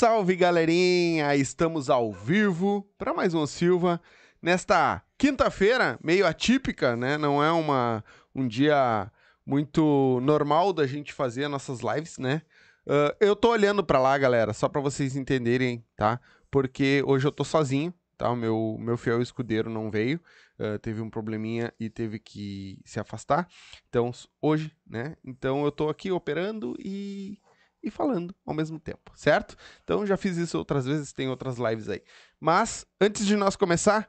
Salve, galerinha! Estamos ao vivo para mais um Silva nesta quinta-feira, meio atípica, né? Não é uma um dia muito normal da gente fazer nossas lives, né? Uh, eu tô olhando para lá, galera, só para vocês entenderem, tá? Porque hoje eu tô sozinho, tá? O meu, meu fiel escudeiro não veio, uh, teve um probleminha e teve que se afastar. Então, hoje, né? Então eu tô aqui operando e e falando ao mesmo tempo, certo? Então já fiz isso outras vezes, tem outras lives aí. Mas antes de nós começar,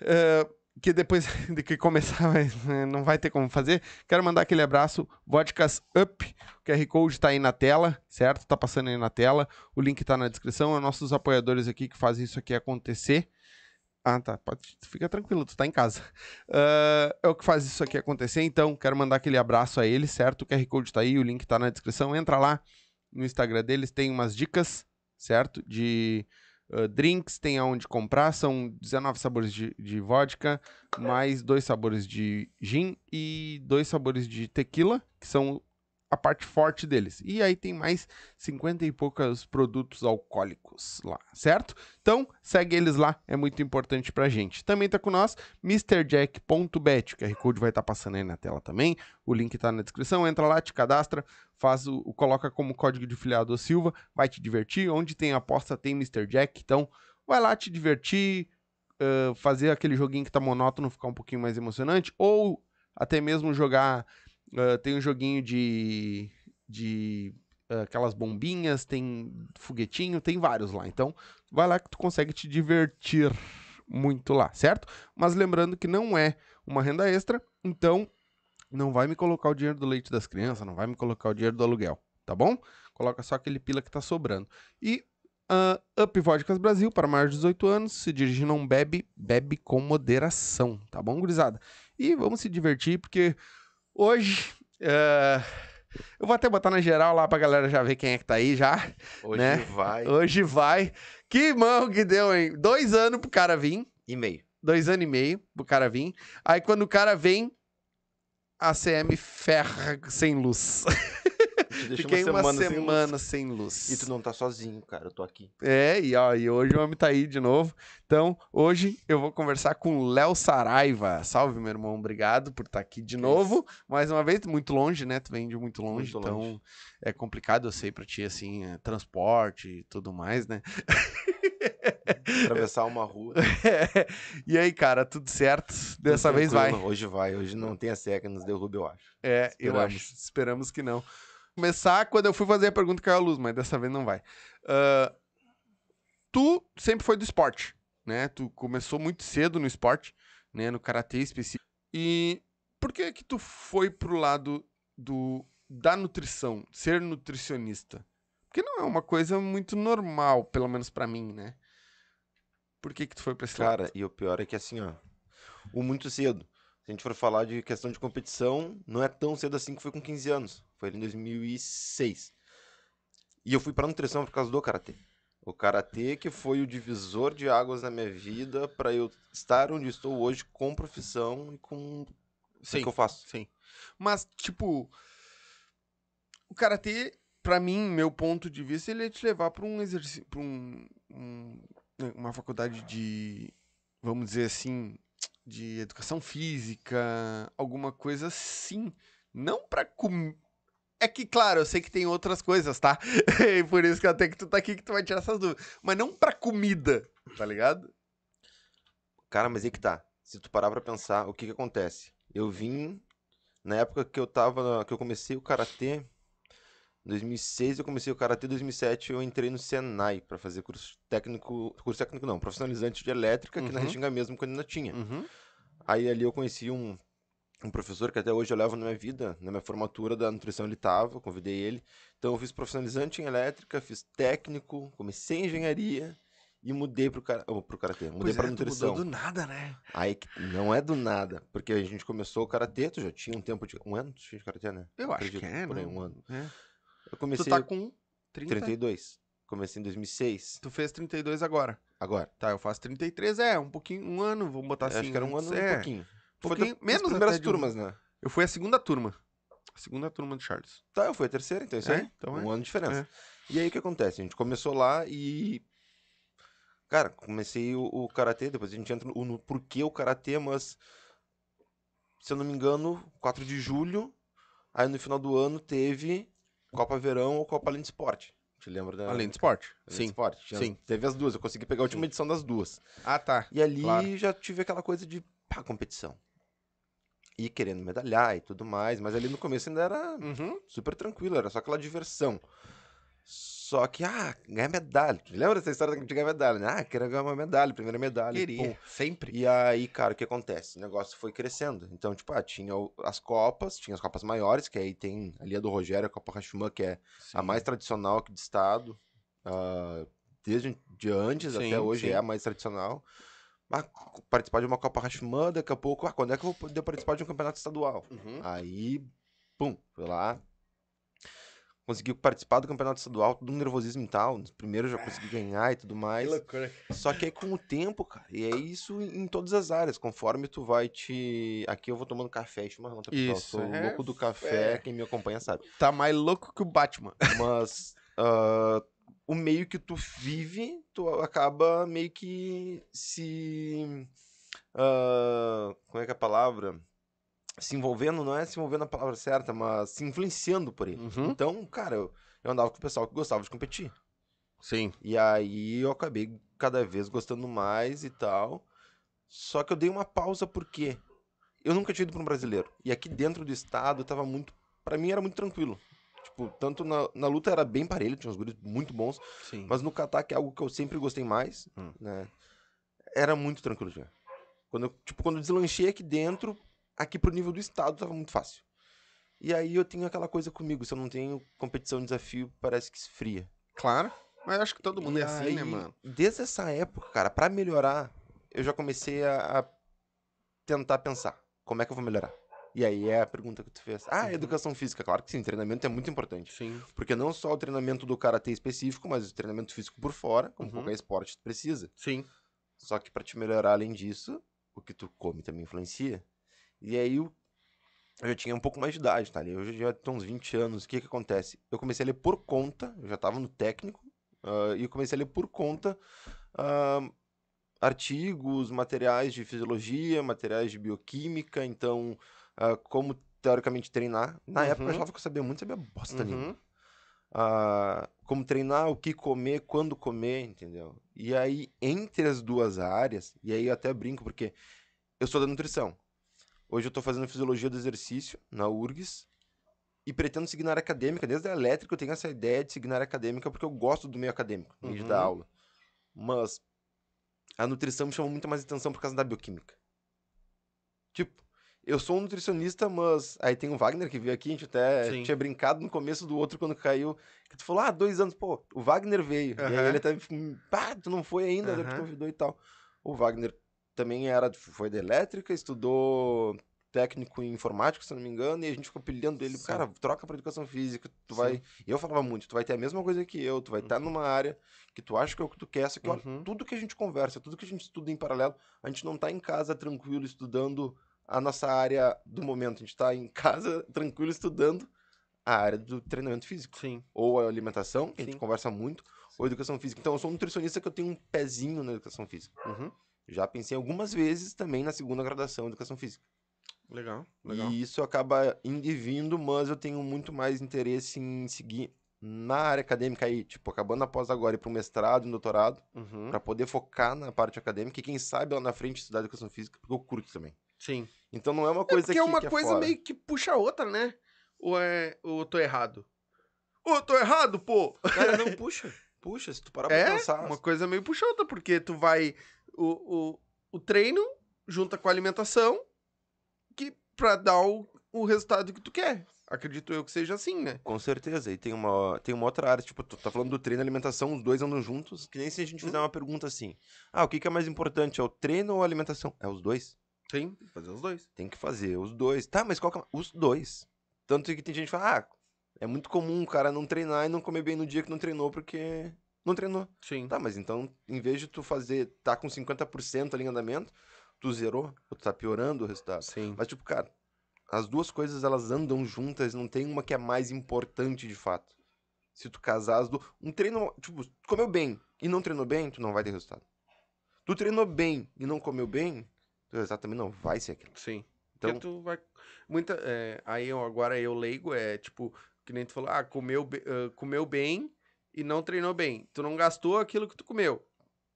uh, que depois de que começar né, não vai ter como fazer, quero mandar aquele abraço, Vodkas Up, o QR Code está aí na tela, certo? Tá passando aí na tela, o link está na descrição, é nossos apoiadores aqui que fazem isso aqui acontecer. Ah, tá. Pode, fica tranquilo, tu tá em casa. Uh, é o que faz isso aqui acontecer, então quero mandar aquele abraço a ele, certo? O QR Code tá aí, o link tá na descrição. Entra lá no Instagram deles, tem umas dicas, certo? De uh, drinks, tem aonde comprar. São 19 sabores de, de vodka, mais dois sabores de gin e dois sabores de tequila, que são a parte forte deles. E aí tem mais 50 e poucos produtos alcoólicos lá, certo? Então, segue eles lá, é muito importante pra gente. Também tá com nós, MrJack.bet, o QR Code vai estar tá passando aí na tela também, o link tá na descrição, entra lá, te cadastra, faz o, coloca como código de filiado Silva, vai te divertir, onde tem aposta tem Mr. Jack, então vai lá te divertir, uh, fazer aquele joguinho que tá monótono ficar um pouquinho mais emocionante, ou até mesmo jogar Uh, tem um joguinho de. de uh, aquelas bombinhas, tem foguetinho, tem vários lá. Então, vai lá que tu consegue te divertir muito lá, certo? Mas lembrando que não é uma renda extra, então não vai me colocar o dinheiro do leite das crianças, não vai me colocar o dinheiro do aluguel, tá bom? Coloca só aquele pila que tá sobrando. E uh, Up Vodkas Brasil, para maiores de 18 anos, se dirige não bebe, bebe com moderação, tá bom, gurizada? E vamos se divertir, porque Hoje, uh, eu vou até botar na geral lá pra galera já ver quem é que tá aí já. Hoje né? vai. Hoje vai. Que mão que deu, hein? Dois anos pro cara vir. E meio. Dois anos e meio pro cara vir. Aí quando o cara vem, a CM ferra sem luz. Fiquei uma semana, uma semana sem, luz. sem, luz. E tu não tá sozinho, cara. Eu tô aqui. É, e, ó, e hoje o homem tá aí de novo. Então, hoje eu vou conversar com o Léo Saraiva. Salve, meu irmão. Obrigado por estar tá aqui de novo. Mais uma vez, muito longe, né? Tu vem de muito longe. Muito então, longe. é complicado, eu sei, pra ti, assim, é, transporte e tudo mais, né? Atravessar uma rua. É. E aí, cara, tudo certo? Dessa vez vai. Hoje vai. Hoje não tem a seca nos derruba, eu acho. É, Esperamos. eu acho. Esperamos que não começar quando eu fui fazer a pergunta caiu a luz, mas dessa vez não vai. Uh, tu sempre foi do esporte, né? Tu começou muito cedo no esporte, né? No karatê específico. E por que que tu foi pro lado do da nutrição, ser nutricionista? Porque não é uma coisa muito normal, pelo menos para mim, né? Por que que tu foi pra esse Cara, lado? e o pior é que assim, ó, o muito cedo. Se a gente for falar de questão de competição, não é tão cedo assim que foi com 15 anos. Foi em 2006. E eu fui para nutrição por causa do karatê. O karatê que foi o divisor de águas na minha vida para eu estar onde estou hoje com profissão e com sim, o que eu faço. Sim. Mas tipo, o karatê, para mim, meu ponto de vista, ele é te levar para um exercício, para um, um, uma faculdade de, vamos dizer assim, de educação física, alguma coisa assim. Não para comer. É que, claro, eu sei que tem outras coisas, tá? e por isso que até que tu tá aqui que tu vai tirar essas dúvidas. Mas não pra comida, tá ligado? Cara, mas aí que tá. Se tu parar pra pensar, o que que acontece? Eu vim, na época que eu tava, que eu comecei o Karatê, 2006 eu comecei o Karatê, 2007 eu entrei no Senai para fazer curso técnico, curso técnico não, profissionalizante de elétrica, uhum. que na uhum. Restinga mesmo quando ainda tinha. Uhum. Aí ali eu conheci um, um professor que até hoje eu levo na minha vida, na minha formatura da nutrição ele tava, convidei ele. Então eu fiz profissionalizante em elétrica, fiz técnico, comecei em engenharia e mudei pro, cara, oh, pro karatê, mudei pois pra é, nutrição. mudou do nada, né? Aí não é do nada, porque a gente começou o karatê, tu já tinha um tempo de um ano de karatê, né? Eu Acredito, acho que é, por aí, um ano. É. Eu comecei Tu tá com 30? 32. Comecei em 2006. Tu fez 32 agora. Agora. Tá, eu faço 33, é, um pouquinho, um ano, vamos botar assim. Acho que era um ano é. um pouquinho. Um pouquinho menos das primeiras turmas, né? Eu fui a segunda turma. Segunda turma do Charles. Tá, eu fui a terceira, então isso É? aí. Então um é. ano de diferença. É. E aí o que acontece? A gente começou lá e. Cara, comecei o, o karatê, depois a gente entra no, no porquê o karatê, mas. Se eu não me engano, 4 de julho. Aí no final do ano teve Copa Verão ou Copa Além de Esporte. Te lembra da. Além do esporte. Além de Sim. Esporte. Tinha- sim. Teve as duas. Eu consegui pegar a última Sim. edição das duas. Ah, tá. E ali Claro. já tive aquela coisa de pá, competição. E querendo medalhar e tudo mais, mas ali no começo ainda era Uhum. super tranquilo, era só aquela diversão. Só que, ah, ganhar medalha. Lembra dessa história de ganhar medalha? né? Ah, quero ganhar uma medalha, primeira medalha. pum. Queria. Sempre. E aí, cara, o que acontece? O negócio foi crescendo. Então, tipo, ah, tinha as copas, tinha as copas maiores, que aí tem ali a do Rogério, a Copa Rashomon, que é a mais tradicional aqui do estado. ah, desde de antes Sim, até hoje sim. é a mais tradicional. Ah, participar de uma Copa Rashomon, daqui a pouco, ah, quando é que eu vou poder participar de um campeonato estadual? Uhum. Aí, pum, fui lá. Consegui participar do campeonato estadual, tudo um nervosismo e tal. Nos primeiros já consegui ganhar e tudo mais. loucura. Só que aí com o tempo, cara, e é isso em todas as áreas, conforme tu vai te. Aqui eu vou tomando café, chimarrão, tá, pessoal? Isso, Sou é, louco do café, é. quem me acompanha sabe. Tá mais louco que o Batman. Mas ah, o meio que tu vive, tu acaba meio que se. ah, como é que é a palavra? Se envolvendo, não é se envolvendo a palavra certa, mas se influenciando por ele. Uhum. Então, cara, eu, eu andava com o pessoal que gostava de competir. Sim. E aí eu acabei cada vez gostando mais e tal. Só que eu dei uma pausa porque eu nunca tinha ido para um brasileiro. E aqui dentro do estado tava muito. Pra mim era muito tranquilo. Tipo, tanto na, na luta era bem parelho, tinha uns guris muito bons. Sim. Mas no kata, que é algo que eu sempre gostei mais, Hum. né? Era muito tranquilo já. Quando eu, tipo, quando eu deslanchei aqui dentro, aqui pro nível do estado tava muito fácil. E aí eu tenho aquela coisa comigo, se eu não tenho competição desafio, parece que esfria. Claro. Mas acho que todo mundo E é assim, aí, né, mano? Desde essa época, cara, pra melhorar, eu já comecei a, a tentar pensar, como é que eu vou melhorar? E aí é a pergunta que tu fez. Ah, Uhum. educação física, claro que sim, treinamento é muito importante. Sim. Porque não só o treinamento do karatê específico, mas o treinamento físico por fora, como Uhum. qualquer esporte tu precisa. Sim. Só que pra te melhorar além disso, o que tu come também influencia. E aí eu, eu já tinha um pouco mais de idade, tá? Eu já, já tenho uns 20 anos. O que que acontece? Eu comecei a ler por conta, eu já tava no técnico, ah, e eu comecei a ler por conta ah, artigos, materiais de fisiologia, materiais de bioquímica, então ah, como teoricamente treinar. Na época eu Uhum. achava que eu sabia muito, sabia bosta nenhuma Uhum. ah, como treinar, o que comer, quando comer, entendeu? E aí, entre as duas áreas, e aí eu até brinco, porque eu sou da nutrição. Hoje eu tô fazendo fisiologia do exercício na URGS e pretendo seguir na área acadêmica. Desde a elétrica eu tenho essa ideia de seguir na área acadêmica porque eu gosto do meio acadêmico, meio de Uhum. dar aula. Mas a nutrição me chama muito mais atenção por causa da bioquímica. Tipo, eu sou um nutricionista, mas aí tem o Wagner que veio aqui, a gente até Sim. tinha brincado no começo do outro quando caiu, que tu falou, ah, dois anos, pô, o Wagner veio. E aí ele até, pá, tu não foi ainda, ele te Aham. convidou e tal. O Wagner também era, foi da elétrica, estudou técnico em informática, se não me engano, e a gente ficou pilhando ele, Sim. cara, troca pra educação física, tu Sim. vai... E eu falava muito, tu vai ter a mesma coisa que eu, tu vai estar numa área que tu acha que é o que tu quer, só que olha, Uhum. tudo que a gente conversa, tudo que a gente estuda em paralelo, a gente não tá em casa tranquilo estudando a nossa área do momento, a gente tá em casa tranquilo estudando a área do treinamento físico. Sim. Ou a alimentação, que a gente conversa muito, ou educação física. Então eu sou um nutricionista que eu tenho um pezinho na educação física. Uhum. Já pensei algumas vezes também na segunda graduação em educação física. Legal. Legal. E isso acaba indo e vindo, mas eu tenho muito mais interesse em seguir na área acadêmica aí, tipo, acabando após agora ir para um mestrado, um doutorado, Uhum. Pra poder focar na parte acadêmica e quem sabe lá na frente estudar educação física, porque eu curto também. Sim. Então não é uma É coisa porque que, é uma que coisa fora. meio que puxa a outra, né? Ou é. Ou eu tô errado? Ou eu tô errado, pô! Cara, não, puxa. Puxa, se tu parar pra É, pensar. uma coisa meio puxa outra, porque tu vai. O, o, o treino junta com a alimentação que pra dar o, o resultado que tu quer. Acredito eu que seja assim, né? Com certeza. E tem uma, tem uma outra área, tipo, tu tá falando do treino e alimentação, os dois andam juntos. Que nem se a gente fizer uma pergunta assim. Ah, o que, que é mais importante? É o treino ou a alimentação? É os dois. Tem, tem que fazer os dois. Tem que fazer os dois. Tá, mas qual que é... Os dois. Tanto que tem gente que fala, ah, é muito comum o cara não treinar e não comer bem no dia que não treinou porque não treinou. Sim. Tá, mas então, em vez de tu fazer, tá com 50% ali em andamento, tu zerou, ou tu tá piorando o resultado. Sim. Mas, tipo, cara, as duas coisas elas andam juntas, não tem uma que é mais importante de fato. Se tu casar as duas. Um treino, tipo, tu comeu bem e não treinou bem, tu não vai ter resultado. Tu treinou bem e não comeu bem, tu resultado também não vai ser aquilo. Sim. Então, Porque tu vai. Muita, é, aí eu, agora eu leigo, é tipo, que nem tu falou, ah, comeu, ah, comeu bem e não treinou bem. Tu não gastou aquilo que tu comeu.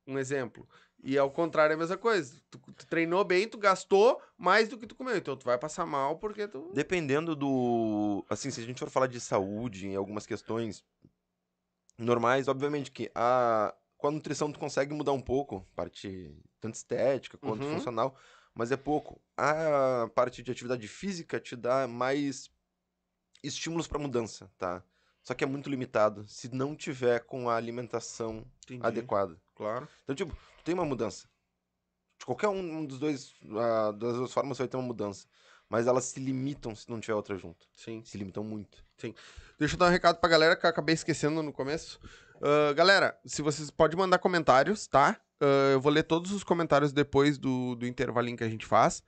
Um exemplo. E ao contrário é a mesma coisa. Tu, tu treinou bem, tu gastou mais do que tu comeu. Então tu vai passar mal porque tu. Dependendo do. Assim, se a gente for falar de saúde, em algumas questões normais, obviamente que a. Com a nutrição tu consegue mudar um pouco, parte tanto estética quanto Uhum. funcional, mas é pouco. A parte de atividade física te dá mais estímulos para mudança, tá? Só que é muito limitado se não tiver com a alimentação Entendi. adequada. Claro. Então, tipo, tu tem uma mudança. De qualquer um dos dois, ah, das duas formas, você vai ter uma mudança. Mas elas se limitam se não tiver outra junto. Sim. Se limitam muito. Deixa eu dar um recado pra galera que eu acabei esquecendo no começo. Ah, galera, se vocês podem mandar comentários, tá? Ah, eu vou ler todos os comentários depois do, do intervalinho que a gente faz.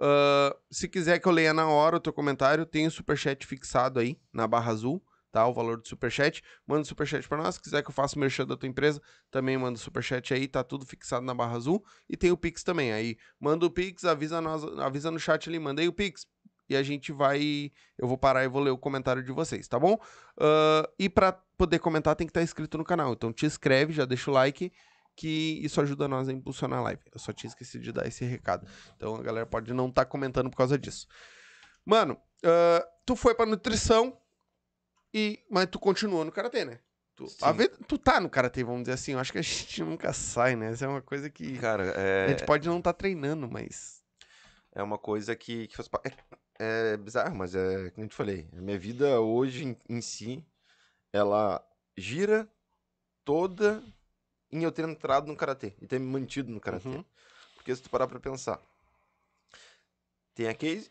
Ah, se quiser que eu leia na hora o teu comentário, tem o superchat fixado aí na barra azul, tá? O valor do superchat. Manda o superchat pra nós. Se quiser que eu faça o merchan da tua empresa, também manda o superchat aí, tá tudo fixado na barra azul. E tem o Pix também. Aí manda o Pix, avisa, nós, avisa no chat ali, mandei o Pix. E a gente vai. Eu vou parar e vou ler o comentário de vocês, tá bom? Ah, e pra poder comentar tem que estar inscrito no canal. Então te inscreve, já deixa o like, que isso ajuda nós a impulsionar a live. Eu só tinha esquecido de dar esse recado. Então a galera pode não estar comentando por causa disso. Mano, ah, tu foi pra nutrição, e mas tu continuou no karatê, né? Tu, a ve- tu tá no karatê, vamos dizer assim. Eu acho que a gente nunca sai, né? Essa é uma coisa que. Cara, A é, gente pode não estar treinando, mas. é uma coisa que, que faz. É, é bizarro, mas é como eu te falei. A minha vida hoje em, em si, ela gira toda em eu ter entrado no karatê e ter me mantido no karatê. Uhum. Porque se tu parar pra pensar, tem a Casey,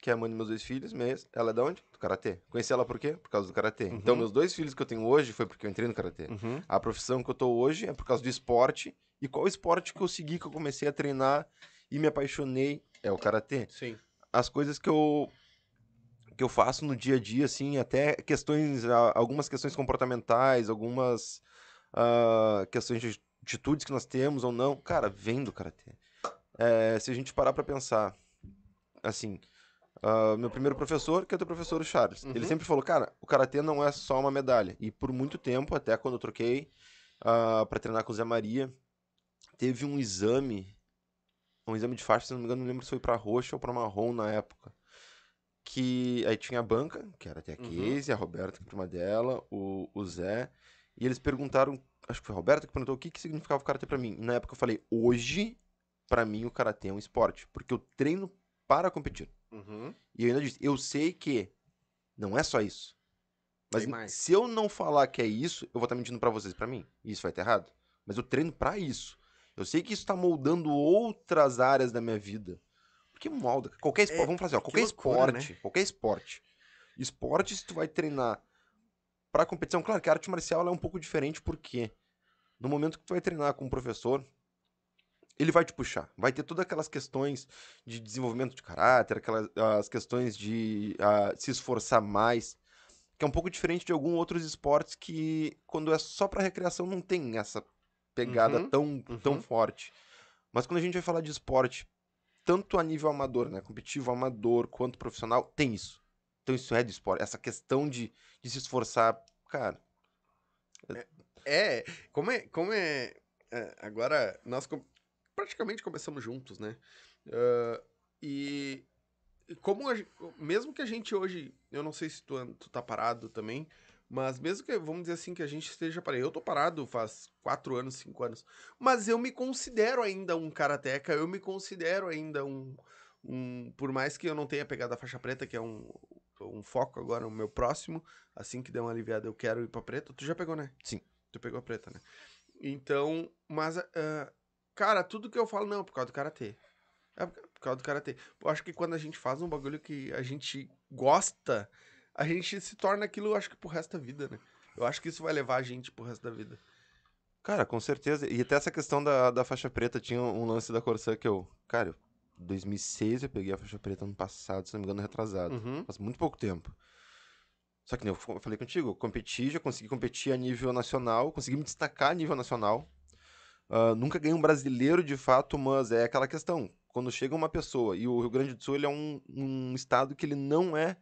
que é a mãe dos meus dois filhos, mas ela é da onde? Do karatê. Conheci ela por quê? Por causa do karatê. Então, Uhum. meus dois filhos que eu tenho hoje foi porque eu entrei no karatê. Uhum. A profissão que eu tô hoje é por causa do esporte. E qual esporte que eu segui, que eu comecei a treinar e me apaixonei é o karatê. Sim. As coisas que eu que eu faço no dia a dia, assim, até questões, algumas questões comportamentais, algumas ah, questões de atitudes que nós temos ou não, cara, vem do karatê. É, se a gente parar pra pensar, assim, ah, meu primeiro professor, que é o teu professor o Charles, ele Uhum. sempre falou, cara, o karatê não é só uma medalha. E por muito tempo, até quando eu troquei ah, pra treinar com o Zé Maria, teve um exame, um exame de faixa, se não me engano, não lembro se foi pra roxa ou pra marrom na época. Que aí tinha a banca, que era até a Uhum. Casey, a Roberta, que é prima dela, o, o Zé, e eles perguntaram, acho que foi a Roberta que perguntou o que, que significava o karatê pra mim. Na época eu falei, hoje, pra mim, o karatê é um esporte, porque eu treino para competir. Uhum. E eu ainda disse, eu sei que não é só isso. Mas se eu não falar que é isso, eu vou estar mentindo pra vocês, pra mim. E isso vai estar errado. Mas eu treino pra isso. Eu sei que isso tá moldando outras áreas da minha vida. Porque molda. Qualquer esporte, É, vamos falar assim, ó, qualquer loucura, né? esporte, qualquer esporte. Esporte, se tu vai treinar pra competição, claro que a arte marcial é um pouco diferente, porque no momento que tu vai treinar com um professor, ele vai te puxar. Vai ter todas aquelas questões de desenvolvimento de caráter, aquelas as questões de ah, se esforçar mais, que é um pouco diferente de alguns outros esportes que, quando é só pra recreação, não tem essa pegada Uhum, tão, uhum. tão forte. Mas quando a gente vai falar de esporte, tanto a nível amador, né, competitivo, amador, quanto profissional, tem isso. Então isso é do esporte. Essa questão de, de se esforçar, cara, É, como é. Como é, é, agora, nós praticamente começamos juntos, né? Ah, e, como a mesmo que a gente hoje, eu não sei se tu, tu tá parado também, mas mesmo que, vamos dizer assim, que a gente esteja parado, eu tô parado faz quatro anos, cinco anos, mas eu me considero ainda um karateca, eu me considero ainda um, um por mais que eu não tenha pegado a faixa preta, que é um, um foco agora, o meu próximo, assim que der uma aliviada eu quero ir pra preta, tu já pegou, né? Sim. Tu pegou a preta, né? Então, mas, ah, cara, tudo que eu falo, não, por causa do karatê. É por causa do karatê. Eu acho que quando a gente faz um bagulho que a gente gosta, a gente se torna aquilo, eu acho que pro resto da vida, né? Eu acho que isso vai levar a gente pro resto da vida. Cara, com certeza. E até essa questão da, da faixa preta tinha um lance da Corsã que eu. Cara, eu 2006 eu peguei a faixa preta ano passado, se não me engano, retrasado. Uhum. Faz muito pouco tempo. Só que nem eu falei contigo, eu competi, já consegui competir a nível nacional, consegui me destacar a nível nacional. Ah, nunca ganhei um brasileiro de fato, mas é aquela questão. Quando chega uma pessoa, e o Rio Grande do Sul ele é um, um estado que ele não é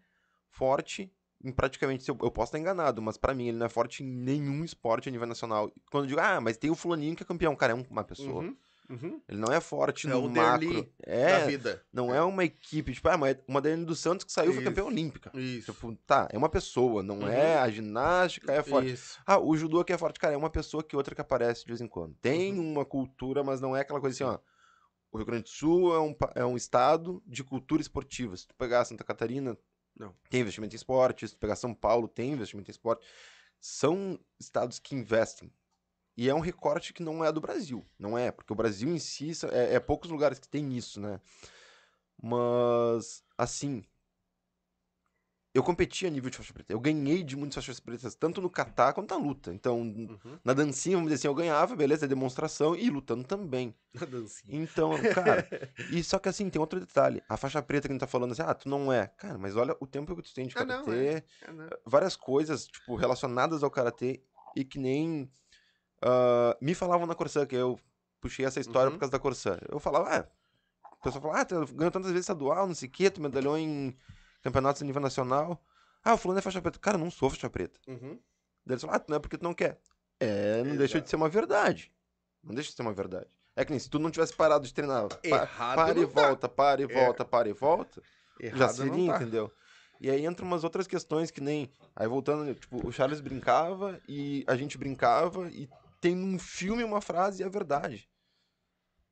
forte em praticamente, eu, eu posso estar enganado, mas pra mim ele não é forte em nenhum esporte a nível nacional. Quando eu digo, ah, mas tem o fulaninho que é campeão, cara, é um- uma pessoa. Uhum. Uhum. Ele não é forte É no o macro. Derli É, Da vida. não é uma equipe, tipo, ah, mas uma Daiane dos Santos que saiu foi Isso. campeã olímpica. Isso. Tipo, tá, é uma pessoa, não Uhum. é a ginástica, é forte. Isso. Ah, o judô que é forte, cara, é uma pessoa que outra que aparece de vez em quando. Tem Uhum. uma cultura, mas não é aquela coisa assim, ó. O Rio Grande do Sul é um, é um estado de cultura esportiva. Se tu pegar Santa Catarina, Não. tem investimento em esporte. Se tu pegar São Paulo, tem investimento em esporte. São estados que investem. E é um recorte que não é do Brasil. Não é, porque o Brasil em si é, é poucos lugares que tem isso, né? Mas, assim. Eu competi a nível de faixa preta. Eu ganhei de muitas faixas pretas, tanto no kata quanto na luta. Então, Uhum. na dancinha, vamos dizer assim, eu ganhava, beleza, é demonstração, e lutando também. A dancinha. Então, cara, e só que assim, tem outro detalhe. A faixa preta que a gente tá falando assim, ah, tu não é. Cara, mas olha o tempo que tu tem de Ah, não, karatê, É, né? várias coisas, tipo, relacionadas ao karatê, e que nem ah, me falavam na Corsã, que eu puxei essa história Uhum. por causa da Corsã. Eu falava, ah, o pessoal falava, ah, tu ganhou tantas vezes estadual, não sei o quê, tu medalhou em campeonatos a nível nacional. Ah, o fulano é faixa preta. Cara, eu não sou faixa preta. Uhum. Daí eles falam, ah, não é porque tu não quer. É, não deixa de Exato. ser uma verdade. Não deixa de ser uma verdade. É que nem se tu não tivesse parado de treinar, Errado para e tá. volta, para e É. volta, para e volta, já Errado seria, não tá. entendeu? E aí entram umas outras questões que nem. Aí voltando, tipo, o Charles brincava e a gente brincava e tem num filme uma frase e é verdade.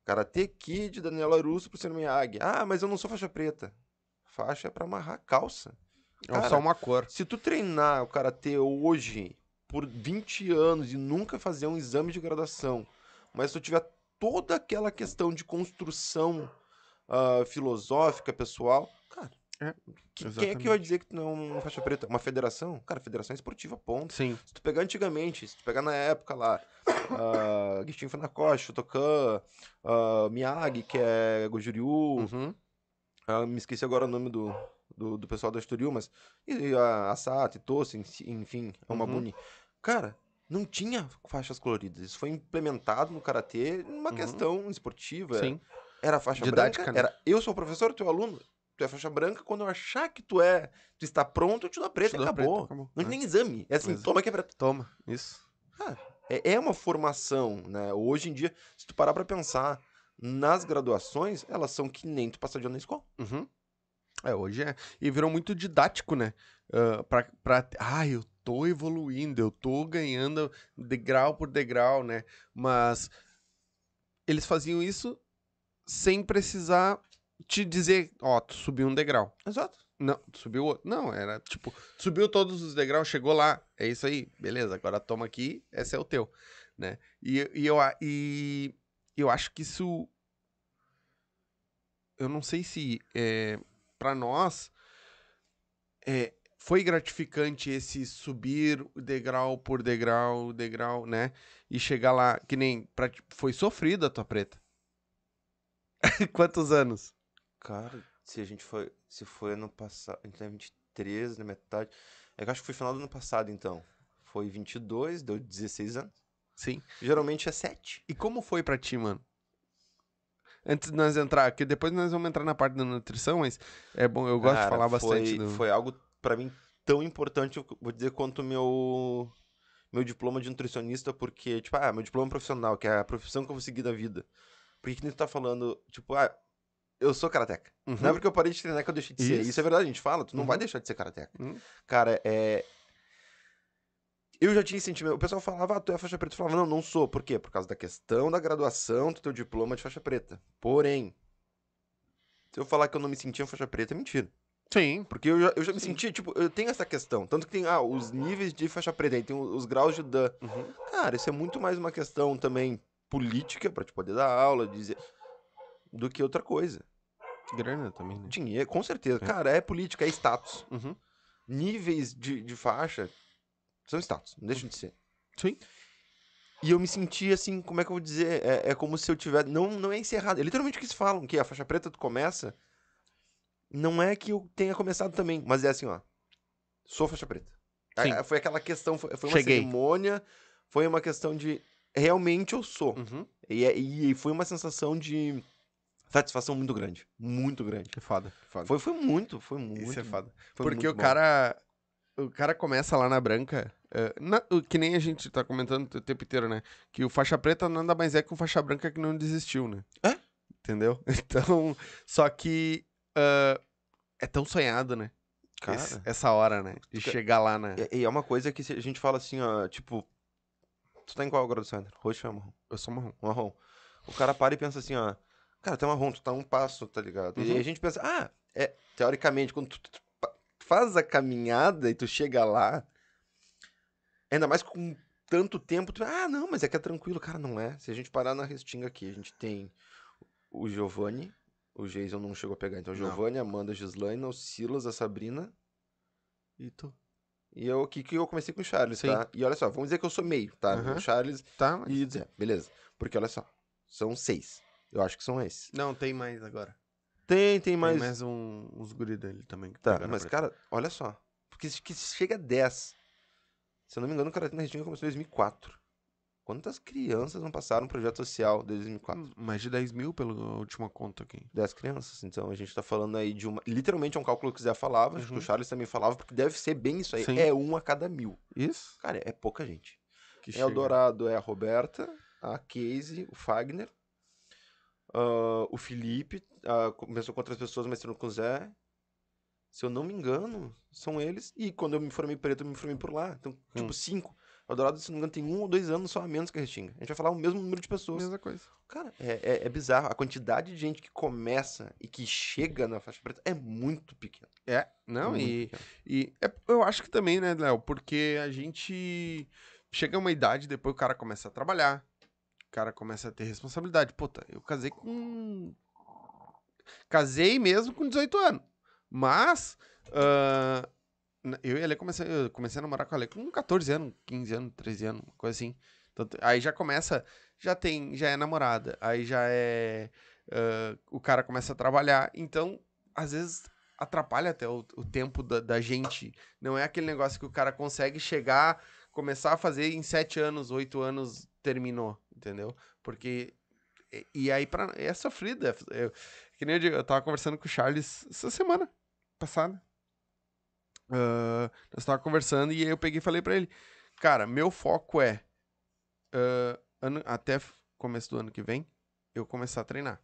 Karate Kid, Daniela Russo pro Senhor Miyagi. Ah, mas eu não sou faixa preta. Faixa é pra amarrar a calça. É Cara, só uma cor. Se tu treinar o karatê hoje por 20 anos e nunca fazer um exame de graduação, mas se tu tiver toda aquela questão de construção ah, filosófica, pessoal, É, que- quem é que vai dizer que tu não é uma faixa preta? Uma federação? Cara, federação esportiva, ponto. Sim. Se tu pegar antigamente, se tu pegar na época lá, uh, Gishin Funakoshi, Shotokan, ah, Miyagi, que é Gojuryu, Uhum. ah, me esqueci agora o nome do, do, do pessoal da Estoril, mas. E a, a Sato, Tosse, enfim, é uma Uhum. Cara, não tinha faixas coloridas. Isso foi implementado no karatê numa Uhum. questão esportiva. Sim. Era faixa Didática, branca. né? Era eu sou o professor, é o aluno. Tu é faixa branca. Quando eu achar que tu é, tu está pronto, eu te dou a preta Te e dou a preta, acabou. acabou. Não É. tem nem exame. É assim, Exato. toma que é preta. Toma, isso. É, é uma formação, né? Hoje em dia, se tu parar pra pensar nas graduações, elas são que nem tu passar de ano na escola. Uhum. É, hoje é. E virou muito didático, né? Ah, pra, pra. Ah, eu tô evoluindo, eu tô ganhando degrau por degrau, né? Mas eles faziam isso sem precisar te dizer, ó, tu subiu um degrau. Exato. Não, tu subiu outro. Não, era tipo, subiu todos os degraus, chegou lá. É isso aí, beleza, agora toma aqui, esse é o teu, né? E, e, eu, e eu acho que isso. Eu não sei se é, para nós é, foi gratificante esse subir degrau por degrau, degrau, né? E chegar lá, que nem. Pra, foi sofrido a tua preta. Quantos anos? Cara, se a gente foi. Se foi ano passado. Em 23, na metade. É que eu acho que foi final do ano passado, então. Foi 22, deu 16 anos. Sim. Geralmente é 7. E como foi pra ti, mano? Antes de nós entrar, porque depois nós vamos entrar na parte da nutrição, mas é bom, eu gosto de Cara, falar bastante foi, do... Foi algo, pra mim, tão importante, eu vou dizer, quanto o meu. Meu diploma de nutricionista, porque, tipo, ah, meu diploma profissional, que é a profissão que eu vou seguir da vida. Por que que tu tá falando, tipo, ah, eu sou karateca. Uhum. Não é porque eu parei de treinar que eu deixei de ser. Isso. Isso é verdade, a gente fala, tu não vai Uhum. deixar de ser karateca. Uhum. Cara, é. Eu já tinha sentimento. O pessoal falava, ah, tu é faixa preta. Eu falava, não, não sou. Por quê? Por causa da questão da graduação do teu diploma de faixa preta. Porém, se eu falar que eu não me sentia faixa preta, é mentira. Sim. Porque eu já, eu já me Sim. sentia, tipo, eu tenho essa questão. Tanto que tem, ah, os níveis de faixa preta, aí tem os, os graus de Dan. Uhum. Cara, isso é muito mais uma questão também política, pra te poder dar aula, dizer. Do que outra coisa. Grana também, né? Dinheiro, com certeza. É. Cara, é política, é status. Uhum. Níveis de, de faixa são status, não deixam de ser. Sim. E eu me senti assim, como é que eu vou dizer? É, é como se eu tivesse. Não, não é encerrado. É literalmente o que eles falam, que a faixa preta tu começa. Não é que eu tenha começado também, mas é assim, ó. Sou faixa preta. Sim. É, foi aquela questão, foi, foi uma Cheguei. cerimônia, foi uma questão de. Realmente eu sou. Uhum. E, é- e foi uma sensação de satisfação muito grande. Muito grande. Que foda, que foda. Foi, foi muito, foi muito. Isso é foda. Porque o bom. cara. O cara começa lá na branca. eh, na- que nem a gente tá comentando o tempo inteiro, né? Que o faixa preta nada mais é que o faixa branca que não desistiu, né? É? Entendeu? Então. Só que. ah, é tão sonhado, né? Cara, Esse- essa hora, né? De chegar lá na. E, e é uma coisa que a gente fala assim, ó, tipo. Tu tá em qual grau do Sandro? Roxo ou marrom? Eu sou marrom. Marrom. O cara para e pensa assim, ó. Cara, é marrom, tu tá um passo, tá ligado? E Uhum. aí a gente pensa, ah, é, teoricamente, quando tu, tu- faz a caminhada e tu chega lá, ainda mais com tanto tempo, tu, ah, não, mas é que é tranquilo. Cara, não é. Se a gente parar na restinga aqui, a gente tem o Giovanni, o Jason não chegou a pegar, então o. Giovanni, a Amanda, a Gislaine, o Silas, a Sabrina, E tu? e eu aqui que eu comecei com o Charles, Sim. tá? E olha só, vamos dizer que eu sou meio, tá? Aham. O Charles Tá, mas... e Zé, beleza. Porque olha só, são seis. Eu acho que são esses. Não, tem mais agora. Tem, tem Tem mais. mais um, uns guri dele também. que Tá, mas cara, olha só. Porque se, que chega a 10. Se eu não me engano, o Karate na Restinga começou em 2004. Quantas crianças não passaram um projeto social desde 2004? Mais de 10 mil pela última conta aqui. 10 crianças. Então a gente tá falando aí de uma. Literalmente é um cálculo que o Zé falava, acho que Uhum. o Charles também falava, porque deve ser bem isso aí. Sim. É um a cada mil. Isso? Cara, é pouca gente. Que É chega. o Dourado é a Roberta, a Casey, o Fagner, ah, o Felipe, ah, começou com outras pessoas, mas com o Zé. Se eu não me engano, são eles. E quando eu me formei preto, eu me formei por lá. Então, tipo, Hum. cinco. O Dourado, se não me engano, tem um ou dois anos só a menos que a Restinga. A gente vai falar o mesmo número de pessoas. Mesma coisa. Cara, é, é, é bizarro. A quantidade de gente que começa e que chega na faixa preta é muito pequena. É, não, Muito e, e é- eu acho que também, né, Léo? Porque a gente chega a uma idade, depois o cara começa a trabalhar, cara começa a ter responsabilidade. Puta, eu casei com. Casei mesmo com 18 anos. Mas. na- eu e a Ale comecei, eu comecei a namorar com a Ale com 14 anos, 15 anos, 13 anos, coisa assim. Então, aí já começa. Já tem. Já é namorada. Aí já é. ah, o cara começa a trabalhar. Então, às vezes atrapalha até o, o tempo da, da gente. Não é aquele negócio que o cara consegue chegar, começar a fazer em sete anos, oito anos, terminou, entendeu? Porque. E, e aí pra, é sofrido. É, eu- que nem eu digo, eu tava conversando com o Charles essa semana passada. Ah, nós tava conversando e aí eu peguei e falei pra ele: Cara, meu foco é. ah, ano- até começo do ano que vem, eu começar a treinar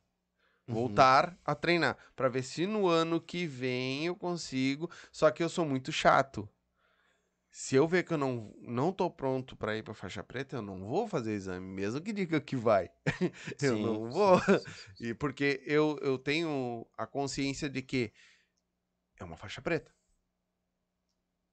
Uhum. voltar a treinar Pra ver se no ano que vem eu consigo. Só que eu sou muito chato. Se eu ver que eu não, não tô pronto pra ir pra faixa preta, eu não vou fazer exame, mesmo que diga que vai. eu Sim, não vou. sim, sim. E porque eu, eu tenho a consciência de que é uma faixa preta,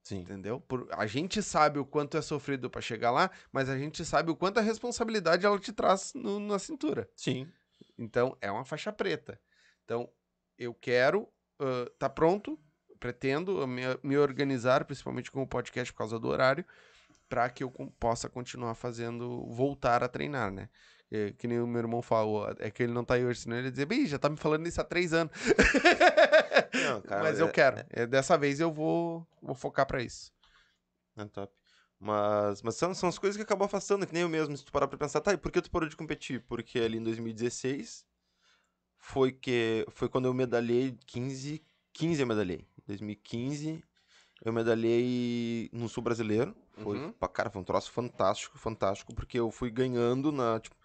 Sim. entendeu? Por, a gente sabe o quanto é sofrido pra chegar lá, mas a gente sabe o quanto a responsabilidade ela te traz no- na cintura. Sim. Então, é uma faixa preta. Então, eu quero estar tá pronto, pretendo me, me organizar, principalmente com o podcast por causa do horário, para que eu com- possa continuar fazendo, voltar a treinar, né? É, que nem o meu irmão falou, é que ele não tá aí hoje, senão ele ia dizer, bem, já tá me falando isso há três anos. Não, cara, Mas eu é- quero. É, dessa vez eu vou, vou focar para isso. É top. Mas, mas são, são as coisas que acabam afastando, que nem eu mesmo. Se tu parar pra pensar, tá, e por que tu parou de competir? Porque ali em 2016 foi que foi quando eu medalhei 15, 15 eu medalhei. Em 2015 eu medalhei no Sul Brasileiro. Foi, Uhum. cara, foi um troço fantástico, fantástico, porque eu fui ganhando na, tipo,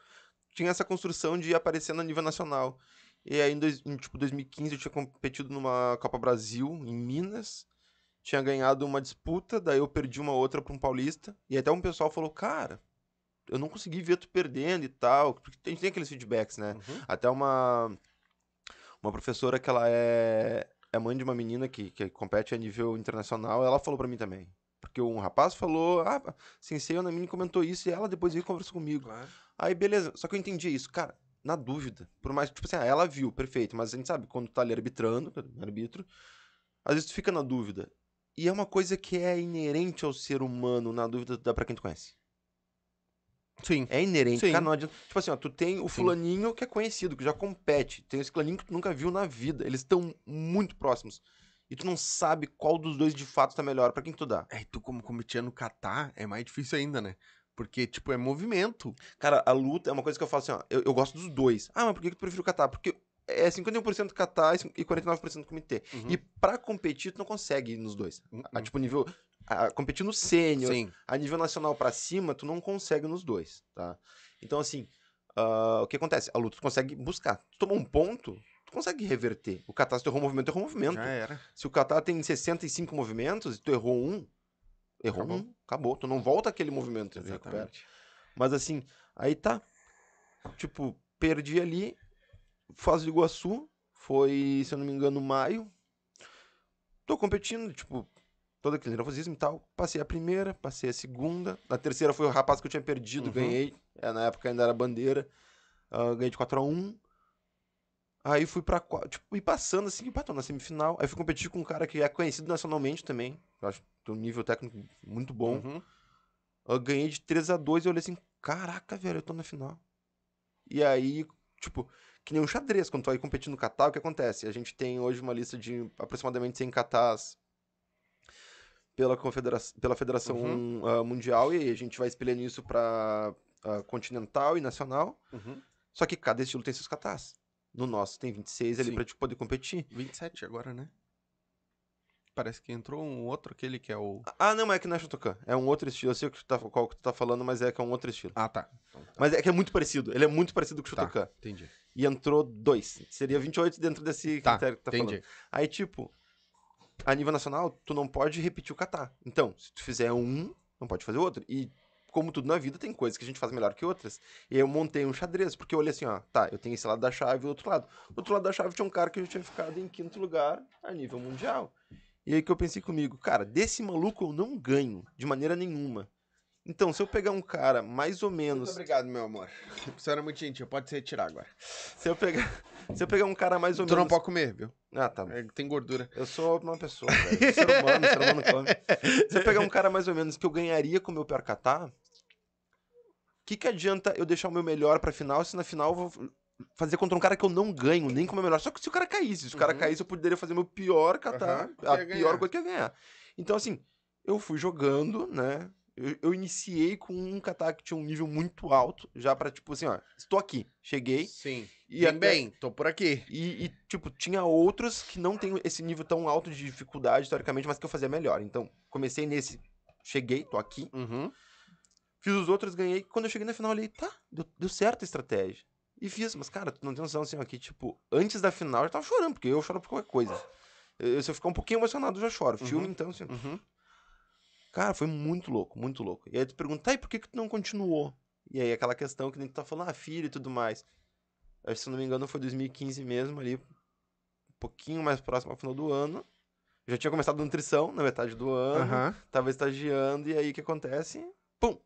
tinha essa construção de ir aparecendo a nível nacional. E aí em, dois, em tipo 2015 eu tinha competido numa Copa Brasil em Minas tinha ganhado uma disputa, daí eu perdi uma outra pra um paulista, e até um pessoal falou, cara, eu não consegui ver tu perdendo e tal, porque a gente tem aqueles feedbacks, né? Até uma uma professora que ela é, é mãe de uma menina que, que compete a nível internacional, ela falou pra mim também. Porque um rapaz falou, ah, Sensei Anamini comentou isso, e ela depois veio e conversou comigo. Claro. Aí, beleza, só que eu entendi isso, cara, na dúvida, por mais que, tipo assim, ah, ela viu, perfeito, mas a gente sabe, quando tá ali arbitrando, arbitro, às vezes tu fica na dúvida. E é uma coisa que é inerente ao ser humano, na dúvida, dá pra quem tu conhece. Sim. É inerente. Sim. Cara, não adianta. Tipo assim, ó, tu tem o Sim. fulaninho que é conhecido, que já compete. Tem esse fulaninho que tu nunca viu na vida. Eles estão muito próximos. E tu não sabe qual dos dois de fato tá melhor. Pra quem que tu dá? É, e tu como cometia no catar, é mais difícil ainda, né? Porque, tipo, é movimento. Cara, a luta é uma coisa que eu falo assim, ó. Eu, eu gosto dos dois. Ah, mas por que, que tu prefere o catar? Porque é 51% catar e 49% comitê. Uhum. E pra competir, tu não consegue ir nos dois. Uhum. A, tipo, nível. A, competir no sênior, Sim. a nível nacional pra cima, tu não consegue nos dois, tá? Então, assim, ah, o que acontece? A luta tu consegue buscar. Tu tomou um ponto, tu consegue reverter. O catar, se tu errou um movimento, tu errou um movimento. Já era. Se o catar tem 65 movimentos e tu errou um, errou Acabou. um, acabou. Tu não volta aquele movimento. Exatamente. Mas assim, aí tá. Tipo, perdi ali. Foz do Iguaçu. Foi, se eu não me engano, maio. Tô competindo, tipo, todo aquele nervosismo e tal. Passei a primeira, passei a segunda. Na terceira foi o rapaz que eu tinha perdido, Uhum. ganhei. É, na época ainda era bandeira. Ah, ganhei de 4x1. Aí fui pra. Tipo, e passando assim, tô na semifinal. Aí fui competir com um cara que é conhecido nacionalmente também. Eu acho que tem um nível técnico muito bom. Uhum. Eu ganhei de 3 a 2 e eu olhei assim, caraca, velho, eu tô na final. E aí, tipo, que nem um xadrez, quando tu vai competir no Catar, o que acontece? A gente tem hoje uma lista de aproximadamente 100 Catás pela, confedera pela Federação Uhum. ah, Mundial, e aí a gente vai espelhando isso pra ah, continental e nacional. Uhum. Só que cada estilo tem seus Catás. No nosso tem 26 ali pra te poder competir. 27 agora, né? Parece que entrou um outro, aquele que é o. Ah, não, mas é que não é Shotokan. É um outro estilo. Eu sei tá, qual que tu tá falando, mas é que é um outro estilo. Ah, tá. Mas é que é muito parecido. Ele é muito parecido com o Tá. Shotokan. Entendi. e entrou dois. Seria 28 dentro desse Tá, critério que tá entendi. falando. Aí, tipo, a nível nacional, tu não pode repetir o kata. Então, se tu fizer um, não pode fazer outro. E, como tudo na vida, tem coisas que a gente faz melhor que outras. E eu montei um xadrez, porque eu olhei assim, ó, tá, eu tenho esse lado da chave e o outro lado. Do outro lado da chave tinha um cara que já tinha ficado em quinto lugar a nível mundial. E aí que eu pensei comigo, cara, desse maluco eu não ganho, de maneira nenhuma. Então, se eu pegar um cara mais ou menos. Muito obrigado, meu amor. Você era muito gentil, pode se retirar agora. Se eu pegar. Se eu pegar um cara mais ou Tu não menos. pode comer, viu? Ah, tá. É, Tem gordura. Eu sou uma pessoa, velho. Ser humano, ser humano come. Se eu pegar um cara mais ou menos que eu ganharia com o meu pior catar, o que, que adianta eu deixar o meu melhor pra final se na final eu vou fazer contra um cara que eu não ganho, nem com o meu melhor? Só que se o cara caísse, se o cara Uhum. caísse, eu poderia fazer meu pior catar, que a pior ganhar. coisa que eu ia ganhar. Então, assim, eu fui jogando, né? Eu, eu iniciei com um catar que tinha um nível muito alto, já pra, tipo assim, ó, estou aqui, cheguei. Sim. E até- bem, tô por aqui. E, e, tipo, tinha outros que não tem esse nível tão alto de dificuldade, teoricamente, mas que eu fazia melhor. Então, comecei nesse, cheguei, tô aqui. Uhum. Fiz os outros, ganhei. Quando eu cheguei na final, eu olhei, tá, deu, deu certo a estratégia. E fiz, mas, cara, tu não tem noção, assim, ó, que, tipo, antes da final eu tava chorando, porque eu choro por qualquer coisa. Eu, se eu ficar um pouquinho emocionado, eu já choro. Filme, Uhum. então, assim, Uhum. Cara, foi muito louco, muito louco. E aí tu pergunta, tá, e por que, que tu não continuou? E aí aquela questão que nem tu tá falando, ah, filho e tudo mais. Que, se eu não me engano, foi 2015 mesmo, ali, um pouquinho mais próximo ao final do ano. Eu já tinha começado a nutrição na metade do ano, Aham. tava estagiando, e aí o que acontece? Pum!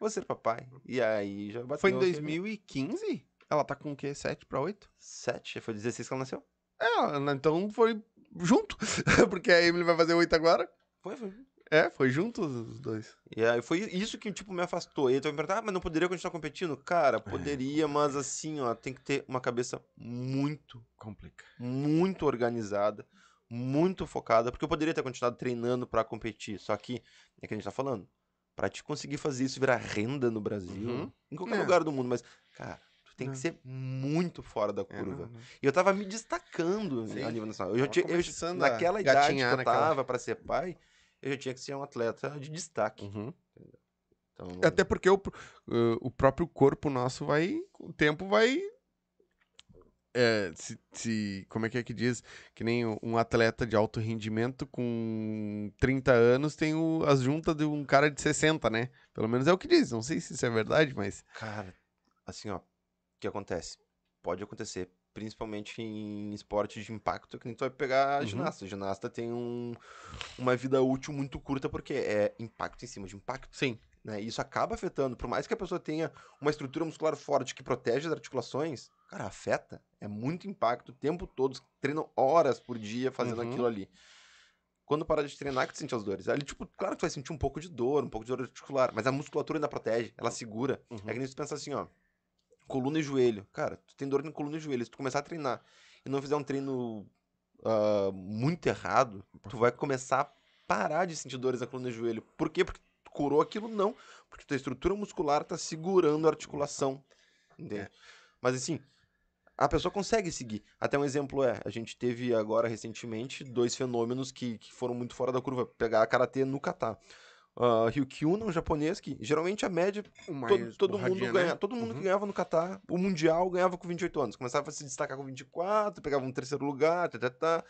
Vou ser papai. E aí já bateu. Foi em aquele 2015? Ela tá com o quê? 7 pra 8? Sete, foi 16 que ela nasceu. É, então foi junto. Porque a Emily vai fazer 8 agora. Foi, foi. É, foi junto os dois. E aí foi isso que, tipo, me afastou. E aí tu vai me perguntar, ah, mas não poderia continuar competindo? Cara, É. poderia, mas assim, ó, tem que ter uma cabeça muito, Complica. muito organizada, muito focada, porque eu poderia ter continuado treinando pra competir, só que, é que a gente tá falando, pra te conseguir fazer isso virar renda no Brasil, Uhum. em qualquer É. lugar do mundo, mas, cara, tu tem Não. que ser muito fora da É, curva. não, não. E eu tava me destacando Sim. a nível nacional. Eu já tinha, eu- naquela idade que eu naquela- tava pra ser pai, eu já tinha que ser um atleta de destaque. Uhum. Então, Até porque o, uh, o próprio corpo nosso vai. O tempo vai. é, se, se- Como é que é que diz? Que nem um- um atleta de alto rendimento com 30 anos tem o- as juntas de um cara de 60, né? Pelo menos é o que diz. Não sei se isso é verdade, mas. Cara, assim, ó, o que acontece? Pode acontecer, principalmente em esporte de impacto, que nem tu vai pegar a Uhum. ginasta. Ginasta tem um, uma vida útil muito curta, porque é impacto em cima de impacto, Sim. né? E isso acaba afetando, por mais que a pessoa tenha uma estrutura muscular forte que protege as articulações, cara, afeta. É muito impacto o tempo todo, treinam horas por dia fazendo Uhum. aquilo ali. Quando parar de treinar, que tu sente as dores. Ali, tipo, claro que tu vai sentir um pouco de dor, um pouco de dor articular, mas a musculatura ainda protege, ela segura. Uhum. É que nem tu pensa assim, ó. Coluna e joelho. Cara, tu tem dor na coluna e joelho. Se tu começar a treinar e não fizer um treino ah, muito errado, tu vai começar a parar de sentir dores na coluna e joelho. Por quê? Porque tu curou aquilo? Não. Porque tua estrutura muscular tá segurando a articulação. Entende? É. Mas assim, a pessoa consegue seguir. Até um exemplo é, a gente teve agora recentemente dois fenômenos que, que foram muito fora da curva. Pegar a karatê no kata. Uh, Ryukyuno, um japonês, que geralmente a média todo, mundo ganha, né? todo mundo Uhum. que ganhava no Catar, o mundial ganhava com 28 anos. Começava a se destacar com 24, pegava um terceiro lugar, tá, tá, tá.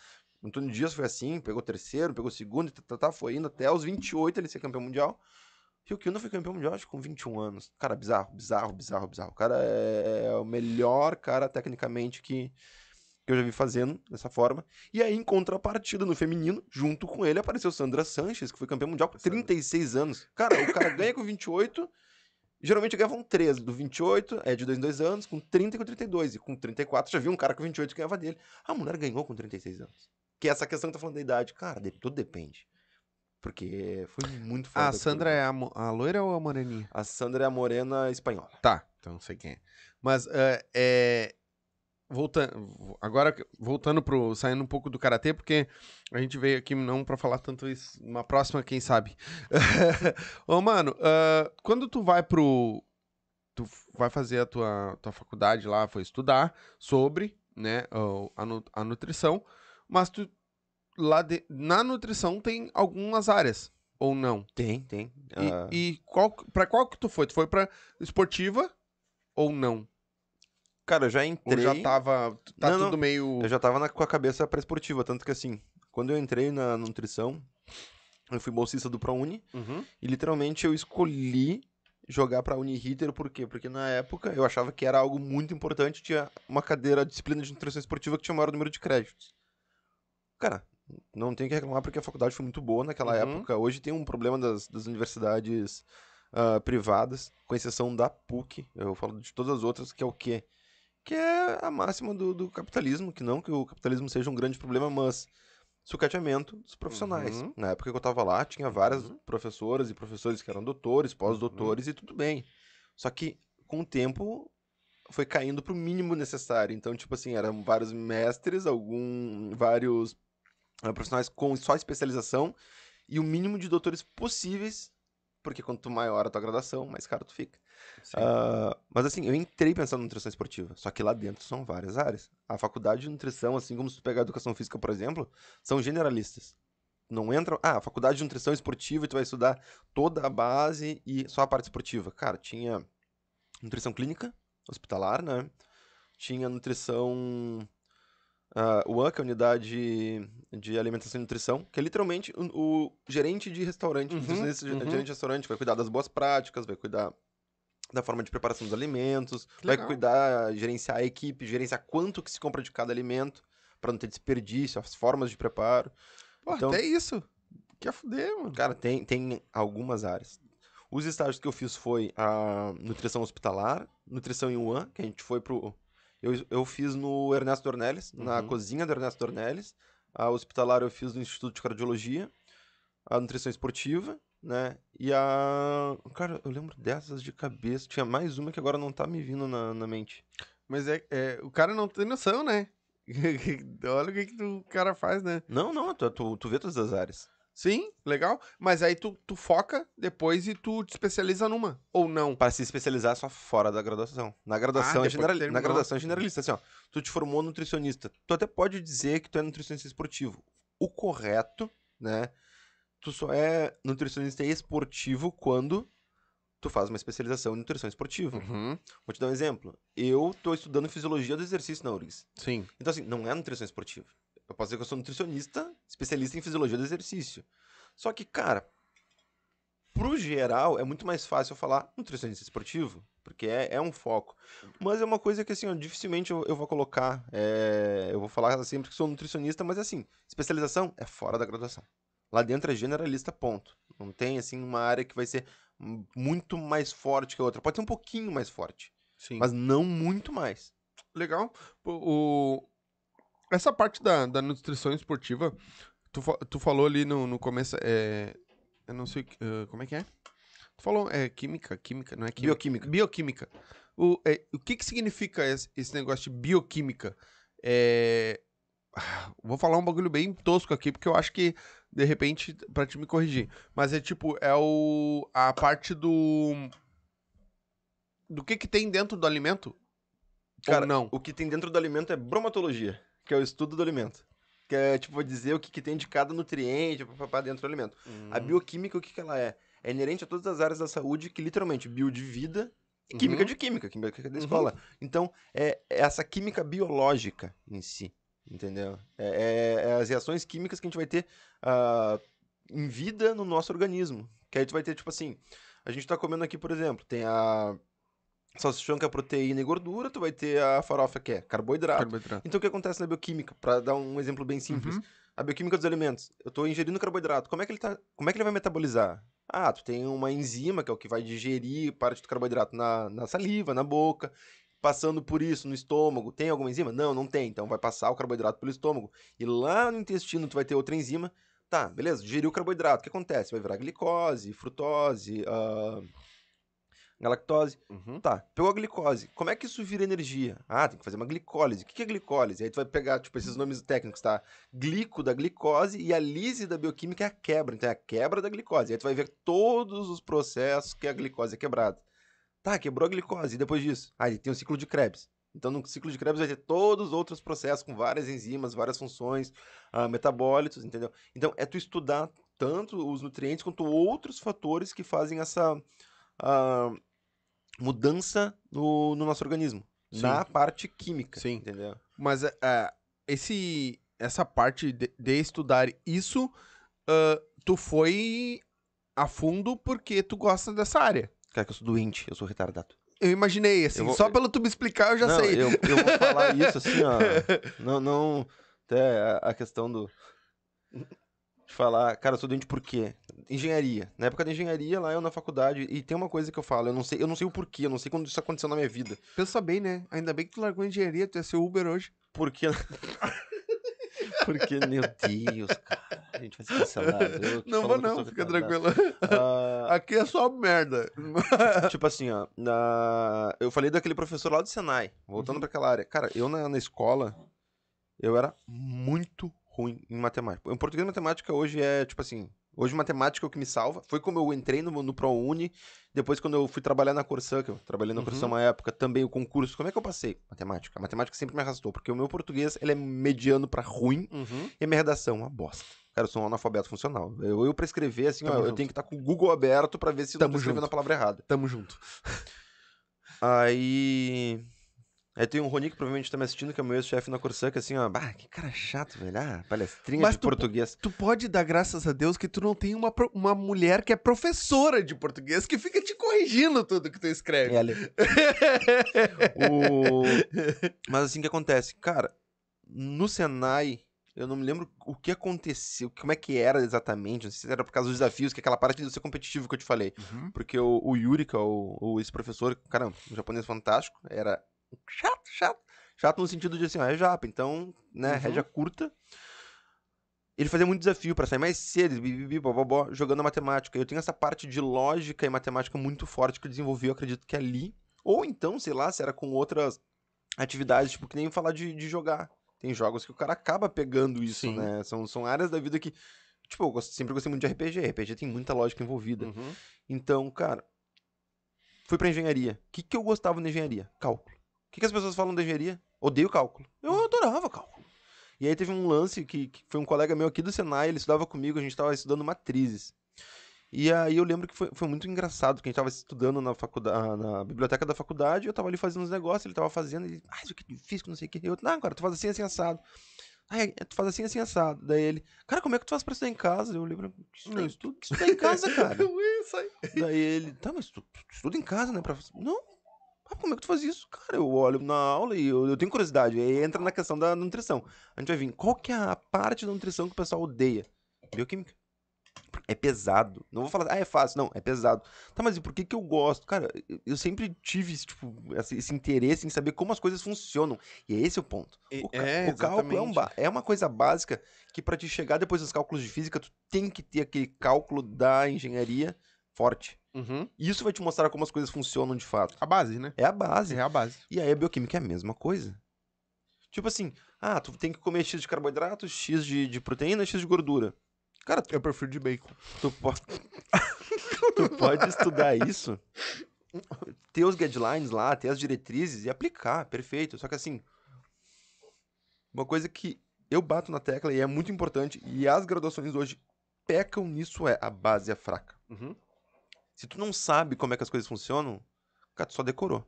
Antônio Dias foi assim, pegou terceiro, pegou segundo, tá, tá, tá, foi indo até os 28 ele ser campeão mundial. Ryukyuno foi campeão mundial, acho com 21 anos. Cara, bizarro, bizarro, bizarro, bizarro. O cara é, é o melhor cara tecnicamente que, que eu já vi fazendo dessa forma. E aí, em contrapartida, no feminino, junto com ele, apareceu Sandra Sanches, que foi campeã mundial com Sandra. 36 anos. Cara, o cara ganha com 28, geralmente ganhavam 13. Do 28 é de 2 em 2 anos, com 30 e com 32. E com 34 já vi um cara com 28 que ganhava dele. A mulher ganhou com 36 anos. Que é essa questão que tá falando da idade. Cara, de- tudo depende. Porque foi muito fora A Sandra é a, a loira ou a moreninha? A Sandra é a morena espanhola. Tá, então não sei quem é. Mas é. é, Voltando, agora voltando pro. saindo um pouco do karatê, porque a gente veio aqui não pra falar tanto isso. Uma próxima, quem sabe. Ô, mano, ah, quando tu vai pro. Tu vai fazer a tua, tua faculdade lá, foi estudar sobre, né, a, nu- a nutrição, mas tu. Lá de- na nutrição tem algumas áreas, ou não? Tem, tem. E, Ah, e qual, pra qual que tu foi? Tu foi pra esportiva ou não? Cara, eu já Ou entrei. já tava. Tá Não, não. tudo meio. Eu já tava na- com a cabeça pré-esportiva, tanto que assim, quando eu entrei na nutrição, eu fui bolsista do ProUni Uhum. e literalmente eu escolhi jogar pra Uniriter, por quê? Porque na época eu achava que era algo muito importante, tinha uma cadeira, disciplina de nutrição esportiva que tinha o maior número de créditos. Cara, não tenho que reclamar porque a faculdade foi muito boa naquela Uhum. época. Hoje tem um problema das, das universidades ah, privadas, com exceção da PUC, eu falo de todas as outras, que é o quê? Que é a máxima do, do capitalismo, que não que o capitalismo seja um grande problema, mas sucateamento dos profissionais. Uhum. Na época que eu tava lá, tinha várias Uhum. professoras e professores que eram doutores, pós-doutores e tudo bem. Só que com o tempo foi caindo pro mínimo necessário. Então, tipo assim, eram vários mestres, algum vários ah, profissionais com só especialização e o mínimo de doutores possíveis, porque quanto maior a tua graduação, mais caro tu fica. Ah, mas assim, eu entrei pensando em nutrição esportiva, só que lá dentro são várias áreas. A faculdade de nutrição, assim como se tu pegar a educação física, por exemplo, são generalistas. Não entra, ah, a faculdade de nutrição esportiva e tu vai estudar toda a base e só a parte esportiva. Cara, tinha nutrição clínica, hospitalar, né? Tinha nutrição ah, UAN, que é a unidade de alimentação e nutrição, que é literalmente o, o gerente de restaurante, Uhum, uhum. gerente de restaurante, vai cuidar das boas práticas, vai cuidar da forma de preparação dos alimentos, Que vai legal. cuidar, gerenciar a equipe, gerenciar quanto que se compra de cada alimento, para não ter desperdício, as formas de preparo. Pô, então- até isso. Quer fuder, mano. Cara, tem, tem algumas áreas. Os estágios que eu fiz foi a nutrição hospitalar, nutrição em UAN, que a gente foi pro. Eu, eu fiz no Ernesto Dornelles, na Uhum. cozinha do Ernesto Dornelles. A hospitalar eu fiz no Instituto de Cardiologia. A nutrição esportiva, né? E a. Cara, eu lembro dessas de cabeça. Tinha mais uma que agora não tá me vindo na, na mente. Mas é, é, o cara não tem noção, né? Olha o que, que tu- o cara faz, né? Não, não, tu, tu, tu vê todas as áreas. Sim, legal. Mas aí tu, tu foca depois e tu te especializa numa. Ou não. Para se especializar só fora da graduação. Na graduação, Ah, é, generali- na graduação é generalista. Assim, ó, tu te formou nutricionista. Tu até pode dizer que tu é nutricionista esportivo. O correto, né? Tu só é nutricionista esportivo quando tu faz uma especialização em nutrição esportiva. Uhum. Vou te dar um exemplo. Eu tô estudando fisiologia do exercício na URGS. Sim. Então, assim, não é nutrição esportiva. Eu posso dizer que eu sou nutricionista, especialista em fisiologia do exercício. Só que, cara, pro geral, é muito mais fácil eu falar nutricionista esportivo, porque é, é um foco. Mas é uma coisa que, assim, ó, dificilmente eu, eu vou colocar. é, eu vou falar sempre que sou nutricionista, mas, assim, especialização é fora da graduação. Lá dentro é generalista, ponto. Não tem, assim, uma área que vai ser muito mais forte que a outra. Pode ser um pouquinho mais forte, Sim. mas não muito mais. Legal. O... Essa parte da, da nutrição esportiva, tu, tu falou ali no, no começo, é, eu não sei, eh, como é que é? Tu falou, é química, química, não é química? Bioquímica. Bioquímica. O, é, o que que significa esse, esse negócio de bioquímica? É, ah, vou falar um bagulho bem tosco aqui, porque eu acho que, de repente, pra te me corrigir, mas é tipo, é o, a parte do, do que que tem dentro do alimento? Cara, Ou não? O que tem dentro do alimento é bromatologia, que é o estudo do alimento. Que é, tipo, vou dizer o que, que tem de cada nutriente para dentro do alimento. A Hum. bioquímica, o que, que ela é? É inerente a todas as áreas da saúde, que literalmente, bio de vida e química Uhum. de química, química da Uhum. escola. Então, é, é essa química biológica em si, entendeu? É, é- é as reações químicas que a gente vai ter ah, em vida no nosso organismo. Que aí tu vai ter, tipo assim, a gente tá comendo aqui, por exemplo, tem a salsichão que é proteína e gordura, tu vai ter a farofa que é carboidrato. Carboidrato. Então o que acontece na bioquímica? Pra dar um exemplo bem simples. Uhum. A bioquímica dos alimentos. Eu tô ingerindo carboidrato. Como é que ele tá? Como é que ele vai metabolizar? Ah, tu tem uma enzima, que é o que vai digerir parte do carboidrato na, na saliva, na boca, passando por isso no estômago. Tem alguma enzima? Não, não tem. Então vai passar o carboidrato pelo estômago. E lá no intestino tu vai ter outra enzima. Tá, beleza, digeriu o carboidrato. O que acontece? Vai virar glicose, frutose, ah, galactose. Uhum. Tá, pegou a glicose. Como é que isso vira energia? Ah, tem que fazer uma glicólise. O que que é glicólise? Aí tu vai pegar, tipo, esses nomes técnicos, tá? Glico da glicose e a lise da bioquímica é a quebra. Então é a quebra da glicose. Aí tu vai ver todos os processos que a glicose é quebrada. Tá, quebrou a glicose. E depois disso? Ah, ele tem o ciclo de Krebs. Então no ciclo de Krebs vai ter todos os outros processos com várias enzimas, várias funções, ah, metabólitos, entendeu? Então é tu estudar tanto os nutrientes quanto outros fatores que fazem essa... ah, mudança no, no nosso organismo. Sim. Na parte química. Sim. Entendeu? Mas é, é, esse, essa parte de, de estudar isso, ah, tu foi a fundo porque tu gosta dessa área. Cara, que eu sou doente, eu sou retardado. Eu imaginei, assim, Eu vou- só pelo tu me explicar eu já não, sei. Eu, eu vou falar isso assim, ó. Não, não. Até a- questão do. De falar, cara, eu sou doente por quê? Engenharia. Na época da engenharia, lá eu na faculdade, e tem uma coisa que eu falo, eu não sei, eu não sei o porquê, eu não sei quando isso aconteceu na minha vida. Pensa bem, né? Ainda bem que tu largou a engenharia, tu ia ser Uber hoje. Porque. Porque, meu Deus, cara, a gente vai ser cancelado. Eu Não vou não, fica tranquilo. Ah, Aqui é só merda. tipo assim, ó, na... eu falei daquele professor lá do Senai, voltando Uhum. pra aquela área. Cara, eu na, na escola, eu era muito ruim em matemática. Em português e matemática hoje é, tipo assim, hoje matemática é o que me salva. Foi como eu entrei no, no ProUni, depois quando eu fui trabalhar na Corsã, que eu trabalhei na Uhum. Corsã uma época, também o concurso. Como é que eu passei? Matemática. A matemática sempre me arrastou, porque o meu português, ele é mediano pra ruim, Uhum. e a minha redação, uma bosta. Cara, eu sou um analfabeto funcional. Eu, eu pra escrever, assim, ó, eu tenho que estar com o Google aberto pra ver se eu tô escrevendo junto. a palavra errada. Tamo junto. Aí. Aí tem um Rony que provavelmente tá me assistindo, que é meu ex-chefe na Corsã, que assim, ó, bah, que cara chato, velho. Ah, palestrinha Mas de tu- português. Tu pode dar graças a Deus que tu não tem uma, uma mulher que é professora de português que fica te corrigindo tudo que tu escreve. É, Ale. O... Mas assim, que acontece? Cara, no Senai, eu não me lembro o que aconteceu, como é que era exatamente, não sei se era por causa dos desafios, que é aquela parte de ser competitivo que eu te falei. Uhum. Porque o, o Yuri, que é o, o esse professor, cara, um japonês fantástico, era chato, chato. Chato no sentido de assim, ó, é japa, então, né, Uhum. rédea curta. Ele fazia muito desafio pra sair mais cedo, bibibi, bobobó, jogando matemática. Eu tenho essa parte de lógica e matemática muito forte que eu desenvolvi, eu acredito que ali. Ou então, sei lá, se era com outras atividades, tipo, que nem falar de, de jogar. Tem jogos que o cara acaba pegando isso, Sim. né? São, são áreas da vida que. Tipo, eu sempre gostei muito de RPG. RPG tem muita lógica envolvida. Uhum. Então, cara, fui pra engenharia. O que, que eu gostava na engenharia? Cálculo. O que, que as pessoas falam da engenharia? Odeio cálculo. Eu adorava cálculo. E aí teve um lance que, que foi um colega meu aqui do Senai, ele estudava comigo, a gente tava estudando matrizes. E aí eu lembro que foi, foi muito engraçado, porque a gente tava estudando na faculdade, na biblioteca da faculdade, eu tava ali fazendo uns negócios, ele tava fazendo, e ele, ah, isso aqui é difícil, que não sei o que. Eu, não, cara, tu faz assim, assim, assado. Aí, tu faz assim, assim, assado. Daí ele, cara, como é que tu faz pra estudar em casa? Eu lembro, eu estudo, estudar em casa, cara. Isso aí. Daí ele, tá, mas tu, tu estuda em casa, né? Pra... Não. Ah, como é que tu faz isso? Cara, eu olho na aula e eu, eu tenho curiosidade. Aí entra na questão da nutrição. A gente vai vir, qual que é a parte da nutrição que o pessoal odeia? Bioquímica. É pesado. Não vou falar, ah, é fácil. Não, é pesado. Tá, mas e por que que eu gosto? Cara, eu- sempre tive tipo, esse, esse interesse em saber como as coisas funcionam. E é esse o ponto. O, é, o cálculo é, um é uma coisa básica que pra te chegar depois dos cálculos de física, tu tem que ter aquele cálculo da engenharia forte. Uhum. E isso vai te mostrar como as coisas funcionam de fato. A base, né? É a base. É a base. E aí a bioquímica é a mesma coisa. Tipo assim, ah, tu tem que comer X de carboidrato, X de, de proteína, X de gordura. Cara, tu, Eu prefiro de bacon. tu pode. tu pode estudar isso, ter os guidelines lá, ter as diretrizes e aplicar, perfeito. Só que assim, uma coisa que eu bato na tecla e é muito importante, e as graduações hoje pecam nisso é a base é fraca. Uhum. Se tu não sabe como é que as coisas funcionam, cara, tu só decorou.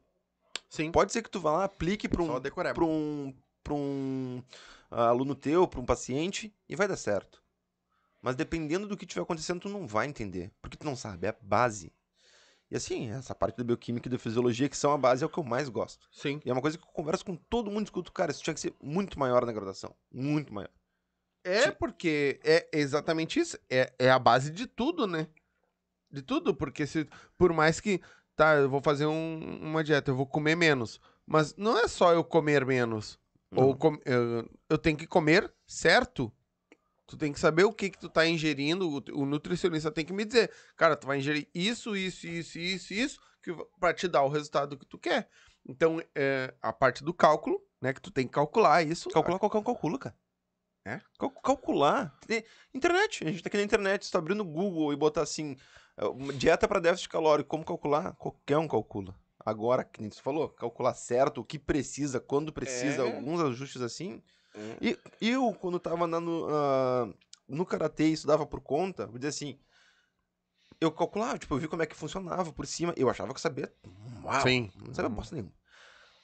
Sim. Pode ser que tu vá lá, aplique para um, pra um, pra um ah, aluno teu, para um paciente, e vai dar certo. Mas dependendo do que estiver acontecendo, tu não vai entender. Porque tu não sabe, é a base. E assim, essa parte da bioquímica e da fisiologia, que são a base, é o que eu mais gosto. Sim. E é uma coisa que eu converso com todo mundo, escuto, cara, isso tinha que ser muito maior na graduação. Muito maior. É porque é exatamente isso. É, é a base de tudo, né? De tudo, porque se por mais que tá, eu vou fazer um- uma dieta, eu vou comer menos, mas não é só eu comer menos, ou Não. com- eu, eu tenho que comer certo. Tu tem que saber o que que tu tá ingerindo, o, o nutricionista tem que me dizer, cara, tu vai ingerir isso, isso, isso, isso, isso, que pra te dar o resultado que tu quer. Então, é, a parte do cálculo, né, que tu tem que calcular isso. Calcular qualquer um calcula, cara. É? Cal- calcular. Internet. A gente tá aqui na internet. Se tu abrir no Google e botar assim, dieta para déficit calórico, como calcular? Qualquer um calcula. Agora, que nem você falou, calcular certo, o que precisa, quando precisa, É. alguns ajustes assim. É. E eu, quando tava andando ah, no karatê e estudava por conta, vou dizer assim, eu calculava, tipo, eu vi como é que funcionava por cima. Eu achava que eu sabia. Uau, Sim. não sabia bosta nenhuma.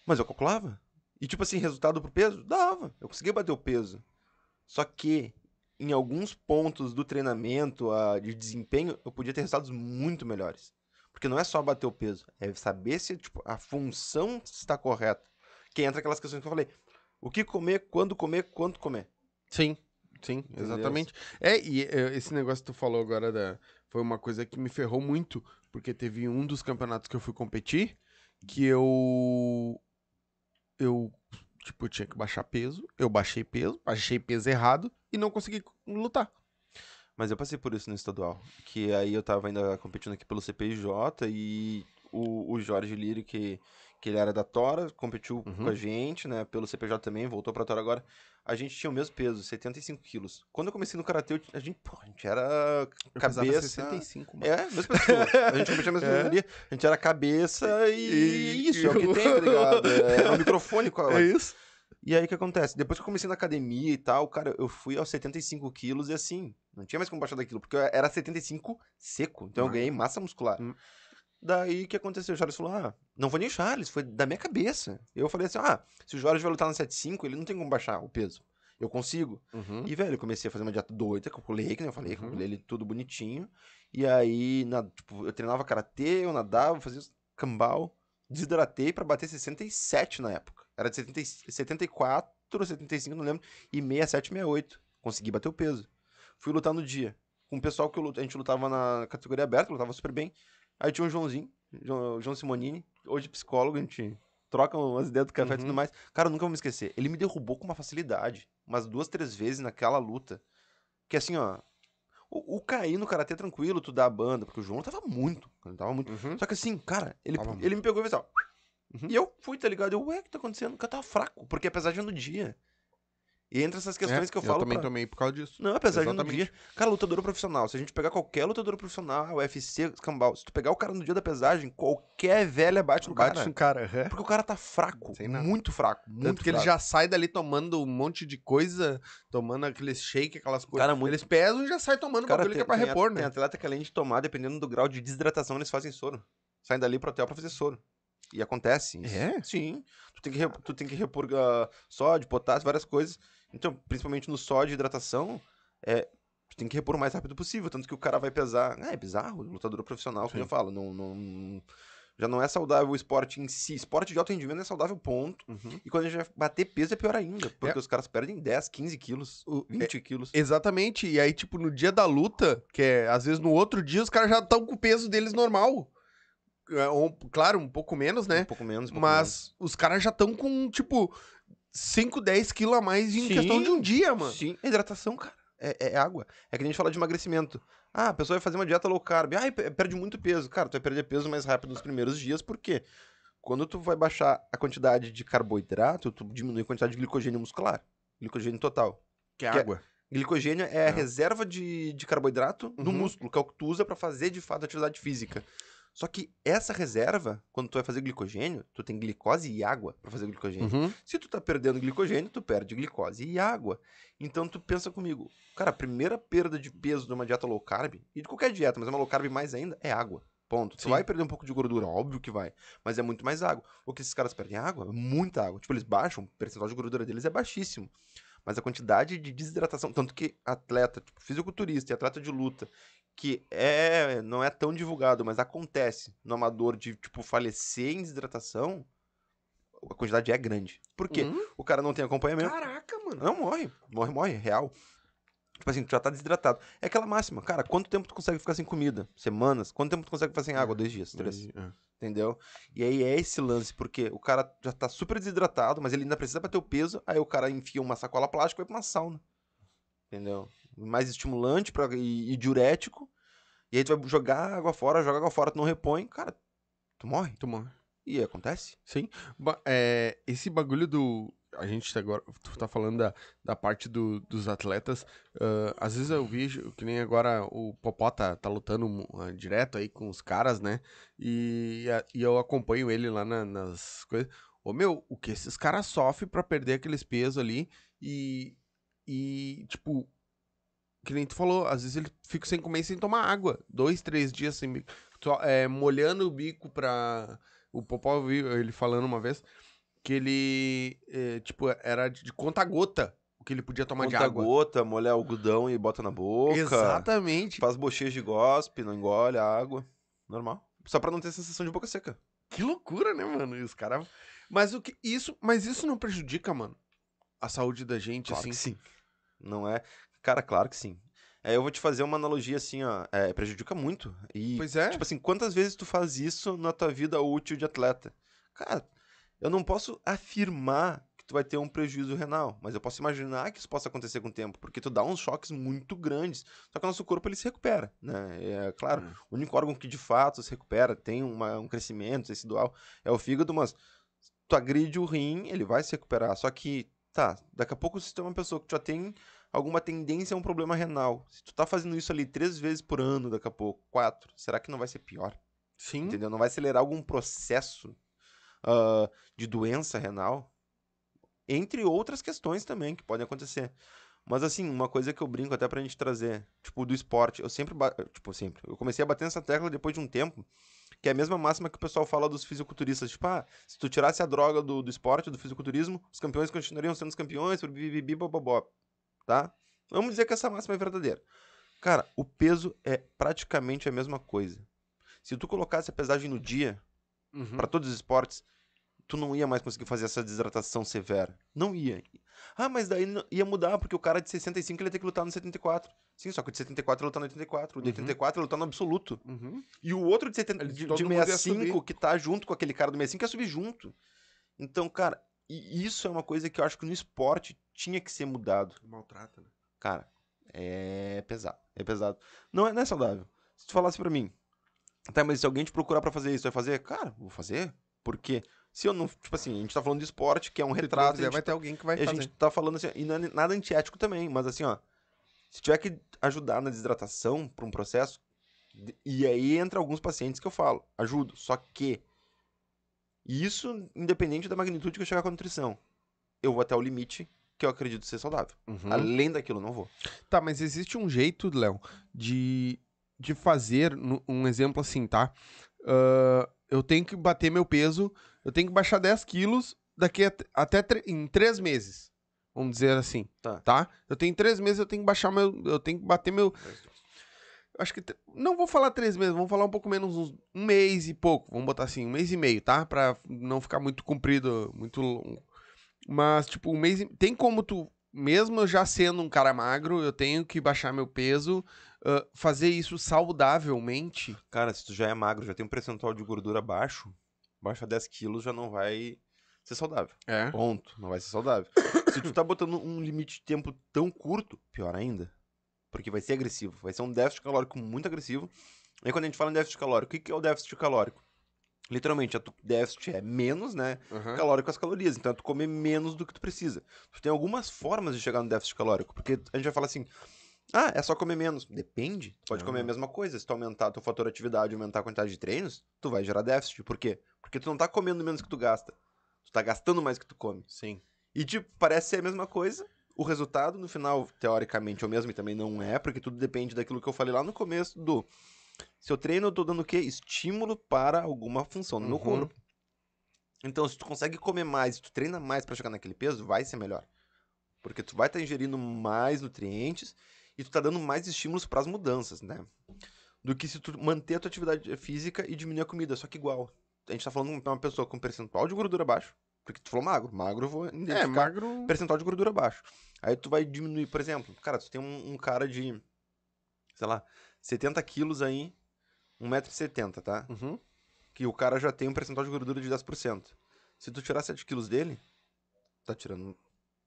Mas eu calculava. E, tipo assim, resultado pro peso? Dava. Eu conseguia bater o peso. Só que, em alguns pontos do treinamento, ah, de desempenho, eu podia ter resultados muito melhores. Porque não é só bater o peso, é saber se tipo, a função está correta. Que entra aquelas questões que eu falei. O que comer, quando comer, quanto comer. Sim, sim, Entendeu? exatamente. É, e é, esse negócio que tu falou agora da, foi uma coisa que me ferrou muito, porque teve um dos campeonatos que eu fui competir que eu. Eu, tipo, eu tinha que baixar peso, eu baixei peso, baixei peso errado e não consegui lutar. Mas eu passei por isso no estadual. Que aí eu tava ainda competindo aqui pelo CPIJ e o, o Jorge Lírio, que, que ele era da Tora, competiu Uhum. com a gente, né? Pelo CPJ também, voltou pra Tora agora. A gente tinha o mesmo peso, 75 quilos. Quando eu comecei no Karatê, eu- a gente, pô, a gente era Eu cabeça... 65, mano. É, mesma pessoa. A gente competia a mesma É. A gente era cabeça e, E- isso, é o que tem, tá ligado? É, o microfone com a... É isso? E aí o que acontece? Depois que eu comecei na academia e tal, cara, eu fui aos 75 quilos e assim, não tinha mais como baixar daquilo, porque eu era 75 seco, então eu Hum. ganhei massa muscular. Hum. Daí o que aconteceu? O Charles falou: Ah, não foi nem o Charles, foi da minha cabeça. Eu falei assim: Ah, se o Jorge vai lutar no 75, ele não tem como baixar o peso. Eu consigo. Uhum. E, velho, eu comecei a fazer uma dieta doida, calculei, que nem eu falei, Uhum. calculei ele tudo bonitinho. E aí, na- tipo, eu treinava karatê, eu nadava, fazia cambal, desidratei pra bater 67 na época. Era de 70, e- 74, 75, não lembro, e 67, 68. Consegui bater o peso. Fui lutar no dia. Com o pessoal que eu a gente lutava na categoria aberta, lutava super bem. Aí tinha o Joãozinho, João, João Simonini, hoje psicólogo, a gente troca umas ideias do café e tudo Uhum. mais. Cara, eu nunca vou me esquecer. Ele me derrubou com uma facilidade. Umas duas, três vezes naquela luta. Que assim, ó. O, o cair no karatê tranquilo, tu dá a banda, porque o João tava muito. Tava muito. Uhum. Só que assim, cara, ele, Tava ele me pegou e fez ó. Uhum. E eu fui, tá ligado? Eu, ué, o que tá acontecendo? Porque eu tava fraco. Porque é pesagem no dia. E entre essas questões É, que eu falo. também pra- tomei por causa disso. Não, apesar de no Exatamente. dia. Cara, lutador profissional. Se a gente pegar qualquer lutador profissional, UFC, escambau, se tu pegar o cara no dia da pesagem, qualquer velha bate no Bate cara. no cara. aham. Porque o cara tá fraco. Muito fraco. Muito Tanto que ele fraco. já sai dali tomando um monte de coisa, tomando aqueles shake, aquelas coisas. Cara, muito- Eles pesam e já sai tomando o Cara, bagulho que é pra repor, a- né? tem atleta que além de tomar, dependendo do grau de desidratação, eles fazem soro. Saem dali pro hotel pra fazer soro. E acontece isso. É? Sim. Tu tem que, tu tem que repor ah, sódio, potássio, várias coisas. Então, principalmente no sódio e hidratação, é, tem que repor o mais rápido possível. Tanto que o cara vai pesar. Ah, é bizarro, lutador profissional, como Sim. eu falo. Não, não, Já não é saudável o esporte em si. Esporte de alto rendimento é saudável, ponto. Uhum. E quando a gente vai bater peso é pior ainda. Porque os caras perdem 10, 15 quilos, 20 quilos. Exatamente. E aí, tipo, no dia da luta, que é às vezes no outro dia, os caras já estão com o peso deles normal. É, claro, um pouco menos, né? Um pouco menos, um pouco Mas os caras já estão com, tipo, 5, 10 quilos a mais em Sim. questão de um dia, mano. Sim, é hidratação, cara. É, é água. É que a gente fala de emagrecimento. Ah, a pessoa vai fazer uma dieta low carb. Ah, perde muito peso. Cara, tu vai perder peso mais rápido nos primeiros dias, por quê? Quando tu vai baixar a quantidade de carboidrato, tu diminui a quantidade de glicogênio muscular. Glicogênio total. Que é Que é- água. Glicogênio é a É. reserva de, de carboidrato do Uhum. músculo, que é o que tu usa pra fazer de fato atividade física. Só que essa reserva, quando tu vai fazer glicogênio, tu tem glicose e água pra fazer glicogênio. Uhum. Se tu tá perdendo glicogênio, tu perde glicose e água. Então tu pensa comigo, cara, a primeira perda de peso de uma dieta low carb, e de qualquer dieta, mas uma low carb mais ainda, é água. Ponto. Tu Sim. vai perder um pouco de gordura, óbvio que vai, mas é muito mais água. O que esses caras perdem água? É muita água. Tipo, eles baixam, o percentual de gordura deles é baixíssimo. Mas a quantidade de desidratação, tanto que atleta, tipo, fisiculturista e atleta de luta, que é não é tão divulgado, mas acontece no amador de tipo falecer em desidratação, a quantidade é grande. Por quê? Uhum. O cara não tem acompanhamento. Caraca, mano. Não morre. Morre, morre, real. Tipo assim, tu já tá desidratado. É aquela máxima, cara, quanto tempo tu consegue ficar sem comida? Semanas? Quanto tempo tu consegue ficar sem água? Dois dias, três. É. Entendeu? E aí é esse lance, porque o cara já tá super desidratado, mas ele ainda precisa bater o peso, aí o cara enfia uma sacola plástica e vai pra uma sauna. Entendeu? Mais estimulante pra, e, e diurético. E aí tu vai jogar água fora, joga água fora, tu não repõe, cara, tu morre. Tu morre. E acontece. Sim. Ba- é, esse bagulho do. A gente tá agora. Tu tá falando da, da parte do- dos atletas. ah, às vezes eu vejo que nem agora o Popó tá, tá lutando ah, direto aí com os caras, né? E, a- e eu acompanho ele lá na- nas coisas. Ô meu, o que esses caras sofrem pra perder aqueles pesos ali e. E, tipo. Que nem tu falou, às vezes ele fica sem comer e sem tomar água. Dois, três dias sem. é, molhando o bico pra. O Popó eu vi ele falando uma vez que ele, é, tipo, era de, de conta-gota o que ele podia tomar de Conta água. gota, molha algodão e bota na boca. Exatamente. Faz bochecha de gospe, não engole a água. Normal. Só pra não ter sensação de boca seca. Que loucura, né, mano? E os caras. Mas o que. Isso, mas isso não prejudica, mano, a saúde da gente, Claro assim. sim. Não é? Cara, claro que sim. É, eu vou te fazer uma analogia assim, ó. É, prejudica muito. E, Pois é. tipo assim, quantas vezes tu faz isso na tua vida útil de atleta? Cara, eu não posso afirmar que tu vai ter um prejuízo renal, mas eu posso imaginar que isso possa acontecer com o tempo, porque tu dá uns choques muito grandes. Só que o nosso corpo ele se recupera, né? É claro, Hum. o único órgão que de fato se recupera, tem uma- um crescimento residual, é o fígado, mas tu agride o rim, ele vai se recuperar. Só que, tá, daqui a pouco se tu é uma pessoa que já tem alguma tendência a um problema renal, se tu tá fazendo isso ali três vezes por ano, daqui a pouco, quatro, será que não vai ser pior? Sim. Entendeu? Não vai acelerar algum processo ah, de doença renal? Entre outras questões também que podem acontecer. Mas assim, uma coisa que eu brinco até pra gente trazer, tipo, do esporte, eu sempre, tipo, sempre, eu comecei a bater nessa tecla depois de um tempo, que é a mesma máxima que o pessoal fala dos fisiculturistas, tipo, ah, se tu tirasse a droga do, do esporte, do fisiculturismo, os campeões continuariam sendo os campeões, bibibi, bobobó, tá? Vamos dizer que essa máxima é verdadeira. Cara, o peso é praticamente a mesma coisa. Se tu colocasse a pesagem no dia, Uhum. pra todos os esportes, tu não ia mais conseguir fazer essa desidratação severa. Não ia. Ah, mas daí ia mudar, porque o cara de 65 ele ia ter que lutar no 74. Sim, só que o de 74 ia lutar no 84. O de Uhum. 84 ia lutar no absoluto. Uhum. E o outro de, 70, Eles- de, de mundo ia 65 subir. que tá junto com aquele cara do 65 ia subir junto. Então, cara, e isso é uma coisa que eu acho que no esporte tinha que ser mudado. Maltrata, né? Cara, é pesado. É pesado. Não é, não é saudável. Se tu falasse pra mim, tá, mas se alguém te procurar pra fazer isso, vai fazer? Cara, vou fazer. Porque se eu não. Tipo assim, a gente tá falando de esporte, que é um retrato. gente vai ter alguém que vai e a fazer. gente tá falando assim, e não é nada antiético também, mas assim, ó. Se tiver que ajudar na desidratação pra um processo, e aí entra alguns pacientes que eu falo, ajudo. Só que. Isso, independente da magnitude que eu chegar com a nutrição. Eu vou até o limite que eu acredito ser saudável. Uhum. Além daquilo, eu não vou. Tá, mas existe um jeito, Léo, de, de fazer um exemplo assim, tá? Ah, eu tenho que bater meu peso, eu tenho que baixar 10 quilos daqui a, até em 3 meses. Vamos dizer assim. Tá. Tá? Eu tenho 3 meses, eu tenho que baixar meu. Eu tenho que bater meu. Acho que. Não vou falar três meses, vamos falar um pouco menos, uns, um mês e pouco. Vamos botar assim, um mês e meio, tá? Pra não ficar muito comprido, muito longo. Mas, tipo, um mês. E... Tem como tu, mesmo já sendo um cara magro, eu tenho que baixar meu peso, uh, fazer isso saudavelmente. Cara, se tu já é magro, já tem um percentual de gordura baixo, baixa 10 quilos já não vai ser saudável. É. Ponto. Não vai ser saudável. se tu tá botando um limite de tempo tão curto, pior ainda. Porque vai ser agressivo. Vai ser um déficit calórico muito agressivo. E quando a gente fala em déficit calórico, o que é o déficit calórico? Literalmente, o déficit é menos, né? Uhum. Calórico as calorias. Então, é tu comer menos do que tu precisa. Tu tem algumas formas de chegar no déficit calórico. Porque a gente vai falar assim, ah, é só comer menos. Depende. Tu pode Ah. comer a mesma coisa. Se tu aumentar a tua fator atividade, aumentar a quantidade de treinos, tu vai gerar déficit. Por quê? Porque tu não tá comendo menos que tu gasta. Tu tá gastando mais que tu come. Sim. E, tipo, parece ser a mesma coisa. O resultado, no final, teoricamente, é o mesmo e também não é, porque tudo depende daquilo que eu falei lá no começo do. Se eu treino, eu tô dando o quê? Estímulo para alguma função no meu Uhum. corpo. Então, se tu consegue comer mais, se tu treina mais para chegar naquele peso, vai ser melhor. Porque tu vai estar ingerindo mais nutrientes e tu tá dando mais estímulos para as mudanças, né? Do que se tu manter a tua atividade física e diminuir a comida, só que igual. A gente tá falando de uma pessoa com percentual de gordura baixo, porque tu falou magro. Magro eu vou É, identificar magro. percentual de gordura baixo. Aí tu vai diminuir, por exemplo, cara, tu tem um, um cara de, sei lá, 70 quilos aí, 1,70m, tá? Uhum. Que o cara já tem um percentual de gordura de 10%. Se tu tirar 7 quilos dele, tá tirando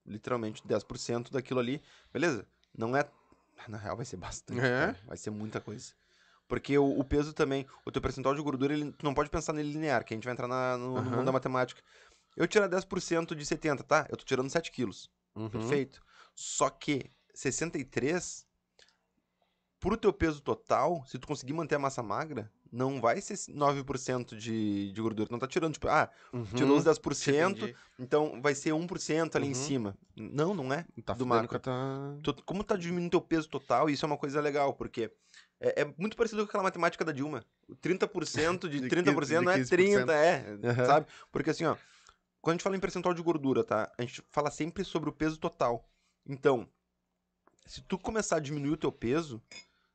literalmente 10% daquilo ali, beleza? Não é. Na real vai ser bastante, É? vai ser muita coisa. Porque o, o peso também, o teu percentual de gordura, ele, tu não pode pensar nele linear, que a gente vai entrar na- no, no Aham. mundo da matemática. Eu tirar 10% de 70, tá? Eu tô tirando 7 quilos. Uhum. Perfeito. Só que 63, pro teu peso total, se tu conseguir manter a massa magra, não vai ser 9% de, de gordura. Tu não tá tirando, tipo, ah, Uhum. tirou os 10%, Entendi. então vai ser 1% ali em Uhum. cima. Não, não é. Tá do macro. tua- Tu- como tá diminuindo teu peso total, isso é uma coisa legal, porque é, é muito parecido com aquela matemática da Dilma. O 30% de De 30% não é 15%. 30, é, Aham. sabe? Porque assim, ó, quando a gente fala em percentual de gordura, tá? A gente fala sempre sobre o peso total. Então, se tu começar a diminuir o teu peso,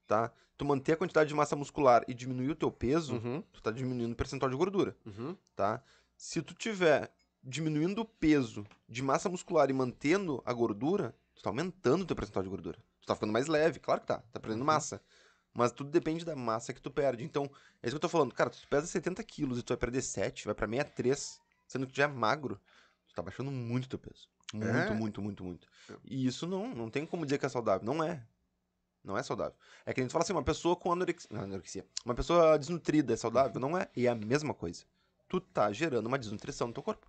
tá? Tu manter a quantidade de massa muscular e diminuir o teu peso, Uhum. tu tá diminuindo o percentual de gordura Uhum. tá? Se tu tiver diminuindo o peso de massa muscular e mantendo a gordura, tu tá aumentando o teu percentual de gordura. Tu tá ficando mais leve, claro que tá, tá perdendo Uhum. massa. Mas tudo depende da massa que tu perde. Então, é isso que eu tô falando. Cara, tu pesa 70 quilos e tu vai perder 7, vai pra 63, sendo que tu já é magro, tu tá baixando muito teu peso. Muito, É? muito, muito, muito. E isso não, não tem como dizer que é saudável. Não é. Não é saudável. É que a gente fala assim, uma pessoa com anorexia, não, anorexia. Uma pessoa desnutrida é saudável? Não é. E é a mesma coisa. Tu tá gerando uma desnutrição no teu corpo.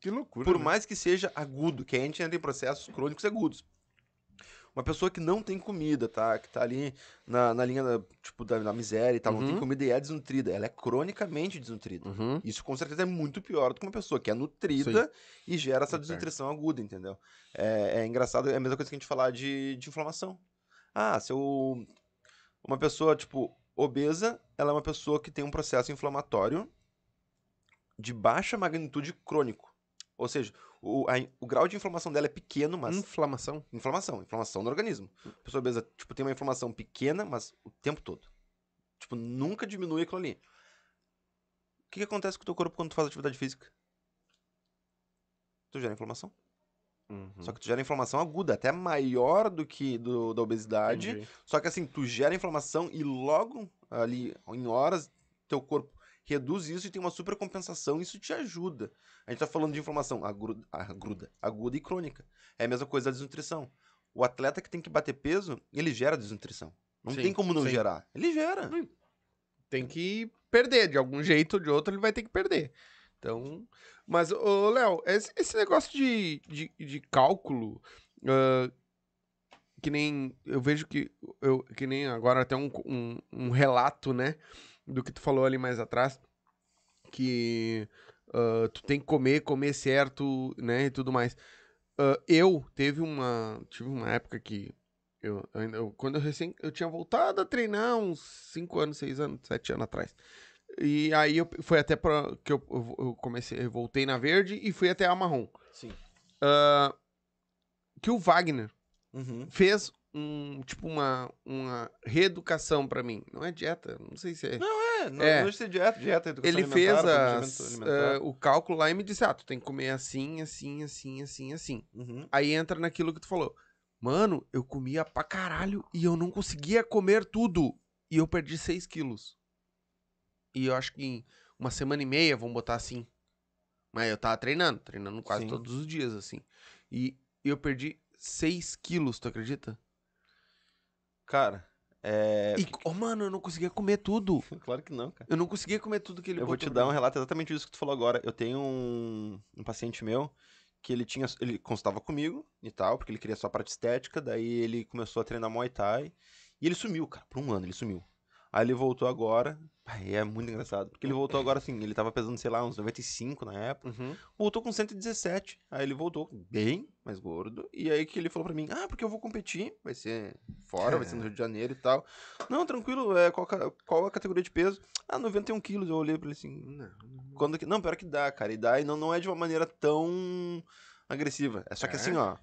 Que loucura. Por né? mais que seja agudo, que a gente entra em processos crônicos agudos. Uma pessoa que não tem comida, tá? Que tá ali na, na linha da, tipo, da, da miséria e tal, não tem Uhum. comida e é desnutrida. Ela é cronicamente desnutrida. Uhum. Isso com certeza é muito pior do que uma pessoa que é nutrida e gera essa Certo. desnutrição aguda, entendeu? É, é engraçado, é a mesma coisa que a gente falar de, de inflamação. Ah, se eu. Uma pessoa, tipo, obesa, ela é uma pessoa que tem um processo inflamatório de baixa magnitude crônico. Ou seja, o, a- o grau de inflamação dela é pequeno, mas. Inflamação. Inflamação, inflamação no organismo. A pessoa obesa, tipo, tem uma inflamação pequena, mas o tempo todo. Tipo, nunca diminui aquilo ali. O que, que acontece com o teu corpo quando tu faz atividade física? Tu gera inflamação. Uhum. Só que tu gera inflamação aguda, até maior do que do, da obesidade. Entendi. Só que assim, tu gera inflamação e logo ali, em horas, teu corpo reduz isso e tem uma supercompensação, e isso te ajuda. A gente tá falando de inflamação agruda, agruda, aguda e crônica. É a mesma coisa da desnutrição. O atleta que tem que bater peso, ele gera desnutrição. Não Sim, tem como não sim. gerar. Ele gera. Tem que perder, de algum jeito ou de outro ele vai ter que perder. Então, mas, ô, Léo, esse, esse negócio de, de, de cálculo, ah, que nem, eu vejo que, eu, que nem agora até um, um, um relato, né, do que tu falou ali mais atrás, que ah, tu tem que comer, comer certo, né, e tudo mais. Ah, eu teve uma, tive uma época que eu, eu- quando eu recém, eu tinha voltado a treinar uns 5 anos, 6 anos, 7 anos atrás. E aí eu, foi até pra, que eu, eu- comecei, eu voltei na verde e fui até a marrom. Sim. Ah, que o Wagner Uhum. fez um tipo uma, uma reeducação pra mim. Não é dieta, não sei se é. É, não, É. não deixa de ser dieta, dieta, educação Ele fez as, ah, o cálculo lá e me disse: ah, tu tem que comer assim, assim, assim, assim, assim. Uhum. Aí entra naquilo que tu falou. Mano, eu comia pra caralho e eu não conseguia comer tudo. E eu perdi 6 quilos. E eu acho que em uma semana e meia, vamos botar assim. Mas eu tava treinando, treinando quase Sim. todos os dias, assim. E eu perdi 6 quilos, tu acredita? Cara, é. E, oh, mano, eu não conseguia comer tudo. Claro que não, cara. Eu não conseguia comer tudo que ele Eu vou te dar um relato exatamente disso que tu falou agora. Eu tenho um, um paciente meu que ele tinha. Ele consultava comigo e tal, porque ele queria só a parte estética. Daí ele começou a treinar Muay Thai. E ele sumiu, cara. Por um ano ele sumiu. Aí ele voltou agora. Ai, é muito engraçado. Porque ele voltou agora assim. Ele tava pesando, sei lá, uns 95 na época. Uhum. Voltou com 117. Aí ele voltou bem mais gordo. E aí que ele falou pra mim: Ah, porque eu vou competir. Vai ser fora, vai ser no Rio de Janeiro e tal. Não, tranquilo. É, qual, qual a categoria de peso? Ah, 91 quilos. Eu olhei pra ele assim: Não, quando que... Não, pior que dá, cara. E dá, e não, não é de uma maneira tão agressiva. É só que É? assim, ó.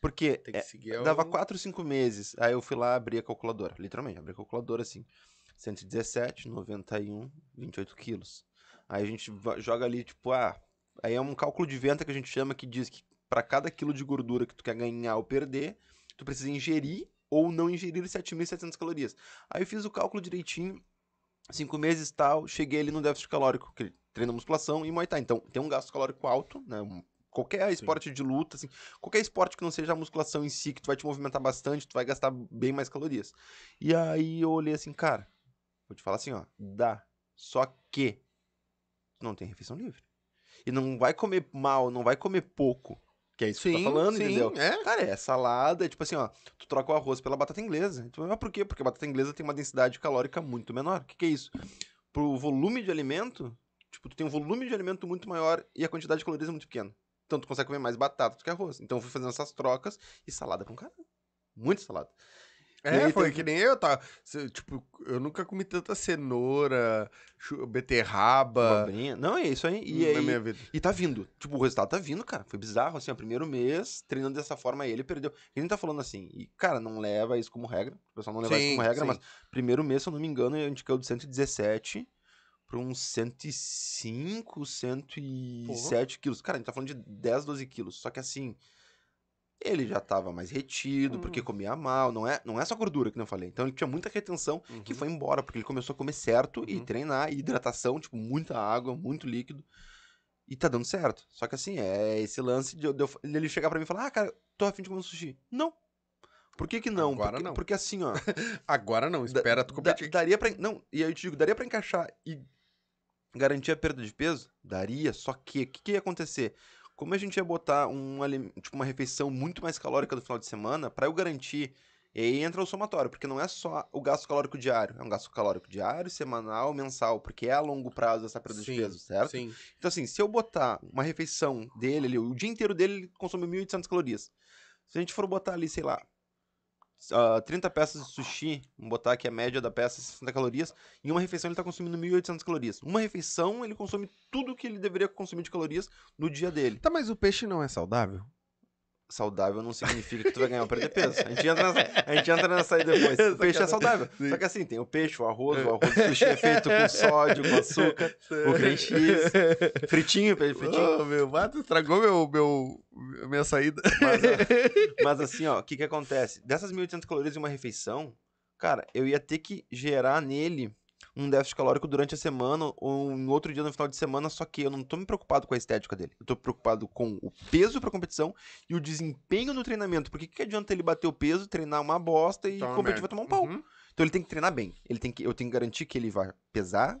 Porque é, dava 4, 5 meses. Aí eu fui lá abrir a calculadora. Literalmente, abri a calculadora assim. 117, 91, 28 quilos. Aí a gente joga ali, tipo, ah. Aí é um cálculo de venta que a gente chama que diz que para cada quilo de gordura que tu quer ganhar ou perder, tu precisa ingerir ou não ingerir 7.700 calorias. Aí eu fiz o cálculo direitinho, cinco meses tal, cheguei ali no déficit calórico, que treina musculação e Muay Thai. Então, tem um gasto calórico alto, né? Qualquer esporte de luta, assim, qualquer esporte que não seja a musculação em si, que tu vai te movimentar bastante, tu vai gastar bem mais calorias. E aí eu olhei assim, cara, vou te falar assim, ó, dá. Só que não tem refeição livre. E não vai comer mal, não vai comer pouco. Que é isso que tu Sim, tá falando, sim, entendeu? é. Cara, é salada, é tipo assim, ó, tu troca o arroz pela batata inglesa. Tu, mas por quê? Porque a batata inglesa tem uma densidade calórica muito menor. O que, que é isso? Pro volume de alimento, tipo, tu tem um volume de alimento muito maior e a quantidade de calorias é muito pequena. Então tu consegue comer mais batata do que arroz. Então eu fui fazendo essas trocas e salada com caramba. Muita salada. É, aí foi que nem eu, tá? Tipo, eu nunca comi tanta cenoura, beterraba Abobrinha. Não, é isso aí. E, na aí, minha vida. e tá vindo. Tipo, o resultado tá vindo, cara. Foi bizarro, assim, ó. Primeiro mês, treinando dessa forma, aí ele perdeu. Ele tá falando assim. E, cara, não leva isso como regra. O pessoal não leva isso Sim, como regra, sim. mas primeiro mês, se eu não me engano, a gente caiu de 117 pra uns 105, 107 quilos. Cara, a gente tá falando de 10, 12 quilos. Só que assim. Ele já tava mais retido, porque Hum. comia mal, não é, não é só gordura que eu falei. Então ele tinha muita retenção que Uhum. foi embora, porque ele começou a comer certo e Uhum. treinar, e hidratação, tipo, muita água, muito líquido. E tá dando certo. Só que assim, é esse lance de, de eu- ele chegar pra mim e falar: Ah, cara, tô afim de comer um sushi. Não. Por que que não? Agora porque, não. Porque assim, ó. Agora não, espera tu da- competir. daria pra. Não, e aí eu te digo, daria pra encaixar e garantir a perda de peso? Daria, só que o que, que ia acontecer? Como a gente ia botar um, tipo, uma refeição muito mais calórica no final de semana, pra eu garantir. E aí entra o somatório, porque não é só o gasto calórico diário, é um gasto calórico diário, semanal, mensal, porque é a longo prazo essa perda de Sim, peso, certo? Sim. Então, assim, se eu botar uma refeição dele ali, o dia inteiro dele, ele consome 1.800 calorias. Se a gente for botar ali, sei lá, ah, 30 peças de sushi, vamos botar que a média da peça é 60 calorias, em uma refeição ele tá consumindo 1.800 calorias. Uma refeição, ele consome tudo que ele deveria consumir de calorias no dia dele. Tá, mas o peixe não é saudável? Saudável não significa que tu vai ganhar ou perder peso. A gente entra nessa, a gente entra nessa aí depois. O peixe é saudável. Sim. Só que assim, tem o peixe, o arroz, o arroz de sushi é feito com sódio, com açúcar, o cream cheese, fritinho, peixe fritinho. Ô, meu, Mato estragou meu, meu, minha saída. Mas, ó, mas assim, ó, o que que acontece? Dessas 1.800 calorias em uma refeição, cara, eu ia ter que gerar nele um déficit calórico durante a semana ou em outro dia no final de semana, só que eu não tô me preocupado com a estética dele. Eu tô preocupado com o peso pra competição e o desempenho no treinamento. Porque o que, adianta ele bater o peso, treinar uma bosta e Toma competir merda. vai tomar um pau? Uhum. Então ele tem que treinar bem. Ele tem que, eu tenho que garantir que ele vai pesar,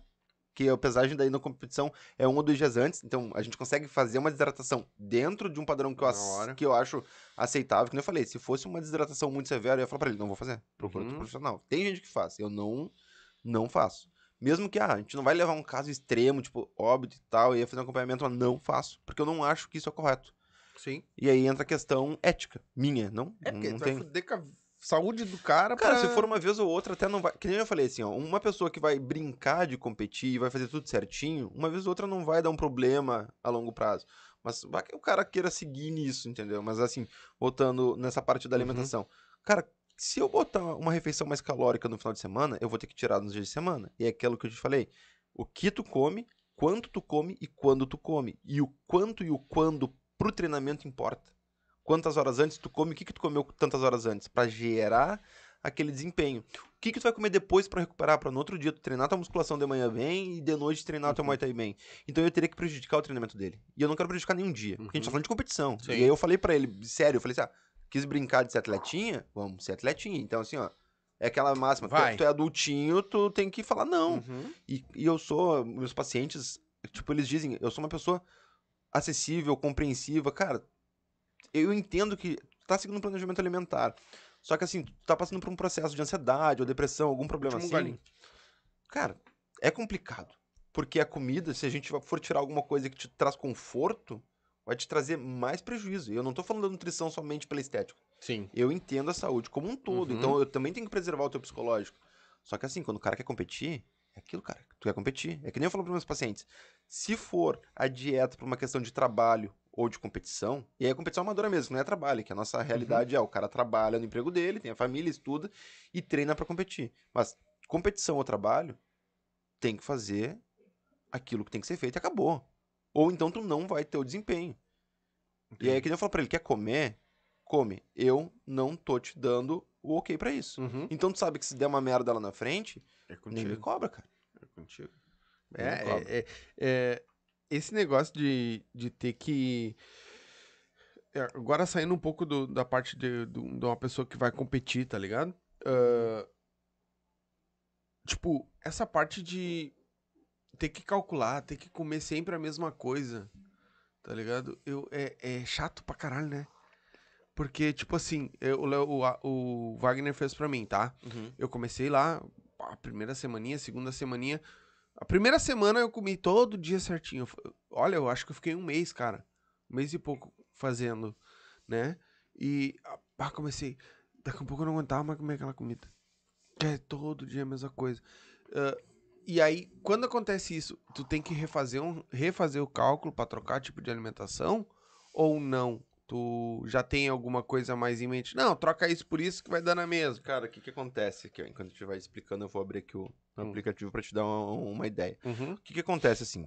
que a pesagem daí na competição é um ou dois dias antes. Então a gente consegue fazer uma desidratação dentro de um padrão que eu, que eu acho aceitável. Que eu falei, se fosse uma desidratação muito severa, eu ia falar pra ele, não vou fazer. Procura outro Uhum. profissional. Tem gente que faz, eu não, não faço. Mesmo que, ah, a gente não vai levar um caso extremo, tipo, óbito e tal, e ia fazer um acompanhamento, mas não faço. Porque eu não acho que isso é correto. Sim. E aí entra a questão ética, minha, não? É porque não tu vai tem. fuder com a saúde do cara Cara, pra... se for uma vez ou outra, até não vai. Que nem eu falei assim, ó. Uma pessoa que vai brincar de competir e vai fazer tudo certinho, uma vez ou outra não vai dar um problema a longo prazo. Mas vai que o cara queira seguir nisso, entendeu? Mas assim, voltando nessa parte da Uhum. alimentação. Cara, Se eu botar uma refeição mais calórica no final de semana, eu vou ter que tirar nos dias de semana. E é aquilo que eu te falei. O que tu come, quanto tu come e quando tu come. E o quanto e o quando pro treinamento importa. Quantas horas antes tu come, o que, que tu comeu tantas horas antes? Pra gerar aquele desempenho. O que, que tu vai comer depois pra recuperar? Pra no outro dia tu treinar tua musculação de manhã bem e de noite treinar teu Muay Thai bem. Então eu teria que prejudicar o treinamento dele. E eu não quero prejudicar nenhum dia. Porque a gente tá Uhum. falando de competição. Sim. E aí eu falei pra ele, sério, eu falei assim, ah, quis brincar de ser atletinha? Vamos ser atletinha. Então assim, ó, é aquela máxima, tu é- Vai. Tu, é adultinho, tu tem que falar não. Uhum. E, e eu sou, meus pacientes, tipo, eles dizem, eu sou uma pessoa acessível, compreensiva. Cara, eu entendo que tu tá seguindo um planejamento alimentar. Só que assim, tu tá passando por um processo de ansiedade ou depressão, algum problema Último assim. golinho. Cara, é complicado. Porque a comida, se a gente for tirar alguma coisa que te traz conforto, vai te trazer mais prejuízo. E eu não tô falando da nutrição somente pela estética. Sim. Eu entendo a saúde como um todo. Uhum. Então eu também tenho que preservar o teu psicológico. Só que assim, quando o cara quer competir, é aquilo, cara. Tu quer competir. É que nem eu falo para meus pacientes. Se for a dieta por uma questão de trabalho ou de competição, e aí a competição amadora mesmo, não é trabalho, que a nossa realidade é o cara trabalha no emprego dele, tem a família, estuda e treina para competir. Mas competição ou trabalho, tem que fazer aquilo que tem que ser feito e acabou. Ou então tu não vai ter o desempenho. E aí, que nem eu falo pra ele, quer comer? Come. Eu não tô te dando o ok pra isso. Uhum. Então tu sabe que se der uma merda lá na frente, É nem me cobra, cara. É contigo. É, cobra. é, é- é, esse negócio de, de ter que. é, agora saindo um pouco do- da parte de, de uma pessoa que vai competir, tá ligado? Ah, tipo, essa parte de ter que calcular, ter que comer sempre a mesma coisa, tá ligado? Eu, é, é chato pra caralho, né? Porque, tipo assim, eu- o, Léo- o, a- o Wagner fez pra mim, tá? Uhum. Eu comecei lá, a primeira semaninha, segunda semaninha. A primeira semana eu comi todo dia certinho. Olha, eu acho que eu fiquei um mês, cara. Um mês e pouco fazendo, né? E ah, comecei. Daqui a pouco eu não aguentava mais comer aquela comida. É todo dia a mesma coisa. Ah, e aí, quando acontece isso, tu tem que refazer, um, refazer o cálculo pra trocar tipo de alimentação? Ou não? Tu já tem alguma coisa mais em mente? Não, troca isso por isso que vai dar na mesma. Cara, o que que acontece aqui? ó? Enquanto a gente vai explicando, eu vou abrir aqui o Hum. aplicativo pra te dar uma, uma ideia. Uhum. O que que acontece, assim?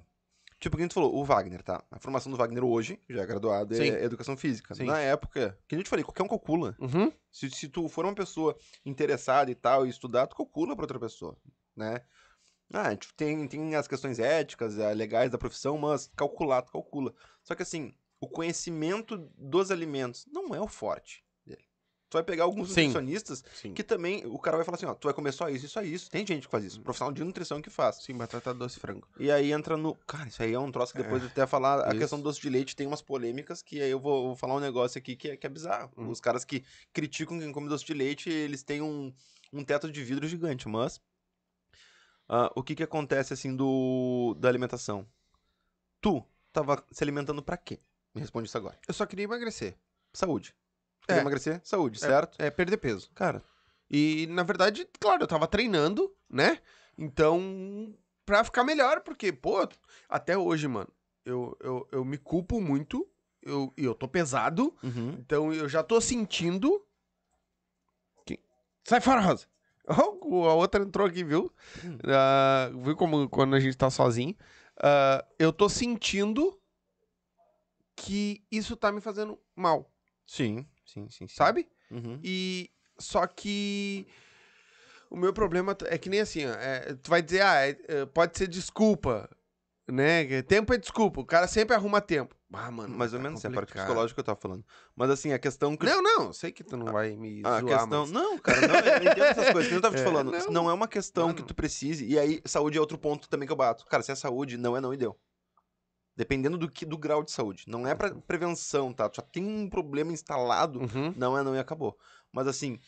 Tipo, o que a gente falou, o Wagner, tá? A formação do Wagner hoje, já é graduado, Sim. é educação física. Sim. Na época, que nem eu te falei, qualquer um calcula. Uhum. Se, se tu for uma pessoa interessada e tal, e estudar, tu calcula pra outra pessoa, né? Ah, gente tem, tem as questões éticas, eh, legais da profissão, mas calcular, tu calcula. Só que assim, o conhecimento dos alimentos não é o forte dele. Tu vai pegar alguns Sim. nutricionistas Sim. que também, o cara vai falar assim, ó, tu vai comer só isso só isso. Tem gente que faz isso, profissional de nutrição que faz. Sim, batata doce frango. E aí entra no. Cara, isso aí é um troço que depois É, eu até falar. A isso. questão do doce de leite tem umas polêmicas que aí eu vou, vou falar um negócio aqui que é, que é bizarro. Uhum. Os caras que criticam quem come doce de leite, eles têm um, um teto de vidro gigante, mas. Ah, o que que acontece assim do da alimentação? Tu tava se alimentando pra quê? Me responde isso agora. Eu só queria emagrecer. Saúde. Quer É. emagrecer? Saúde, certo? É, perder peso. Cara, E, na verdade, claro, eu tava treinando, né? Então, pra ficar melhor, porque, pô, até hoje, mano, eu, eu, eu me culpo muito, eu, e eu tô pesado, uhum. então eu já tô sentindo. que- Sai fora, Rosa! Oh, a outra entrou aqui, viu? Ah, viu como quando a gente tá sozinho? Ah, eu tô sentindo que isso tá me fazendo mal, sim, sim, sim, sim. sabe? Uhum. E só que o meu problema é que nem assim, ó, é, tu vai dizer, ah, é, é, pode ser desculpa, né? que Tempo é desculpa, o cara sempre arruma tempo. Ah, mano, Mais ou tá menos, é a parte complicado. psicológica que eu tava falando. Mas assim, a questão que Não, não, sei que tu não vai me A zoar, questão. mas... Não, cara, não, eu entendo essas coisas. Que eu tava te É, falando. não. Não, é uma questão que Mano. tu precise. E aí, saúde é outro ponto também que eu bato. Cara, se é saúde, não é não e deu. Dependendo do, que, do grau de saúde. Não é pra prevenção, tá? Tu já tem um problema instalado, Uhum. não é não e acabou. Mas assim,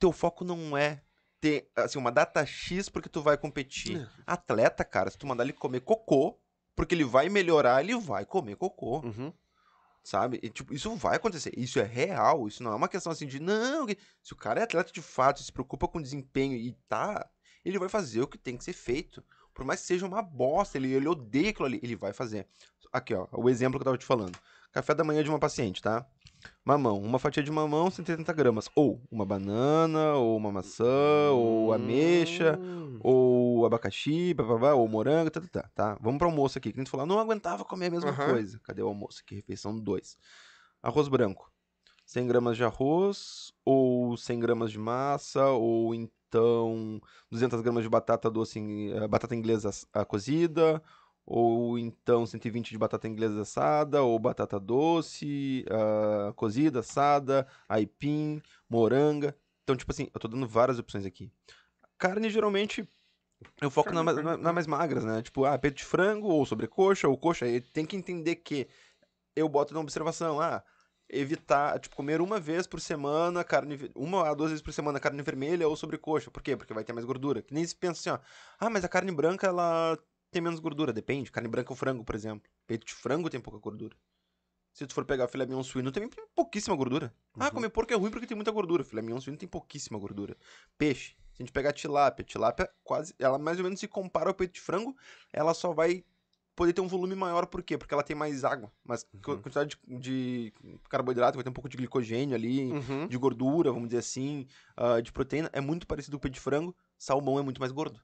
teu foco não é ter assim, uma data X porque tu vai competir. É. Atleta, cara, se tu mandar ele comer cocô, porque ele vai melhorar, ele vai comer cocô Uhum. sabe? E, tipo, isso vai acontecer. Isso é real. Isso não é uma questão assim de, não, se o cara é atleta de fato, se preocupa com desempenho e tá, ele vai fazer o que tem que ser feito. Por mais que seja uma bosta, ele, ele odeia aquilo ali, ele vai fazer. Aqui, ó, o exemplo que eu tava te falando. Café da manhã de uma paciente, tá? Mamão, uma fatia de mamão, 180 gramas. Ou uma banana, ou uma maçã, ou ameixa, Hum. ou abacaxi, bababá, ou morango, tá, tá, tá, tá. Vamos pro almoço aqui. Que a gente falou, não aguentava comer a mesma Aham. coisa. Cadê o almoço aqui? Refeição 2. Arroz branco. 100 gramas de arroz, ou 100 gramas de massa, ou então 200 gramas de batata doce, eh, batata inglesa ah, cozida, ou então 120 de batata inglesa assada, ou batata doce, ah, cozida, assada, aipim, moranga. Então, tipo assim, eu tô dando várias opções aqui. Carne, geralmente, eu foco na, ma- na, na mais magras, né? Tipo, ah, peito de frango, ou sobrecoxa, ou coxa. E tem que entender que eu boto na observação, ah, evitar, tipo, comer uma vez por semana carne, uma a duas vezes por semana carne vermelha ou sobrecoxa. Por quê? Porque vai ter mais gordura. Que nem se pensa assim, ó, ah, mas a carne branca, ela tem menos gordura, depende. Carne branca ou frango, por exemplo. Peito de frango tem pouca gordura. Se tu for pegar filé mignon suíno, tem pouquíssima gordura. Ah, Uhum. comer porco é ruim porque tem muita gordura. Filé mignon suíno tem pouquíssima gordura. Peixe. Se a gente pegar tilápia, tilápia quase, ela mais ou menos se compara ao peito de frango, ela só vai poder ter um volume maior, por quê? Porque ela tem mais água, mas Uhum. quantidade de, de carboidrato, vai ter um pouco de glicogênio ali, Uhum. de gordura, vamos dizer assim, ah, de proteína, é muito parecido com o peito de frango, salmão é muito mais gordo,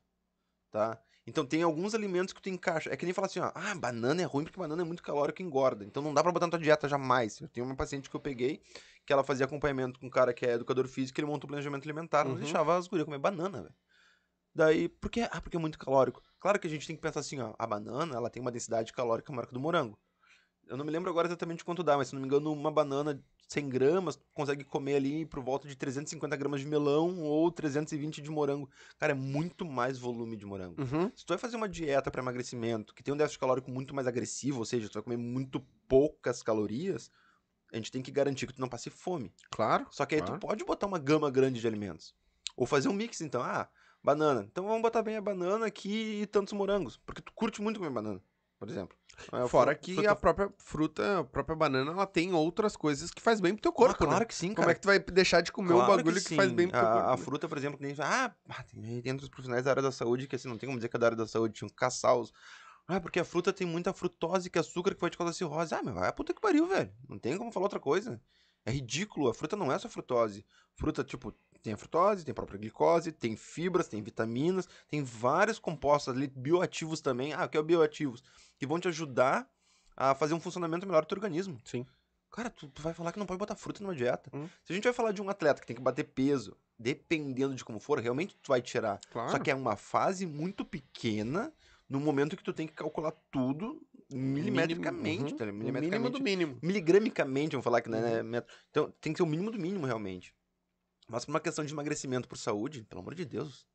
tá? Então tem alguns alimentos que tu encaixa, é que nem falar assim, ó, ah, banana é ruim porque banana é muito calórico e engorda, então não dá pra botar na tua dieta jamais. Eu tenho uma paciente que eu peguei, que ela fazia acompanhamento com um cara que é educador físico, ele monta um planejamento alimentar, não Uhum. deixava as gurias comer banana, velho. Daí, por quê? Ah, porque é muito calórico. Claro que a gente tem que pensar assim, ó, a banana, ela tem uma densidade calórica maior que do morango. Eu não me lembro agora exatamente quanto dá, mas se não me engano, uma banana 100 gramas, consegue comer ali por volta de 350 gramas de melão ou 320 de morango. Cara, é muito mais volume de morango. Uhum. Se tu vai fazer uma dieta para emagrecimento que tem um déficit calórico muito mais agressivo, ou seja, tu vai comer muito poucas calorias, a gente tem que garantir que tu não passe fome. Claro. Só que aí Claro. tu pode botar uma gama grande de alimentos. Ou fazer um mix, então. Ah, banana. Então vamos botar bem a banana aqui e tantos morangos. Porque tu curte muito comer banana, por exemplo. É, Fora que fruta- a própria fruta, a própria banana, ela tem outras coisas que faz bem pro teu corpo, Ah, claro né? que sim, Como cara. é que tu vai deixar de comer um Claro bagulho que, sim. faz bem pro teu a, corpo? A né? fruta, por exemplo, que ah, ah, tem, tem outros profissionais da área da saúde que assim, não tem como dizer que é da área da saúde, tinham que caçar os. Ah, porque a fruta tem muita frutose que açúcar que vai te causar cirrose. Ah, mas vai a puta que pariu, velho. Não tem como falar outra coisa. É ridículo. A fruta não é só frutose. Fruta, tipo, tem a frutose, tem a própria glicose, tem fibras, tem vitaminas, tem vários compostos ali, bioativos também. Ah, o que é o bioativos? Que vão te ajudar a fazer um funcionamento melhor do teu organismo. Sim. Cara, tu, tu vai falar que não pode botar fruta numa dieta. Hum. Se a gente vai falar de um atleta que tem que bater peso, dependendo de como for, realmente tu vai tirar. Claro. Só que é uma fase muito pequena, no momento que tu tem que calcular tudo milimetricamente, Uhum. tá? O mínimo Milimetricamente. do mínimo. Miligramicamente, vamos falar que não é metro. Então tem que ser o mínimo do mínimo, realmente. Mas pra uma questão de emagrecimento por saúde, pelo amor de Deus.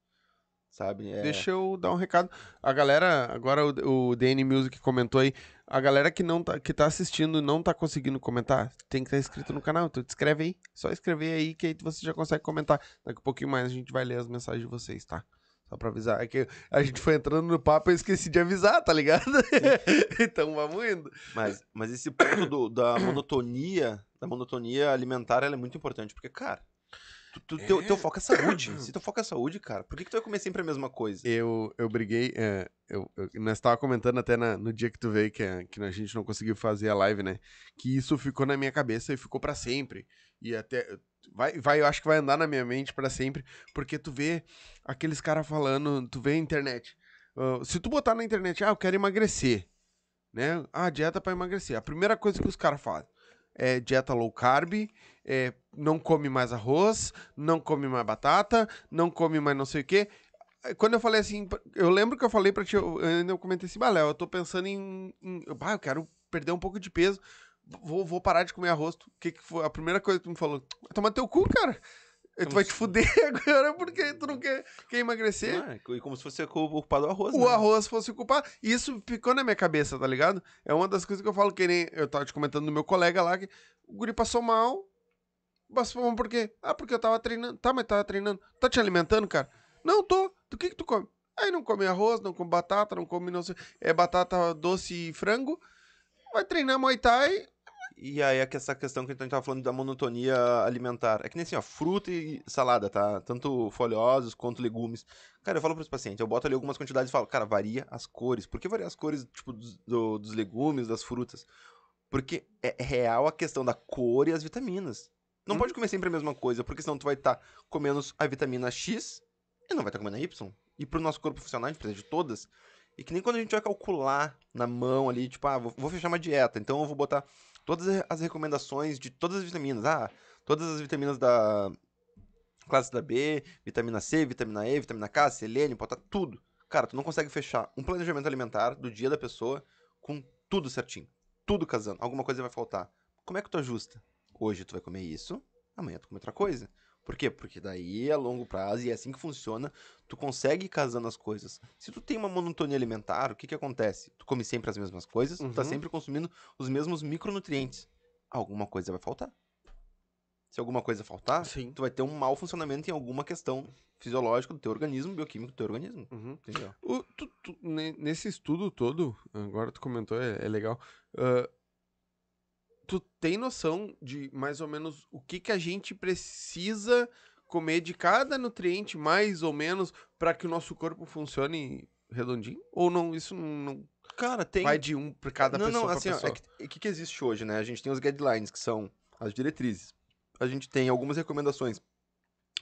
Sabe? É... Deixa eu dar um recado. A galera, agora o, o DN Music comentou aí, a galera que não tá, que tá assistindo e não tá conseguindo comentar, tem que estar inscrito no canal. Então te escreve aí. Só escrever aí que aí você já consegue comentar. Daqui a pouquinho mais a gente vai ler as mensagens de vocês, tá? Só pra avisar. É que a gente foi entrando no papo e eu esqueci de avisar, tá ligado? então vamos indo. Mas, mas esse ponto do- da monotonia, da monotonia alimentar, ela é muito importante. Porque, cara, tu, tu- teu, É. teu foco é saúde. Se teu foco é saúde, cara, por que, que tu vai comer sempre a mesma coisa? Eu, eu briguei, é, eu, eu- nós tava comentando até na- no dia que tu veio, que, é- que a gente não conseguiu fazer a live, né? Que isso ficou na minha cabeça e ficou pra sempre. E até, vai, vai, eu acho que vai andar na minha mente pra sempre, porque tu vê aqueles caras falando, tu vê a internet. ah, se tu botar na internet, ah, eu quero emagrecer, né? Ah, dieta pra emagrecer. A primeira coisa que os caras fazem é dieta low carb, é, não come mais arroz, não come mais batata, não come mais não sei o quê. Quando eu falei assim, eu lembro que eu falei pra ti, eu eu comentei assim, Baléu, eu tô pensando em, em bah, eu quero perder um pouco de peso, vou, vou parar de comer arroz. O que que foi? A primeira coisa que tu me falou, vai tomar teu cu, cara. E Tu vai te fuder agora porque tu não quer, quer emagrecer. Ah, e como se fosse o culpado do arroz, o né? arroz fosse o culpado. E isso ficou na minha cabeça, tá ligado? É uma das coisas que eu falo, que nem eu tava te comentando do meu colega lá, que o guri passou mal. Passou mal por quê? Ah, porque eu tava treinando. Tá, mas tava treinando. Tá te alimentando, cara? Não, tô. Do que que tu come? Aí não come arroz, não come batata, não come não sei... É batata doce e frango. Vai treinar Muay Thai. E aí é que essa questão que a gente tava falando da monotonia alimentar. É que nem assim, ó, fruta e salada, tá? Tanto folhosos quanto legumes. Cara, eu falo pros pacientes, eu boto ali algumas quantidades e falo, cara, varia as cores. Por que varia as cores, tipo, do- dos legumes, das frutas? Porque é real a questão da cor e as vitaminas. Não Hum. pode comer sempre a mesma coisa, porque senão tu vai estar comendo a vitamina X e não vai estar comendo a Y. E pro nosso corpo funcionar, a gente precisa de todas. E que nem quando a gente vai calcular na mão ali, tipo, ah, vou, vou fechar uma dieta, então eu vou botar todas as recomendações de todas as vitaminas. Ah, todas as vitaminas da classe da B, vitamina C, vitamina E, vitamina K, selênio, botar tudo. Cara, tu não consegue fechar um planejamento alimentar do dia da pessoa com tudo certinho. Tudo casando. Alguma coisa vai faltar. Como é que tu ajusta? Hoje tu vai comer isso, amanhã tu come outra coisa. Por quê? Porque daí é a longo prazo e é assim que funciona. Tu consegue ir casando as coisas. Se tu tem uma monotonia alimentar, o que que acontece? Tu come sempre as mesmas coisas, tu tá Uhum. sempre consumindo os mesmos micronutrientes. Alguma coisa vai faltar. Se alguma coisa faltar, Sim. tu vai ter um mau funcionamento em alguma questão fisiológica do teu organismo, bioquímico do teu organismo. Uhum. Entendeu? O- tu- tu- ne- nesse estudo todo, agora tu comentou, é, é legal. ah, tu tem noção de mais ou menos o que, que a gente precisa comer de cada nutriente, mais ou menos, para que o nosso corpo funcione redondinho? Ou não? Isso não, não Cara, tem. vai de um para cada não, pessoa não, assim, ó, pessoa? é que- o que, que existe hoje, né? A gente tem os guidelines, que são as diretrizes. A gente tem algumas recomendações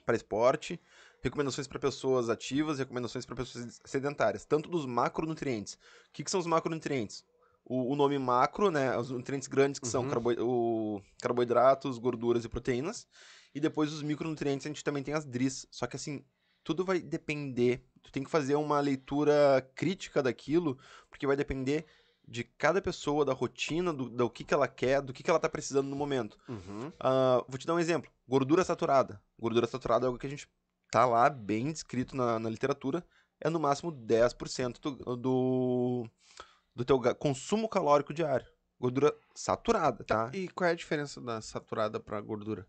para esporte, recomendações para pessoas ativas, recomendações para pessoas sedentárias, tanto dos macronutrientes. O que, que são os macronutrientes? O, o nome macro, né? Os nutrientes grandes, que são Uhum. carbo, o, carboidratos, gorduras e proteínas. E depois os micronutrientes, a gente também tem as DRIs. Só que assim, tudo vai depender. Tu tem que fazer uma leitura crítica daquilo, porque vai depender de cada pessoa, da rotina, do, do que, que ela quer, do que, que ela tá precisando no momento. Uhum. Ah, vou te dar um exemplo. Gordura saturada. Gordura saturada é algo que a gente tá lá bem descrito na, na literatura. É no máximo 10% do, do, do teu consumo calórico diário. Gordura saturada, tá? E qual é a diferença da saturada pra gordura?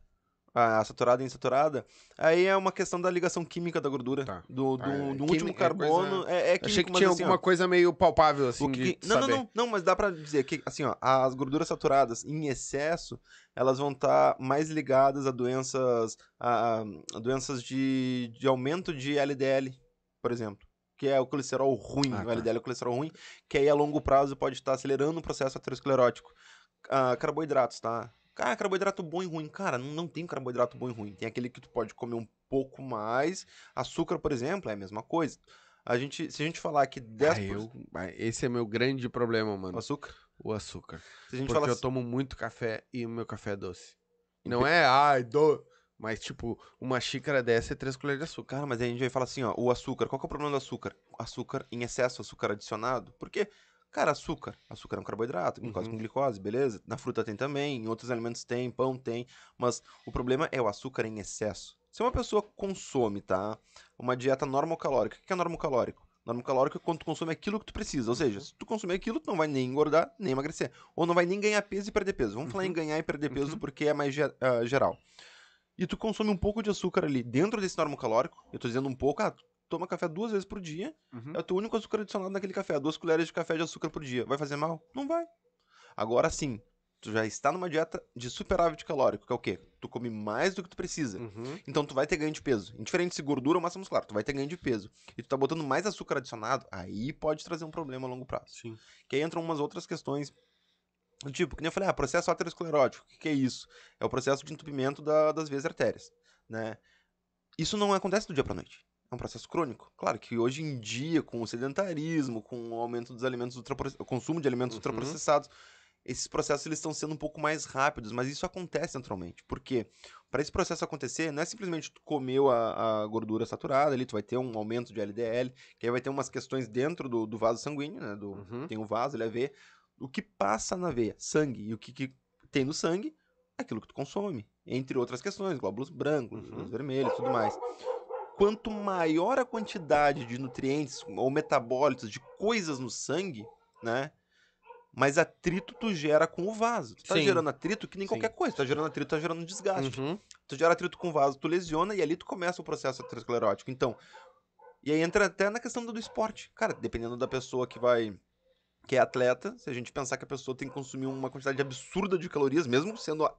A saturada e insaturada, aí é uma questão da ligação química da gordura. Tá. Do, do, Ah, é do último é carbono. É, é, químico, Achei que tinha assim, ó, alguma coisa meio palpável, assim, que não, não, saber. não, não, mas dá pra dizer que, assim, ó, as gorduras saturadas em excesso, elas vão estar mais ligadas a doenças, a, a doenças de, de aumento de LDL, por exemplo, que é o colesterol ruim, Ah, o tá. LDL é o colesterol ruim, que aí a longo prazo pode estar acelerando o processo aterosclerótico. Ah, carboidratos, tá? Ah, carboidrato bom e ruim. Cara, não, não tem carboidrato bom e ruim. Tem aquele que tu pode comer um pouco mais. Açúcar, por exemplo, é a mesma coisa. A gente, se a gente falar que 10%... Ah, eu- ah, esse é meu grande problema, mano. Açúcar? O açúcar. Se a gente Porque fala eu tomo muito café e o meu café é doce. Não é, ai, do. Mas, tipo, uma xícara dessa é três colheres de açúcar. Cara, mas aí a gente vai falar assim, ó, o açúcar, qual que é o problema do açúcar? Açúcar em excesso, açúcar adicionado. Porque, cara, açúcar, açúcar é um carboidrato, glicose Uhum. com glicose, beleza? Na fruta tem também, em outros alimentos tem, pão tem, mas o problema é o açúcar em excesso. Se uma pessoa consome, tá, uma dieta normocalórica, o que é normocalórico? Normocalórico é quando tu consome aquilo que tu precisa, ou seja, Uhum. se tu consumir aquilo, tu não vai nem engordar, nem emagrecer, ou não vai nem ganhar peso e perder peso. Vamos falar em Uhum. ganhar e perder peso Uhum. porque é mais ge- ah, geral e tu consome um pouco de açúcar ali dentro desse normo calórico, eu tô dizendo um pouco, ah, toma café duas vezes por dia, Uhum. é o teu único açúcar adicionado naquele café, duas colheres de café de açúcar por dia. Vai fazer mal? Não vai. Agora sim, tu já está numa dieta de superávit calórico, que é o quê? Tu come mais do que tu precisa. Uhum. Então tu vai ter ganho de peso. Indiferente se gordura ou massa muscular, tu vai ter ganho de peso. E tu tá botando mais açúcar adicionado, aí pode trazer um problema a longo prazo. Sim. Que aí entram umas outras questões. Do Tipo, que nem eu falei, ah, processo aterosclerótico, o que, que é isso? É o processo de entupimento da- das veias artérias, né? Isso não acontece do dia pra noite. É um processo crônico. Claro que hoje em dia, com o sedentarismo, com o aumento dos alimentos ultraproce- o consumo de alimentos Uhum. ultraprocessados, esses processos eles estão sendo um pouco mais rápidos, mas isso acontece naturalmente. Por quê? Para esse processo acontecer, não é simplesmente tu comeu a, a gordura saturada ali, tu vai ter um aumento de LDL, que aí vai ter umas questões dentro do, do vaso sanguíneo, né? Do, Uhum. Tem o vaso, ele é veia. O que passa na veia? Sangue. E o que, que tem no sangue? Aquilo que tu consome. Entre outras questões, glóbulos brancos, Uhum. glóbulos vermelhos e tudo mais. Quanto maior a quantidade de nutrientes ou metabólitos, de coisas no sangue, né? Mais atrito tu gera com o vaso. Tu tá Sim. gerando atrito que nem Sim. qualquer coisa. Tu tá gerando atrito, tá gerando desgaste. Uhum. Tu gera atrito com o vaso, tu lesiona e ali tu começa o processo aterosclerótico. Então, e aí entra até na questão do, do esporte. Cara, dependendo da pessoa que vai. Que é atleta, se a gente pensar que a pessoa tem que consumir uma quantidade absurda de calorias, mesmo sendo a-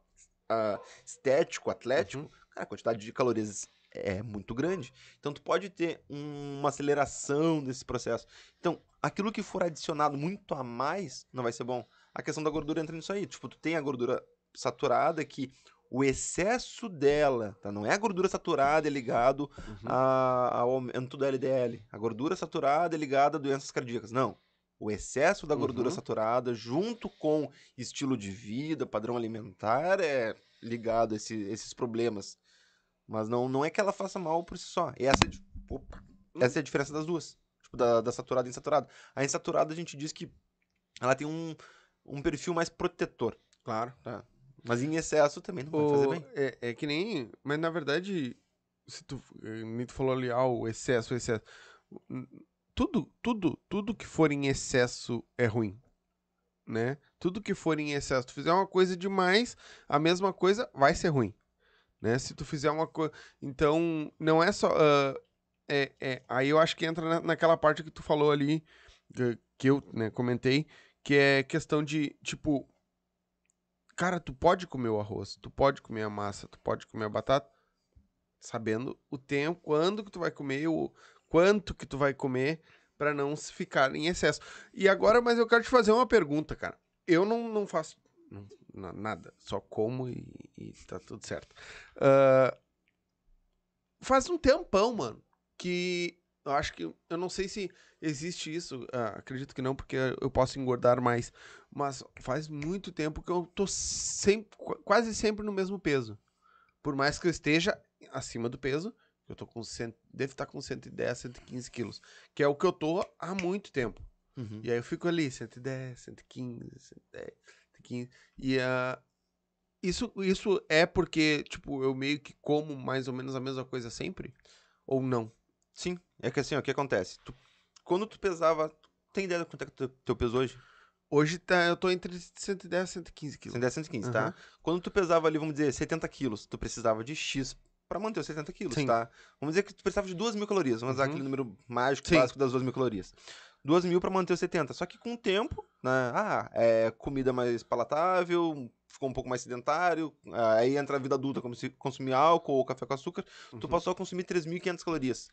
a- estético, atlético, Uhum. cara, a quantidade de calorias é muito grande. Então, tu pode ter um- uma aceleração desse processo. Então, aquilo que for adicionado muito a mais não vai ser bom. a questão da gordura entra nisso aí. Tipo, tu tem a gordura saturada que o excesso dela, tá? Não é a gordura saturada é ligado Uhum. a- ao aumento do LDL. A gordura saturada é ligada a doenças cardíacas. Não. O excesso da gordura Uhum. saturada, junto com estilo de vida, padrão alimentar, é ligado a esse- esses problemas. Mas não, não é que ela faça mal por si só. Essa é, di- opa, essa é a diferença das duas. Tipo, da, da saturada e insaturada. A insaturada a gente diz que ela tem um, um perfil mais protetor. Claro. Tá? Mas em excesso também não vai fazer bem. é, é que nem. Mas na verdade, se tu. eh, Nem tu falou ali, ah, o excesso, o excesso. Tudo, tudo, tudo que for em excesso é ruim. Né? Tudo que for em excesso. Tu fizer uma coisa demais, a mesma coisa vai ser ruim. Né? Se tu fizer uma coisa. Então, não é só. ah, é, é, aí eu acho que entra na- naquela parte que tu falou ali, que, que eu né, comentei, que é questão de, tipo, cara, tu pode comer o arroz, tu pode comer a massa, tu pode comer a batata, sabendo o tempo, quando que tu vai comer, o quanto que tu vai comer, pra não se ficar em excesso. E agora, mas eu quero te fazer uma pergunta, cara. Eu não, não faço não- na- nada, só como e, e tá tudo certo. Ah, faz um tempão, mano, que eu acho que eu não sei se existe isso, ah, acredito que não, porque eu posso engordar mais, mas faz muito tempo que eu tô sempre, qu- quase sempre no mesmo peso. Por mais que eu esteja acima do peso, eu tô com 100, devo estar com 110, 115 quilos, que é o que eu tô há muito tempo. Uhum. E aí eu fico ali, 110, 115, 110, 115. E ah, isso, isso é porque, tipo, eu meio que como mais ou menos a mesma coisa sempre? Ou não? Sim, é que assim, ó, o que acontece? Tu- quando tu pesava. Tem ideia de quanto é que teu, teu peso hoje? Hoje tá, eu tô entre 110 e 115 quilos. 110, 115, Aham. tá? Quando tu pesava ali, vamos dizer, 70 quilos, tu precisava de X pra manter os 70 quilos, Sim. tá? Vamos dizer que tu precisava de 2 mil calorias. Vamos usar Uhum. aquele número mágico, Sim. básico das 2 mil calorias. 2 mil pra manter os 70. Só que com o tempo, né? Ah, é comida mais palatável, ficou um pouco mais sedentário. Aí entra a vida adulta, como se consumir álcool ou café com açúcar. Tu Uhum. passou a consumir 3.500 calorias.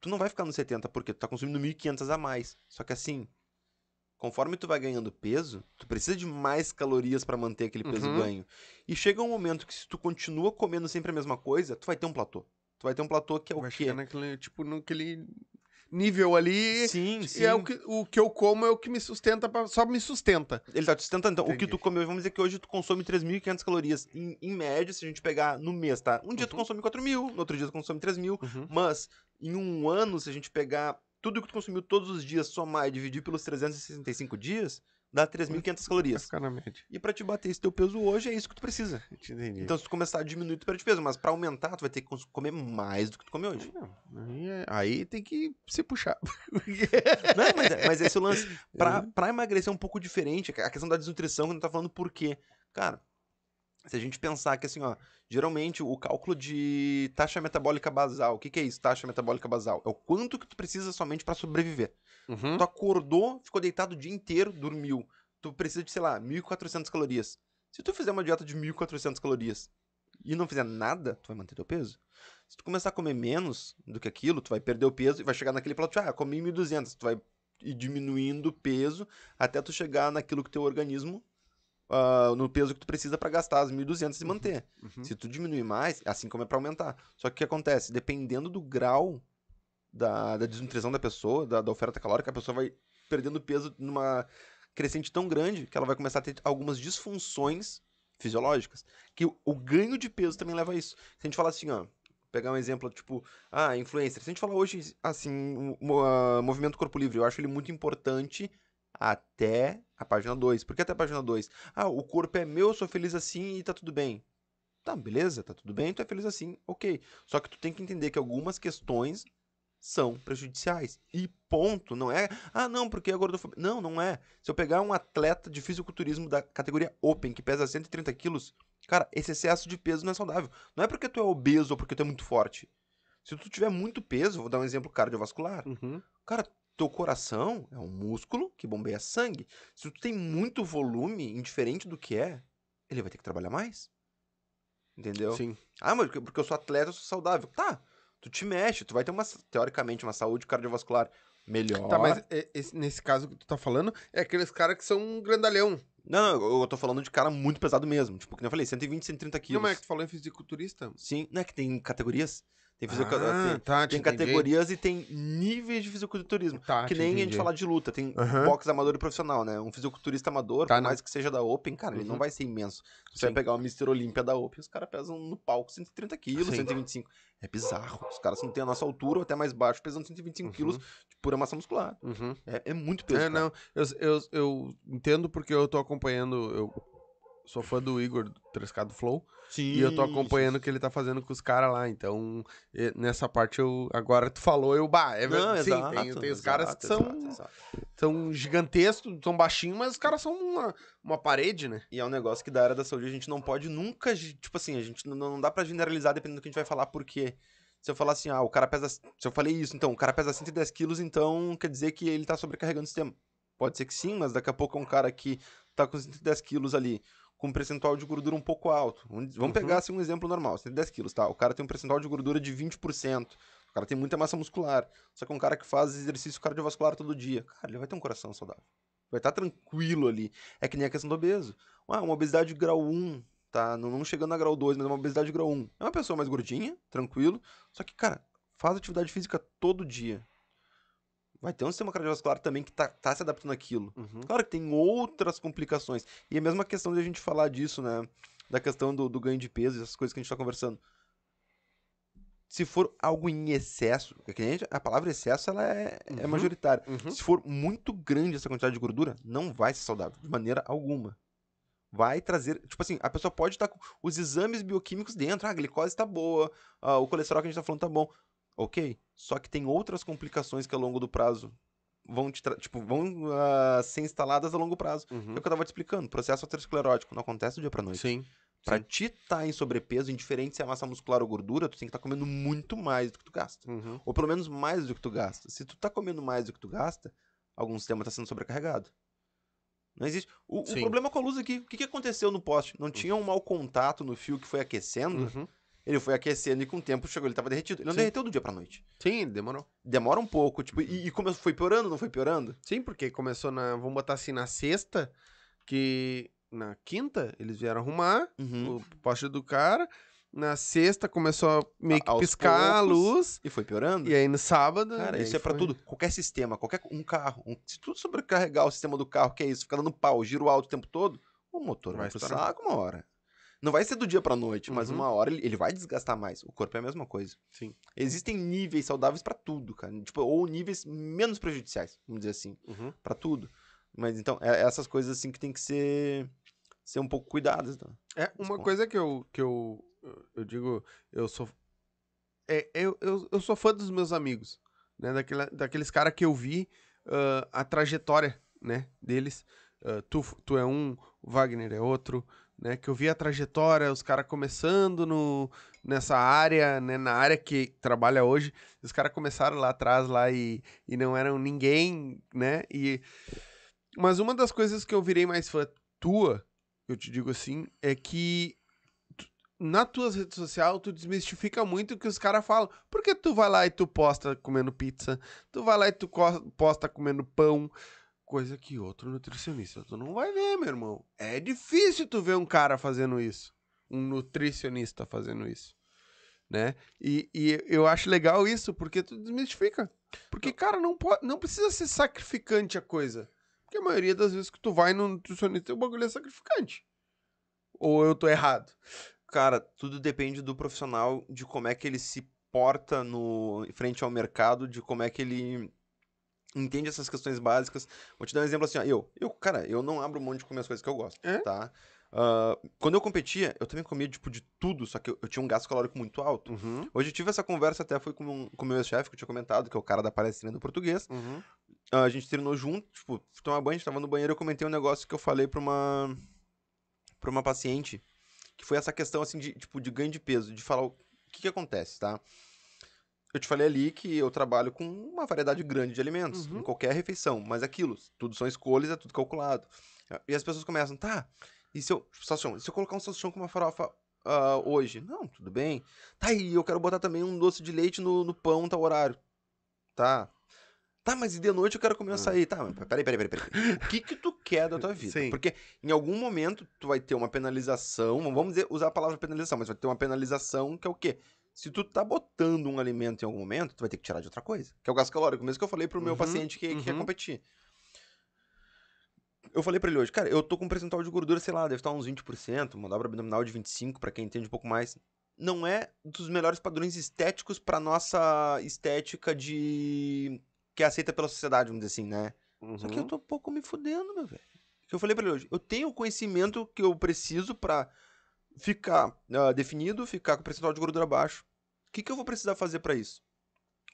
Tu não vai ficar no 70, porque tu tá consumindo 1.500 a mais. Só que assim, conforme tu vai ganhando peso, tu precisa de mais calorias pra manter aquele peso Uhum. ganho. E chega um momento que se tu continua comendo sempre a mesma coisa, tu vai ter um platô. Tu vai ter um platô que é o Vai quê? chegar naquele, tipo, naquele nível ali. Sim, E sim. é o que, o que eu como é o que me sustenta, pra, só me sustenta. Ele tá te sustentando. Então, o que Entendi. tu comeu, vamos dizer que hoje tu consome 3.500 calorias. Em, em média, se a gente pegar no mês, tá? Um dia tu Uhum. consome 4.000, no outro dia tu consome 3.000. Uhum. Mas, em um ano, se a gente pegar tudo que tu consumiu todos os dias, somar e dividir pelos 365 dias, dá 3.500 Vai calorias. E pra te bater esse teu peso hoje, é isso que tu precisa. Entendi. Então, se tu começar a diminuir, tu perde peso. Mas pra aumentar, tu vai ter que comer mais do que tu come hoje. Não, aí, é- aí tem que se puxar. Não, mas, é- mas esse é o lance. Pra, pra emagrecer é um pouco diferente. A questão da desnutrição, quando tá falando por quê. Cara, se a gente pensar que assim, ó, geralmente o cálculo de taxa metabólica basal, o que, que é isso, taxa metabólica basal? É o quanto que tu precisa somente pra sobreviver. Uhum. Tu acordou, ficou deitado o dia inteiro, dormiu. Tu precisa de, sei lá, 1.400 calorias. Se tu fizer uma dieta de 1.400 calorias e não fizer nada, tu vai manter teu peso. Se tu começar a comer menos do que aquilo, tu vai perder o peso e vai chegar naquele platô, ah, comi 1.200. Tu vai ir diminuindo o peso até tu chegar naquilo que teu organismo, ah, no peso que tu precisa pra gastar as 1.200 e manter. Uhum. Se tu diminuir mais, assim como é pra aumentar. Só que o que acontece? Dependendo do grau da, da desnutrição da pessoa, da, da oferta calórica, a pessoa vai perdendo peso numa crescente tão grande que ela vai começar a ter algumas disfunções fisiológicas. Que o, o ganho de peso também leva a isso. Se a gente falar assim, ó, pegar um exemplo, tipo, ah, influencer. Se a gente falar hoje, assim, o, o, ah, movimento corpo livre, eu acho ele muito importante até a página 2. Por que até a página 2? Ah, o corpo é meu, eu sou feliz assim e tá tudo bem. Tá, beleza, tá tudo bem, tu é feliz assim, ok. Só que tu tem que entender que algumas questões são prejudiciais. E ponto, não é, ah, não, porque é gordofobia. Não, não é. Se eu pegar um atleta de fisiculturismo da categoria Open, que pesa 130 quilos, cara, esse excesso de peso não é saudável. Não é porque tu é obeso ou porque tu é muito forte. Se tu tiver muito peso, vou dar um exemplo cardiovascular. Uhum. Cara, teu coração é um músculo que bombeia sangue. Se tu tem muito volume, indiferente do que é, ele vai ter que trabalhar mais. Entendeu? Sim. Ah, mas porque- eu sou atleta, eu sou saudável. Tá, tu te mexe, tu vai ter uma, teoricamente, uma saúde cardiovascular melhor. Tá, mas é- esse- nesse caso que tu tá falando, é aqueles caras que são um grandalhão. Não, não, eu tô falando de cara muito pesado mesmo. Tipo, como eu falei, 120, 130 quilos. Não, mas é que tu falou em fisiculturista. Sim, não é que tem categorias? Tem. Ah, tem, tá, te tem entendi. categorias e tem níveis de fisiculturismo. Tá, que nem a entendi. gente falar de luta. Tem Aham. boxe amador e profissional, né? Um fisiculturista amador, Tá, por não. mais que seja da Open, cara, ele Uhum. não vai ser imenso. Você vai pegar o Mr. Olímpia da Open, os caras pesam no palco 130 quilos, Sim. 125. É bizarro. Os caras não têm a nossa altura ou até mais baixo, pesando 125 quilos de pura massa muscular. Uhum. É, é muito peso. É, não, eu, eu, eu entendo porque eu tô acompanhando, eu sou fã do Igor, do 3K do Flow, Sim, e eu tô acompanhando o que ele tá fazendo com os caras lá, então nessa parte eu, agora tu falou, eu, bah, é Não, verdade, sim, exato, tem, tem os caras que são, exato, exato. são gigantescos, são baixinhos, mas os caras são uma, uma parede, né? E é um negócio que da área da saúde a gente não pode nunca, tipo assim, a gente não, não dá pra generalizar dependendo do que a gente vai falar, porque se eu falar assim, ah, o cara pesa, se eu falei isso, então, o cara pesa 110 quilos, então quer dizer que ele tá sobrecarregando o sistema. Pode ser que sim, mas daqui a pouco é um cara que tá com 110 quilos ali, com um percentual de gordura um pouco alto. Vamos Uhum. pegar assim um exemplo normal, 110 quilos, tá? O cara tem um percentual de gordura de 20%. O cara tem muita massa muscular. Só que é um cara que faz exercício cardiovascular todo dia. Cara, ele vai ter um coração saudável. Vai estar tranquilo ali. É que nem a questão do obeso. Ah, uma obesidade grau 1, tá? Não, não chegando a grau 2, mas uma obesidade grau 1. É uma pessoa mais gordinha, tranquilo. Só que, cara, faz atividade física todo dia. Vai ter um sistema cardiovascular também que tá, tá se adaptando àquilo. Claro que tem outras complicações. E a mesma questão de a gente falar disso, né? Da questão do, do ganho de peso, essas coisas que a gente tá conversando. Se for algo em excesso, é a gente- a palavra excesso ela é, é Uhum. majoritária. Uhum. Se for muito grande essa quantidade de gordura, não vai ser saudável, de maneira alguma. Vai trazer. Tipo assim, a pessoa pode estar com os exames bioquímicos dentro, ah, a glicose tá boa, ah, o colesterol que a gente tá falando tá bom. Ok. Só que tem outras complicações que ao longo do prazo vão te tipo, vão ah, ser instaladas a longo prazo. Uhum. É o que eu tava te explicando. Processo aterosclerótico não acontece do dia pra noite. Sim. Pra ti estar em sobrepeso, indiferente se é massa muscular ou gordura, tu tem que estar comendo muito mais do que tu gasta. Uhum. Ou pelo menos mais do que tu gasta. Se tu tá comendo mais do que tu gasta, algum sistema tá sendo sobrecarregado. Não existe. O, o Sim. problema com a luz aqui, o que, que aconteceu no poste? Não tinha um mau contato no fio que foi aquecendo? Uhum. Ele foi aquecendo e com o tempo chegou, ele tava derretido. Ele não Sim. derreteu do dia pra noite. Sim, demorou. Demora um pouco, tipo, e, e como foi piorando, não foi piorando? Sim, porque começou na, vamos botar assim, na sexta, que na quinta eles vieram arrumar Uhum. o poste do cara, na sexta começou a meio A- que aos piscar a poucos. luz, E foi piorando? e aí no sábado... Cara, isso é pra foi- tudo. Qualquer sistema, qualquer um carro. um- se tu sobrecarregar o sistema do carro, que é isso, ficar dando pau, giro alto o tempo todo, o motor vai, Vai pro saco uma hora. Não vai ser do dia pra noite, mas Uhum. uma hora ele, ele vai desgastar mais. O corpo é a mesma coisa. Sim. Existem níveis saudáveis pra tudo, cara. Tipo, ou níveis menos prejudiciais, vamos dizer assim, Uhum. Pra tudo. Mas então, é essas coisas assim que tem que ser ser um pouco cuidadas, tá? É, uma coisa que eu, que eu, eu digo, eu sou. É, eu, eu, eu sou fã dos meus amigos, né? Daquela, daqueles caras que eu vi ah, a trajetória, né? Deles. Ah, tu, tu é um, o Wagner é outro, né? Que eu vi a trajetória, os caras começando no, nessa área, né? Na área que trabalha hoje. Os caras começaram lá atrás lá e, e não eram ninguém, né? E, mas uma das coisas que eu virei mais fã tua, eu te digo assim, é que na tuas redes sociais tu desmistifica muito o que os caras falam. Porque tu vai lá e tu posta comendo pizza, tu vai lá e tu posta comendo pão, coisa que outro nutricionista tu não vai ver, meu irmão. É difícil tu ver um cara fazendo isso, um nutricionista fazendo isso. Né? E, e eu acho legal isso, porque tu desmistifica. Porque, cara, não, pode, não precisa ser sacrificante a coisa. Porque a maioria das vezes que tu vai no nutricionista, o bagulho é sacrificante. Ou eu tô errado? Cara, tudo depende do profissional, de como é que ele se porta no frente ao mercado, de como é que ele entende essas questões básicas. Vou te dar um exemplo assim, ó, eu, eu, cara, eu não abro mão de comer as coisas que eu gosto, É? tá? Ah, quando eu competia, eu também comia, tipo, de tudo, só que eu, eu tinha um gasto calórico muito alto. Uhum. Hoje eu tive essa conversa até, foi com, um- com o meu chefe, que eu tinha comentado, que é o cara da palestrinha do português. Uhum. Ah, a gente treinou junto, tipo, fui tomar banho, a gente tava no banheiro, eu comentei um negócio que eu falei pra uma pra uma paciente, que foi essa questão assim de, tipo, de ganho de peso, de falar o que que acontece, tá? Eu te falei ali que eu trabalho com uma variedade grande de alimentos, Uhum. em qualquer refeição, mas aquilo, tudo são escolhas, é tudo calculado. E as pessoas começam, tá, e se eu, salsichão, se eu colocar um salsichão com uma farofa ah, hoje? Não, tudo bem. Tá, e eu quero botar também um doce de leite no, no pão, tá horário. Tá, Tá, mas e de noite eu quero comer um açaí. Tá, mas peraí, peraí, peraí, peraí. O que que tu quer da tua vida? Sim. Porque em algum momento tu vai ter uma penalização, vamos dizer, usar a palavra penalização, mas vai ter uma penalização que é o quê? Se tu tá botando um alimento em algum momento, tu vai ter que tirar de outra coisa. Que é o gasto calórico, mesmo que eu falei pro meu Uhum, paciente que, que quer uhum. competir. Eu falei pra ele hoje, cara, eu tô com um percentual de gordura, sei lá, deve estar uns 20%, uma dobra abdominal de 25%, pra quem entende um pouco mais. Não é dos melhores padrões estéticos pra nossa estética de. que é aceita pela sociedade, vamos dizer assim, né? Só que eu Uhum. tô um pouco me fudendo, meu velho. Que eu falei pra ele hoje, eu tenho o conhecimento que eu preciso pra ficar ah, definido, ficar com o percentual de gordura baixo. O que, que eu vou precisar fazer pra isso?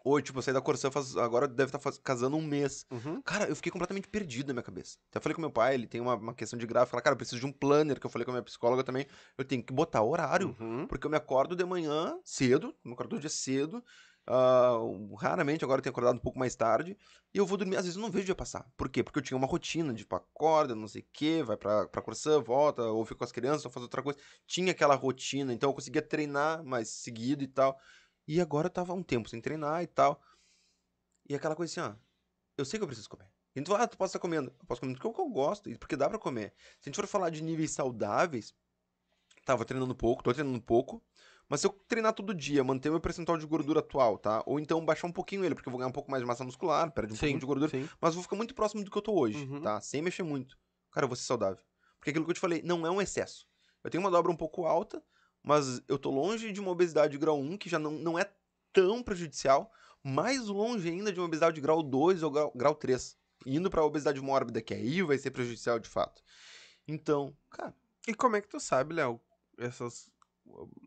Hoje, tipo, eu saí da Corsã faz, agora deve estar casando um mês. Uhum. Cara, eu fiquei completamente perdido na minha cabeça. Até falei com meu pai, ele tem uma, uma questão de gráfico. Fala, cara, eu preciso de um planner, que eu falei com a minha psicóloga também. Eu tenho que botar horário. Uhum. Porque eu me acordo de manhã cedo, me acordo todo dia cedo. Ah, raramente, agora eu tenho acordado um pouco mais tarde. E eu vou dormir, às vezes eu não vejo o dia passar. Por quê? Porque eu tinha uma rotina de, tipo, acorda, não sei o quê, vai pra, pra cursão, volta, ou fica com as crianças, ou faz outra coisa. Tinha aquela rotina, então eu conseguia treinar mais seguido e tal. E agora eu tava um tempo sem treinar e tal. E aquela coisa assim, ó. Eu sei que eu preciso comer. E tu fala, ah, tu pode estar comendo. Eu posso comer porque eu, eu gosto, porque dá pra comer. Se a gente for falar de níveis saudáveis, tava treinando pouco, tô treinando pouco. Mas se eu treinar todo dia, manter meu percentual de gordura atual, tá? Ou então baixar um pouquinho ele, porque eu vou ganhar um pouco mais de massa muscular, perde um pouquinho de gordura. sim. Mas vou ficar muito próximo do que eu tô hoje, Uhum. tá? Sem mexer muito. Cara, eu vou ser saudável. Porque aquilo que eu te falei, não é um excesso. Eu tenho uma dobra um pouco alta, mas eu tô longe de uma obesidade de grau 1, que já não, não é tão prejudicial. Mais longe ainda de uma obesidade de grau 2 ou grau, grau 3. Indo pra obesidade mórbida, que aí vai ser prejudicial de fato. Então, cara, E como é que tu sabe, Léo? Essas.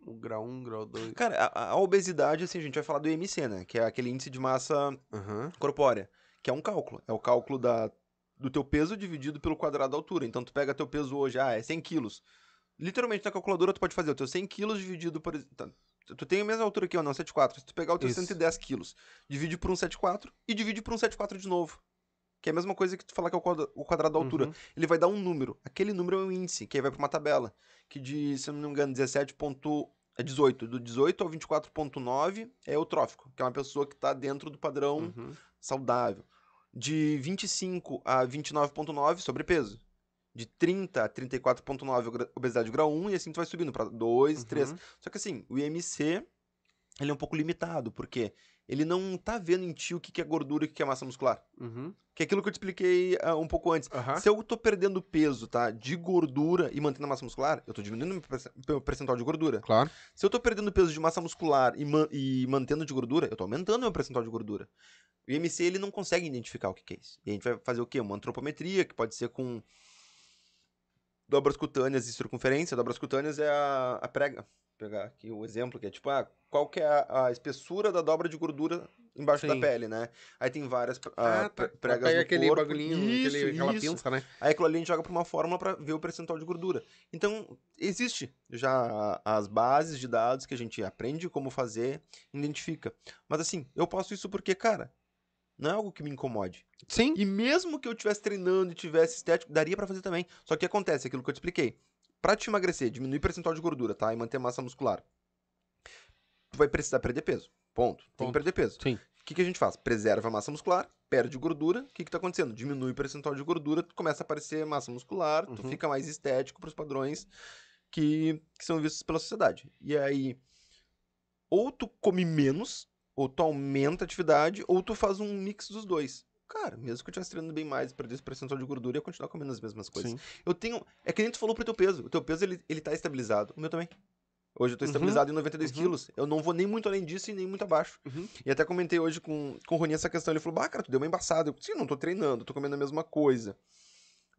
O grau 1, grau 2. cara a, a obesidade, assim, a gente vai falar do IMC, né? Que é aquele índice de massa Aham. corpórea, que é um cálculo. É o cálculo da, do teu peso dividido pelo quadrado da altura. Então, tu pega teu peso hoje, ah, é 100 quilos. Literalmente, na calculadora, tu pode fazer o teu 100 quilos dividido por... tá, Tu tem a mesma altura aqui, ó, não, 7,4. Se tu pegar o teu Isso. 110 quilos, divide por um 7,4 e divide por um 7,4 de novo. Que é a mesma coisa que tu falar que é o quadra- o quadrado da altura. Uhum. Ele vai dar um número. Aquele número é um índice, que aí vai pra uma tabela. Que de, se eu não me engano, 17 ponto... É 18. Do 18 ao 24.9 é eutrófico, que é uma pessoa que tá dentro do padrão Uhum. saudável. De 25 a 29,9, sobrepeso. De 30 a 34,9, ogra- obesidade grau 1, e assim tu vai subindo para 2, 3. Uhum. Só que assim, o IMC, ele é um pouco limitado, porque ele não tá vendo em ti o que que é gordura e o que que é massa muscular. Uhum. Que é aquilo que eu te expliquei ah, um pouco antes. Aham. Se eu tô perdendo peso, tá, de gordura e mantendo a massa muscular, eu tô diminuindo meu perce- meu percentual de gordura. Claro. Se eu tô perdendo peso de massa muscular e, man- e mantendo de gordura, eu tô aumentando meu percentual de gordura. O IMC, ele não consegue identificar o que, que é isso. E a gente vai fazer o quê? Uma antropometria, que pode ser com dobras cutâneas e circunferência. Dobras cutâneas é a, a prega. Vou pegar aqui o exemplo, que é tipo, ah, qual que é a, a espessura da dobra de gordura embaixo da Sim. pele, né? Aí tem várias Ah, ah, tá. pre- pregas no aquele corpo. bagulhinho, Isso, aquele, aquela isso. pinça, né? Aí aquilo ali a gente joga pra uma fórmula pra ver o percentual de gordura. Então, existe já as bases de dados que a gente aprende como fazer, identifica. Mas assim, eu posso isso porque, cara, não é algo que me incomode. Sim. E mesmo que eu estivesse treinando e tivesse estético, daria pra fazer também. Só que acontece aquilo que eu te expliquei. Pra te emagrecer, diminuir o percentual de gordura, tá? E manter massa muscular. Tu vai precisar perder peso. Ponto. Tem que Ponto. perder peso. Sim. O que, que a gente faz? Preserva a massa muscular, perde gordura. O que, que tá acontecendo? Diminui o percentual de gordura, tu começa a aparecer massa muscular, tu Uhum. fica mais estético pros padrões que, que são vistos pela sociedade. E aí, ou tu come menos, ou tu aumenta a atividade, ou tu faz um mix dos dois. Cara, mesmo que eu estivesse treinando bem mais perdesse percentual de gordura, eu ia continuar comendo as mesmas coisas. Sim. Eu tenho. É que nem tu falou pro teu peso. O teu peso ele, ele tá estabilizado. O meu também. Hoje eu tô Uhum, estabilizado em 92 uhum. quilos. Eu não vou nem muito além disso e nem muito abaixo. Uhum. E até comentei hoje com, com o Rony essa questão. Ele falou: Bah, cara, tu deu uma embaçada. Eu, sim, não tô treinando, tô comendo a mesma coisa.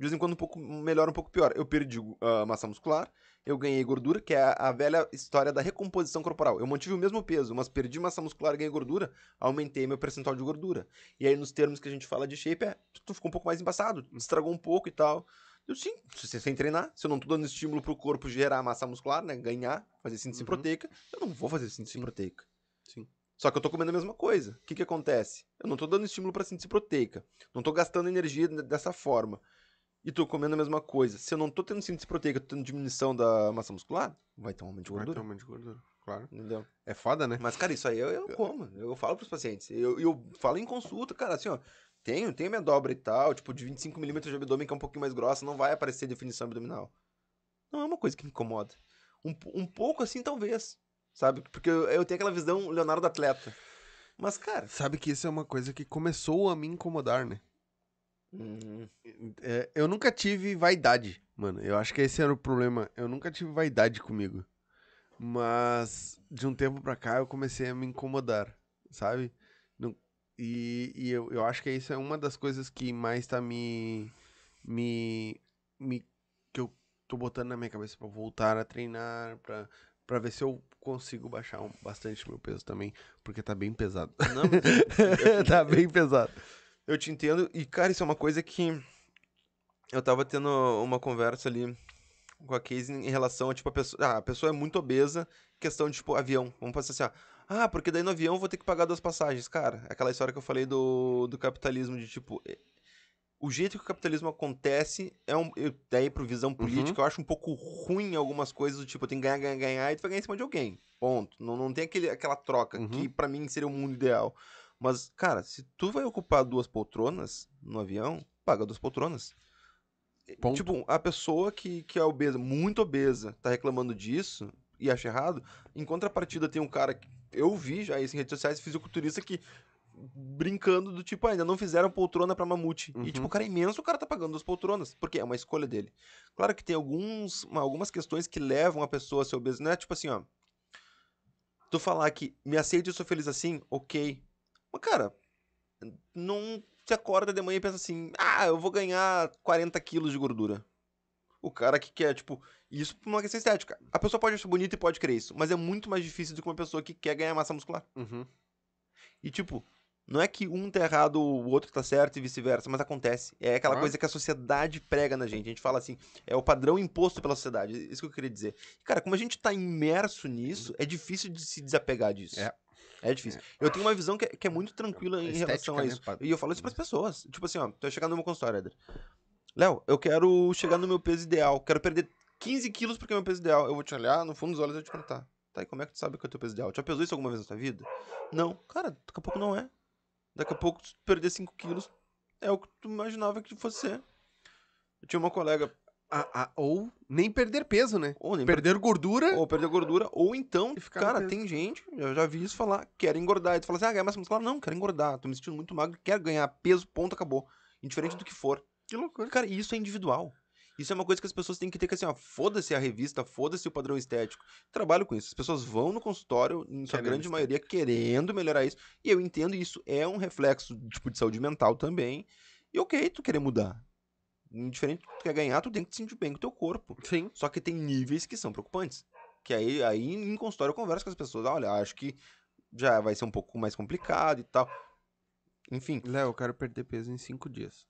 De vez em quando um pouco melhor, um pouco pior. Eu perdi ah, massa muscular, eu ganhei gordura, que é a, velha história da recomposição corporal. Eu mantive o mesmo peso, mas perdi massa muscular, ganhei gordura, aumentei meu percentual de gordura. E aí, nos termos que a gente fala de shape, é tu, ficou um pouco mais embaçado, estragou um pouco e tal. Eu sim, se você sem treinar, se eu não tô dando estímulo pro corpo gerar massa muscular, né? Ganhar, fazer síntese Uhum. proteica, eu não vou fazer síntese proteica. Sim. Só que eu tô comendo a mesma coisa. O que que acontece? Eu não tô dando estímulo pra síntese proteica. Não tô gastando energia d- dessa forma. E tô comendo a mesma coisa. Se eu não tô tendo síntese proteica, tô tendo diminuição da massa muscular, vai ter um aumento de Vai ter gordura. aumento de gordura. claro. Entendeu? É foda, né? Mas, cara, isso aí eu, eu como. Eu falo pros pacientes. Eu, eu falo em consulta, cara, assim, ó. Tenho, tenho minha dobra e tal, tipo, de 25mm de abdômen, que é um pouquinho mais grossa, não vai aparecer definição abdominal. Não é uma coisa que me incomoda. Um, um pouco assim, talvez. Sabe? Porque eu, eu tenho aquela visão Leonardo atleta. Mas, cara. Sabe que isso é uma coisa que começou a me incomodar, né? Hum, É, eu nunca tive vaidade, mano. Eu acho que esse era o problema. Eu nunca tive vaidade comigo. Mas de um tempo pra cá eu comecei a me incomodar, sabe? E e eu, eu acho que isso é uma das coisas que mais tá me. me. me que eu tô botando na minha cabeça pra voltar a treinar, pra, pra ver se eu consigo baixar um- bastante meu peso também, porque tá bem pesado. não, mas tá bem pesado. Eu te entendo. E, cara, isso é uma coisa que. Eu tava tendo uma conversa ali com a Casey em relação a, tipo, a pessoa. Ah, a pessoa é muito obesa, questão de, tipo, avião. Vamos pensar assim, ó. Ah, porque daí no avião eu vou ter que pagar duas passagens. Cara, aquela história que eu falei do, do capitalismo, de tipo. O jeito que o capitalismo acontece é um. Eu, daí, pro visão política, eu acho um pouco ruim algumas coisas, do tipo, tenho que ganhar, ganhar, ganhar, e tu vai ganhar em cima de alguém. Ponto. Não, não tem aquele, aquela troca, Uhum. que pra mim seria o mundo ideal. Mas, cara, se tu vai ocupar duas poltronas no avião, paga duas poltronas. Ponto. Tipo, a pessoa que, que é obesa, muito obesa, tá reclamando disso e acha errado. Em contrapartida, tem um cara que eu vi já isso em redes sociais, fisiculturista que brincando do tipo, ah, ainda não fizeram poltrona pra mamute. Uhum. E tipo, o cara é imenso, o cara tá pagando duas poltronas, porque é uma escolha dele. Claro que tem alguns, uma- algumas questões que levam a pessoa a ser obesa, não é tipo assim, ó. Tu falar que me aceito e sou feliz assim, ok. Mas, cara, não se acorda de manhã e pensa assim, ah, eu vou ganhar 40 quilos de gordura. O cara que quer, tipo, isso por uma questão estética. A pessoa pode achar bonito e pode querer isso, mas é muito mais difícil do que uma pessoa que quer ganhar massa muscular. Uhum. E, tipo, não é que um tá errado, o outro tá certo e vice-versa, mas acontece. É aquela Claro. coisa que a sociedade prega na gente. A gente fala assim, é o padrão imposto pela sociedade. Isso que eu queria dizer. Cara, como a gente tá imerso nisso, é difícil de se desapegar disso. É. É difícil. Eu tenho uma visão que é, que é muito tranquila em Estética, relação a né, isso. pá? E eu falo isso pras pessoas. Tipo assim, ó, tu vai chegar no meu consultório, Éder. Léo, eu quero chegar no meu peso ideal. Quero perder 15 quilos porque é o meu peso ideal. Eu vou te olhar no fundo dos olhos e vou te perguntar. Tá, e como é que tu sabe que é o teu peso ideal? Já pesou isso alguma vez na tua vida? Não. Cara, daqui a pouco não é. Daqui a pouco, tu perder 5 quilos, é o que tu imaginava que fosse ser. Eu tinha uma colega, A- a- ou nem perder peso, né? ou nem Perder gordura. ou perder gordura, ou então, cara, tem gente, eu já vi isso falar, quer engordar. E tu fala assim, ah, ganhar massa muscular? Não, quero engordar, tô me sentindo muito magro, quero ganhar peso, ponto, acabou. Indiferente do que for. Que loucura. Cara, e isso é individual. Isso é uma coisa que as pessoas têm que ter que assim, ó, foda-se a revista, foda-se o padrão estético. Trabalho com isso. As pessoas vão no consultório, em sua grande maioria, querendo melhorar isso. E eu entendo isso é um reflexo, tipo, de saúde mental também. E ok, tu querer mudar. Indiferente do que tu quer ganhar, tu tem que te sentir bem com o teu corpo. Sim. Só que tem níveis que são preocupantes. Que aí, aí em consultório eu converso com as pessoas. Olha, acho que já vai ser um pouco mais complicado e tal. Enfim, Léo, eu quero perder peso em cinco dias.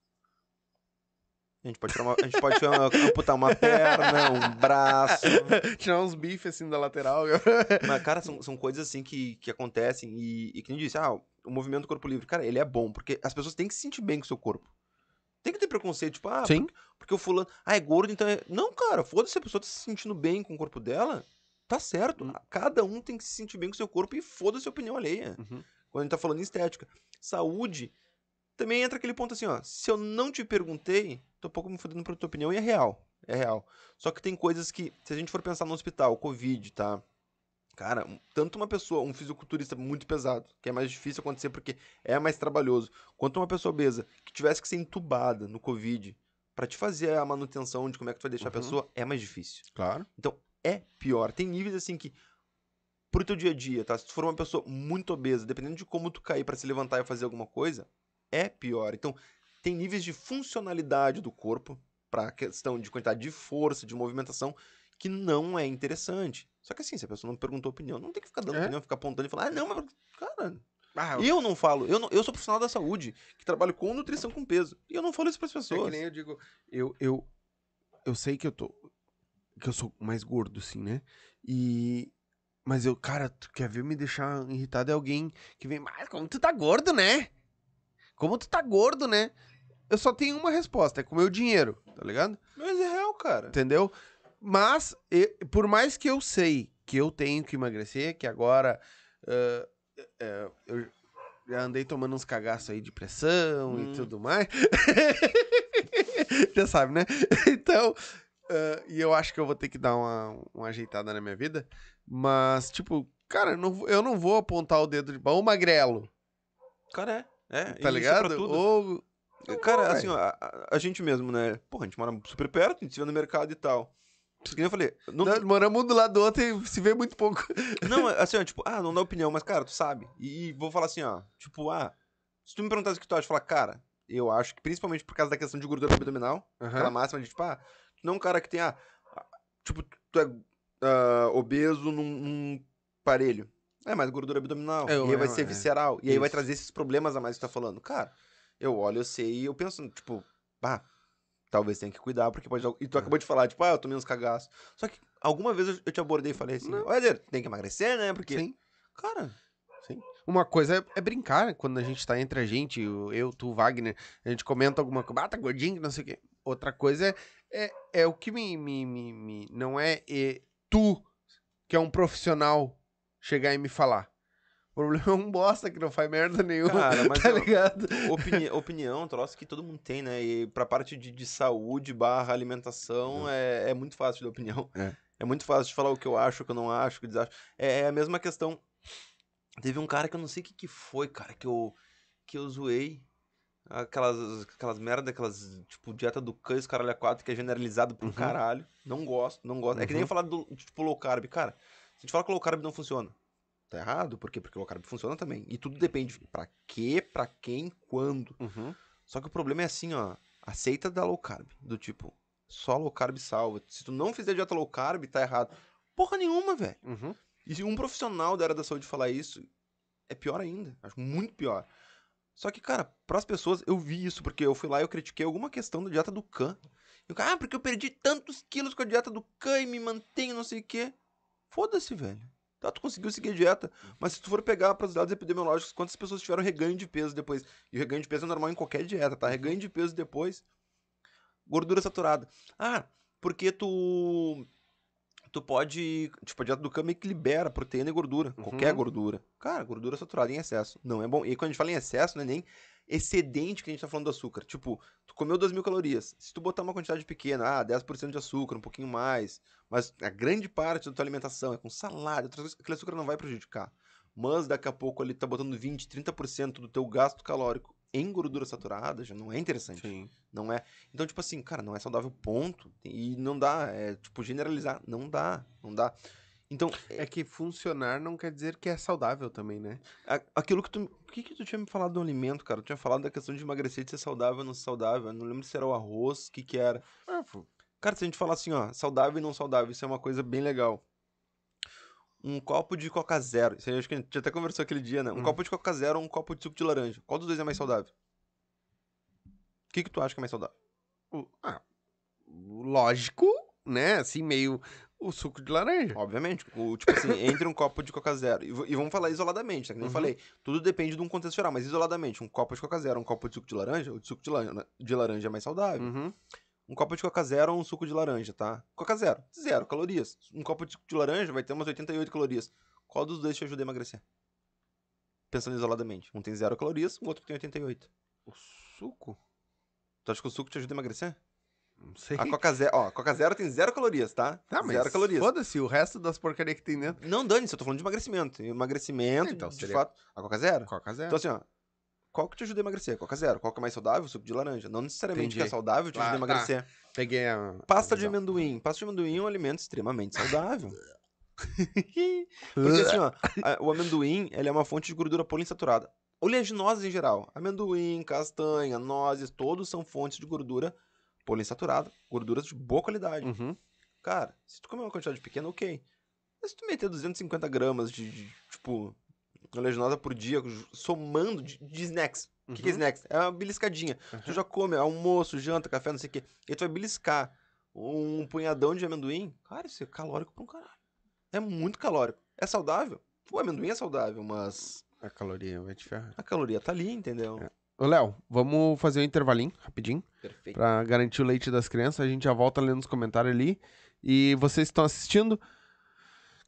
a gente pode, tirar uma, a gente pode tirar uma- amputar uma perna, um braço. Tirar uns bifes assim da lateral. Mas, cara, são, são coisas assim que, que acontecem e, e que nem disse, ah, o movimento do corpo livre, cara, ele é bom, porque as pessoas têm que se sentir bem com o seu corpo. Tem que ter preconceito, tipo, ah, Sim. porque, porque o fulano, ah, é gordo, então é... Não, cara, foda-se, a pessoa tá se sentindo bem com o corpo dela, tá certo. Hum. Cada um tem que se sentir bem com o seu corpo e foda-se a opinião alheia. Uhum. Quando a gente tá falando em estética. Saúde, também entra aquele ponto assim, ó, se eu não te perguntei, tô um pouco me fudendo pra tua opinião e é real, é real. Só que tem coisas que, se a gente for pensar no hospital, Covid, tá? Cara, tanto uma pessoa, um fisiculturista muito pesado, que é mais difícil acontecer porque é mais trabalhoso, quanto uma pessoa obesa que tivesse que ser entubada no Covid pra te fazer a manutenção de como é que tu vai deixar a Uhum. pessoa, é mais difícil. Claro. Então, é pior. Tem níveis assim que pro teu dia a dia, tá? Se tu for uma pessoa muito obesa, dependendo de como tu cair pra se levantar e fazer alguma coisa, é pior. Então, tem níveis de funcionalidade do corpo pra questão de quantidade de força, de movimentação, que não é interessante. Só que assim, se a pessoa não perguntou opinião, não tem que ficar dando É. opinião, ficar apontando e falar, ah, não, mas, cara, Ah, eu não falo, eu, não, eu sou profissional da saúde, que trabalho com nutrição com peso, e eu não falo isso pras É pessoas. que nem eu digo, eu, eu, eu sei que eu tô. Que eu sou mais gordo, assim, né? E. Mas eu, cara, tu quer ver me deixar irritado é alguém que vem, mas como tu tá gordo, né? Como tu tá gordo, né? Eu só tenho uma resposta, é com o meu dinheiro, tá ligado? Mas é real, cara. Entendeu? Mas, por mais que eu sei que eu tenho que emagrecer, que agora ah, é, eu já andei tomando uns cagaços aí de pressão Hum. e tudo mais. já sabe, né? Então, ah, e eu acho que eu vou ter que dar uma, uma ajeitada na minha vida. Mas, tipo, cara, eu não, vou- eu não vou apontar o dedo de pau, ô magrelo, Cara, é. é tá é ligado? Ou Cara, assim, ó, a, a- a gente mesmo, né? Porra, a gente mora super perto, a gente se vê no mercado e tal. Eu falei, não, nós moramos um do lado do outro e se vê muito pouco. não, assim, ó, tipo, ah, não dá opinião, mas, cara, tu sabe. E, vou falar assim, ó, tipo, ah, se tu me perguntasse o que tu acha, falar, cara, eu acho que principalmente por causa da questão de gordura abdominal, aquela máxima de, tipo, ah, tu não é um cara que tem, ah, ah, tipo, tu é ah, obeso num, num parelho. É mais gordura abdominal. É, e aí vai é, ser é. visceral. E aí vai trazer esses problemas a mais que tu tá falando. Cara, eu olho, eu sei, e eu penso, tipo, ah, talvez tenha que cuidar, porque pode. E tu É. acabou de falar, tipo, ah, eu tomei uns cagaços. Só que alguma vez eu, te abordei e falei assim, Não. olha, tem que emagrecer, né? Porque. Sim. Cara, Uma coisa é, é brincar, né? quando a gente tá entre a gente, eu, tu, Wagner, a gente comenta alguma coisa, ah, tá gordinho, não sei o quê. Outra coisa é, é, é o que me, me, me, me- Não é e, tu, que é um profissional, chegar e me falar. O problema é um bosta que não faz merda nenhuma, Cara, mas tá eu- ligado? opini opinião, é troço que todo mundo tem, né? E pra parte de, de saúde barra alimentação é, é muito fácil de dar opinião. É. muito fácil de falar o que eu acho, o que eu não acho, o que eu desacho. É, é a mesma questão. Teve um cara que eu não sei o que, que foi, cara, que eu, que eu zoei. Aquelas, aquelas merda, aquelas, tipo, dieta do cães, caralho a quatro, que é generalizado um Uhum. caralho. Não gosto, não gosto. É que nem Uhum. eu falar do, tipo, low carb. Cara, se a gente fala que low carb não funciona, tá errado. Por quê? Porque low carb funciona também. E tudo depende pra quê, pra quem, quando. Uhum. Só que o problema é assim, ó. Aceita da low carb. Do tipo, só low carb salva. Se tu não fizer dieta low carb, tá errado. Porra nenhuma, velho. Uhum. E se um profissional da área da saúde falar isso, é pior ainda. Acho muito pior. Só que, cara, pras pessoas, eu vi isso, porque eu fui lá e eu critiquei alguma questão da dieta do Khan. E cara, ah, porque eu perdi tantos quilos com a dieta do Khan e me mantenho, não sei o quê. Foda-se, velho. Tá, tu conseguiu seguir a dieta. Mas se tu for pegar para os dados epidemiológicos, quantas pessoas tiveram reganho de peso depois? E o reganho de peso é normal em qualquer dieta, tá? Reganho de peso depois. Gordura saturada. Ah, porque tu. Tu pode. Tipo, a dieta do Khan meio que libera proteína e gordura. Uhum. Qualquer gordura. Cara, gordura saturada em excesso. Não é bom. E quando a gente fala em excesso, não é nem excedente que a gente tá falando do açúcar. Tipo, tu comeu 2 mil calorias. Se tu botar uma quantidade pequena, ah, 10% de açúcar, um pouquinho mais. Mas a grande parte da tua alimentação é com salada, outras coisas, aquele açúcar não vai prejudicar. Mas daqui a pouco ele tá botando 20, 30% do teu gasto calórico em gordura saturada, já não é interessante. Sim. Não é. Então, tipo assim, cara, não é saudável, ponto. E não dá. É, tipo, generalizar. Não dá. Não dá. Então, É que funcionar não quer dizer que é saudável também, né? aquilo que tu. O que, que tu tinha me falado do alimento, cara? Tu tinha falado da questão de emagrecer, de ser saudável ou não ser saudável. Eu não lembro se era o arroz, o que que era. Ah, Cara, se a gente falar assim, ó, saudável e não saudável, isso é uma coisa bem legal. Um copo de Coca Zero. Isso aí acho que a gente até conversou aquele dia, né? Um Hum. copo de Coca Zero ou um copo de suco de laranja. Qual dos dois é mais saudável? O que, que tu acha que é mais saudável? ah, lógico, né? Assim, meio o suco de laranja. Obviamente. O, tipo assim, entre um copo de Coca Zero. E, e vamos falar isoladamente, tá? Que nem eu Uhum. falei. Tudo depende de um contexto geral, mas isoladamente. Um copo de Coca Zero, um copo de suco de laranja, o de suco de laranja, de laranja é mais saudável. Uhum. Um copo de Coca Zero ou um suco de laranja, tá? Coca Zero, zero calorias. Um copo de suco de laranja vai ter umas 88 calorias. Qual dos dois te ajuda a emagrecer? Pensando isoladamente. Um tem zero calorias, o outro tem 88. O suco? Tu acha que o suco te ajuda a emagrecer? Não sei. A Coca Zero, ó, a Coca Zero tem zero calorias, tá? Tá, mas zero calorias. foda-se, o resto das porcarias que tem dentro. Não dane-se, eu tô falando de emagrecimento. Emagrecimento, Então, de seria- fato. A Coca Zero? Coca zero. Então, assim, ó. Qual que te ajuda a emagrecer? Coca Zero. Qual que é mais saudável? Suco de laranja. Não necessariamente Entendi. que é saudável te ajuda Ah, a emagrecer. Peguei a. Pasta a de amendoim. Pasta de amendoim é um alimento extremamente saudável. Porque assim, ó, a- o amendoim, ele é uma fonte de gordura poliinsaturada. Oleaginosas em geral. Amendoim, castanha, nozes, todos são fontes de gordura poliinsaturada. Gorduras de boa qualidade. Uhum. Cara, se tu comer uma quantidade pequena, ok. Mas se tu meter 250 gramas de, de, tipo, oleaginosa por dia, somando de, de snacks. O que, que é Uhum. snacks? É uma beliscadinha. Tu já come almoço, janta, café, não sei o quê. E tu vai beliscar um punhadão de amendoim. Cara, isso é calórico pra um caralho. É muito calórico. É saudável? O amendoim é saudável, mas A caloria vai te ferrar. a caloria tá ali, entendeu? É. Ô, Léo, vamos fazer um intervalinho, rapidinho, Perfeito. pra garantir o leite das crianças. A gente já volta lendo os comentários ali. E vocês que estão assistindo,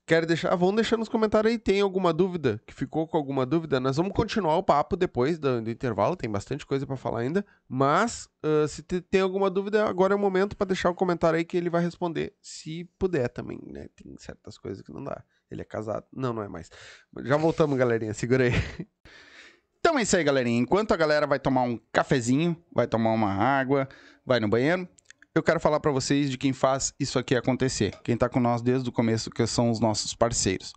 Quer deixar? Ah, vamos deixar nos comentários aí. Tem alguma dúvida? Que ficou com alguma dúvida? Nós vamos continuar o papo depois do, do intervalo. Tem bastante coisa para falar ainda. Mas uh, se te, tem alguma dúvida, agora é o momento para deixar o comentário aí que ele vai responder, se puder também, né? Tem certas coisas que não dá. Ele é casado. Não, não é mais. Já voltamos, galerinha. Segura aí. Então é isso aí, galerinha. Enquanto a galera vai tomar um cafezinho, vai tomar uma água, vai no banheiro, eu quero falar para vocês de quem faz isso aqui acontecer. Quem tá com nós desde o começo, que são os nossos parceiros.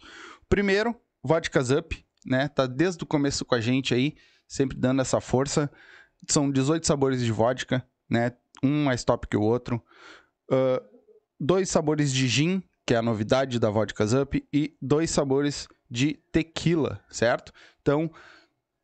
Primeiro, Vodkas Up, né? Tá desde o começo com a gente aí, sempre dando essa força. São 18 sabores de vodka, né? Um mais top que o outro. Uh, dois sabores de gin, que é a novidade da Vodkas Up, e dois sabores de tequila, certo? Então,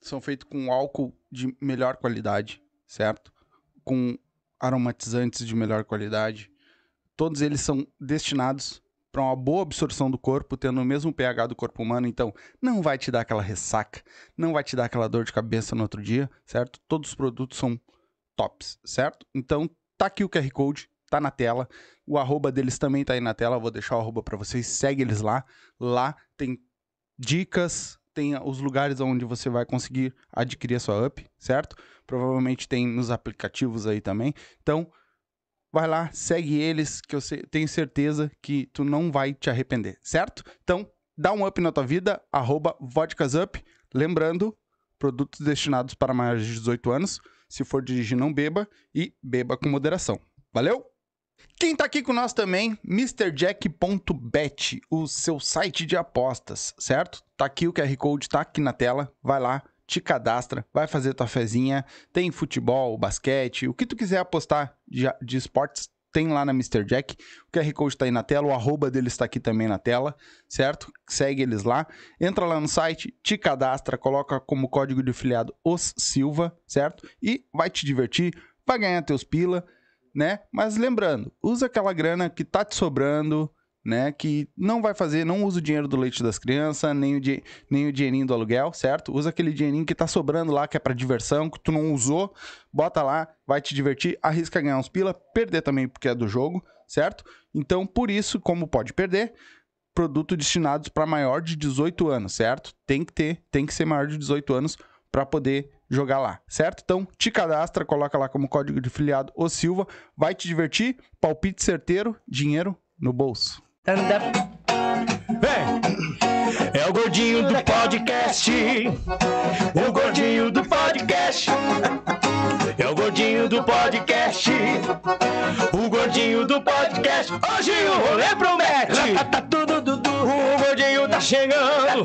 são feitos com álcool de melhor qualidade, certo? com aromatizantes de melhor qualidade. Todos eles são destinados para uma boa absorção do corpo, tendo o mesmo pH do corpo humano, então não vai te dar aquela ressaca, não vai te dar aquela dor de cabeça no outro dia, certo? Todos os produtos são tops, certo? Então tá aqui o QR Code, tá na tela. O arroba deles também tá aí na tela, vou deixar o arroba para vocês, segue eles lá. Lá tem dicas, tem os lugares onde você vai conseguir adquirir a sua up, certo? Provavelmente tem nos aplicativos aí também. Então, vai lá, segue eles, que eu tenho certeza que tu não vai te arrepender, certo? Então, dá um up na tua vida, arroba. Lembrando, produtos destinados para maiores de 18 anos. Se for dirigir, não beba e beba com moderação. Valeu? Quem tá aqui com nós também, MrJack.bet, o seu site de apostas, certo? Tá aqui o QR Code, tá aqui na tela, vai lá, te cadastra, vai fazer tua fezinha, tem futebol, basquete, o que tu quiser apostar de, de esportes, tem lá na Mr. Jack. O QR Code tá aí na tela, o arroba deles está aqui também na tela, certo? Segue eles lá. Entra lá no site, te cadastra, coloca como código de afiliado os Silva, certo? E vai te divertir, vai ganhar teus pila né? Mas lembrando, usa aquela grana que tá te sobrando, né? Que não vai fazer, não usa o dinheiro do leite das crianças, nem o, nem o dinheirinho do aluguel, certo? Usa aquele dinheirinho que tá sobrando lá, que é para diversão, que tu não usou, bota lá, vai te divertir, arrisca ganhar uns pila, perder também porque é do jogo, certo? Então, por isso, como pode perder, produto destinados para maior de 18 anos, certo? Tem que ter, tem que ser maior de 18 anos para poder jogar lá, certo? Então, te cadastra, coloca lá como código de filiado o Silva, vai te divertir, palpite certeiro, dinheiro no bolso. Vem! É o gordinho do podcast, o gordinho do podcast. É o gordinho do podcast, o gordinho do podcast. Hoje o rolê promete. Tá tudo, tudo, o gordinho tá chegando.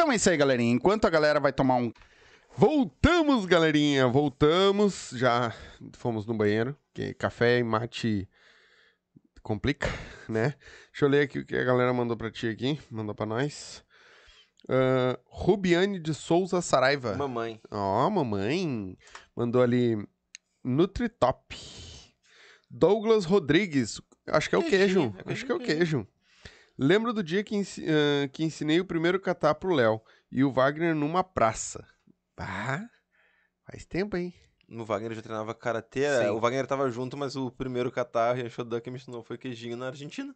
Então é isso aí, galerinha. Enquanto a galera vai tomar um. Voltamos, galerinha, voltamos. Já fomos no banheiro, que café e mate complica, né? Deixa eu ler aqui o que a galera mandou pra ti aqui, mandou pra nós. Ah, Rubiane de Souza Saraiva. Mamãe. Ó, mamãe. Mandou ali Nutritop. Douglas Rodrigues. Acho que é o Queijinho, queijo. é Acho que é o queijo. Lembro do dia que, ensi- ah, que ensinei o primeiro catar pro Léo e o Wagner numa praça. Ah, faz tempo, hein? No Wagner já treinava karatê. Sim. O Wagner tava junto, mas o primeiro catar e Shodan que me ensinou foi queijinho na Argentina.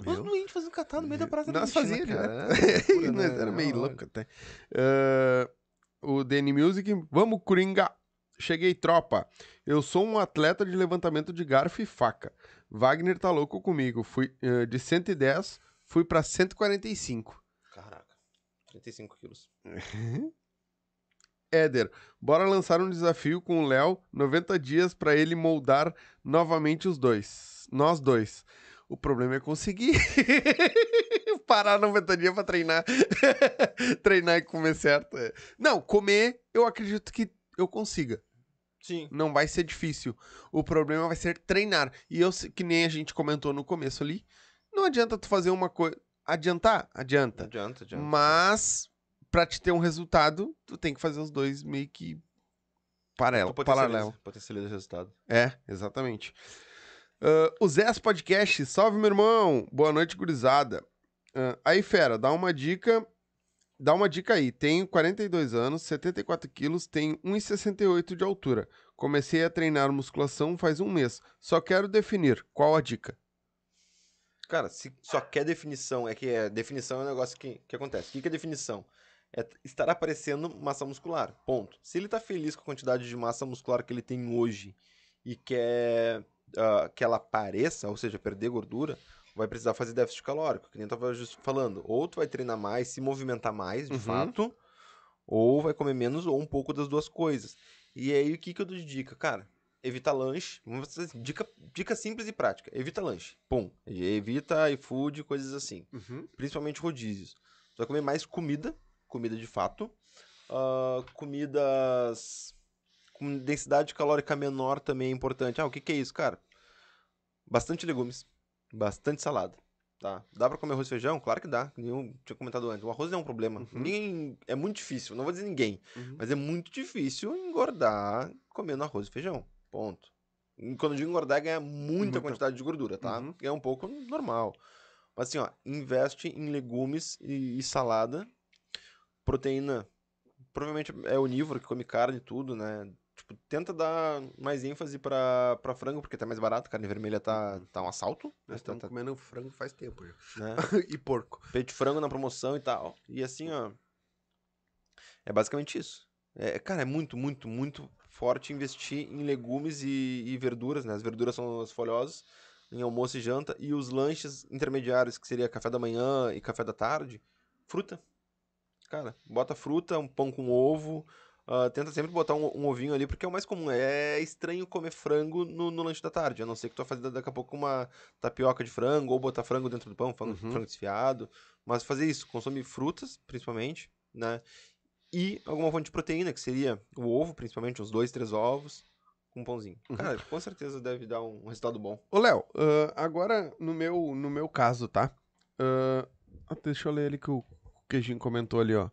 Viu? no índio fazendo catar no meio da praça da Nós Argentina, fazia cara. É Nós né? era meio Não, louco até. Ah, o Danny Music, vamos, Coringa. Cheguei, tropa. Eu sou um atleta de levantamento de garfo e faca. Wagner tá louco comigo. Fui ah, de 110, fui pra 145. Caraca. 35 quilos. Éder, bora lançar um desafio com o Léo, 90 dias pra ele moldar novamente os dois. Nós dois. O problema é conseguir parar 90 dias pra treinar. treinar e comer certo. Não, comer, eu acredito que eu consiga. Sim. Não vai ser difícil. O problema vai ser treinar. E eu, que nem a gente comentou no começo ali, não adianta tu fazer uma coisa. Adiantar? Adianta. adianta, adianta. Mas, pra te ter um resultado, tu tem que fazer os dois meio que paralelo. Paralelo. Potencializa o resultado. É, exatamente. Ah, o Zés Podcast, salve meu irmão. Boa noite, gurizada. Ah, aí, fera, dá uma dica. Dá uma dica aí. Tenho 42 anos, 74 quilos, tenho 1,68 de altura. Comecei a treinar musculação faz um mês. Só quero definir qual a dica. Cara, se só quer definição, é que é, definição é um negócio que, que acontece. O que, que é definição? É estar aparecendo massa muscular. Ponto. Se ele tá feliz com a quantidade de massa muscular que ele tem hoje e quer ah, que ela apareça, ou seja, perder gordura, vai precisar fazer déficit calórico, que nem eu tava falando. Ou tu vai treinar mais, se movimentar mais, de Uhum. fato, ou vai comer menos, ou um pouco das duas coisas. E aí, o que, que eu dou de dica? Cara, evita lanche. Assim, dica, dica simples e prática. Evita lanche. Pum. Evita iFood, coisas assim. Uhum. Principalmente rodízios. Tu vai comer mais comida, comida de fato. ah, comidas com densidade calórica menor também é importante. Ah, o que, que é isso, cara? Bastante legumes, bastante salada. Tá? Dá pra comer arroz e feijão? Claro que dá. Eu tinha comentado antes. O arroz não é um problema. Uhum. Ninguém. É muito difícil. Não vou dizer ninguém. Uhum. Mas é muito difícil engordar comendo arroz e feijão. Ponto. E Quando eu digo engordar, é ganhar muita Muita. quantidade de gordura, tá? Uhum. É um pouco normal. Mas assim, ó, investe em legumes e, e salada. Proteína. Provavelmente é onívoro que come carne e tudo, né? Tipo, tenta dar mais ênfase pra, pra frango, porque tá mais barato. Carne vermelha tá, tá um assalto. né? Nós Tá- estamos tá- comendo frango faz tempo já. né? e porco. peito de frango na promoção e tal. E assim, ó. É basicamente isso. É, cara, é muito, muito, muito forte investir em legumes e, e verduras, né? As verduras são as folhosas, em almoço e janta. E os lanches intermediários, que seria café da manhã e café da tarde, fruta. Cara, bota fruta, um pão com ovo. Ah, tenta sempre botar um, um ovinho ali, porque é o mais comum. É estranho comer frango no, no lanche da tarde. A não ser que tu vai fazer daqui a pouco uma tapioca de frango, ou botar frango dentro do pão, frango, Uhum. frango desfiado. Mas fazer isso, consome frutas, principalmente, né? E alguma fonte de proteína, que seria o ovo, principalmente, uns dois, três ovos, com um pãozinho. Uhum. Cara, com certeza deve dar um, resultado bom. Ô, Léo, ah, agora no meu, no meu caso, tá? Ah, deixa eu ler ali que o Queijinho comentou ali, ó.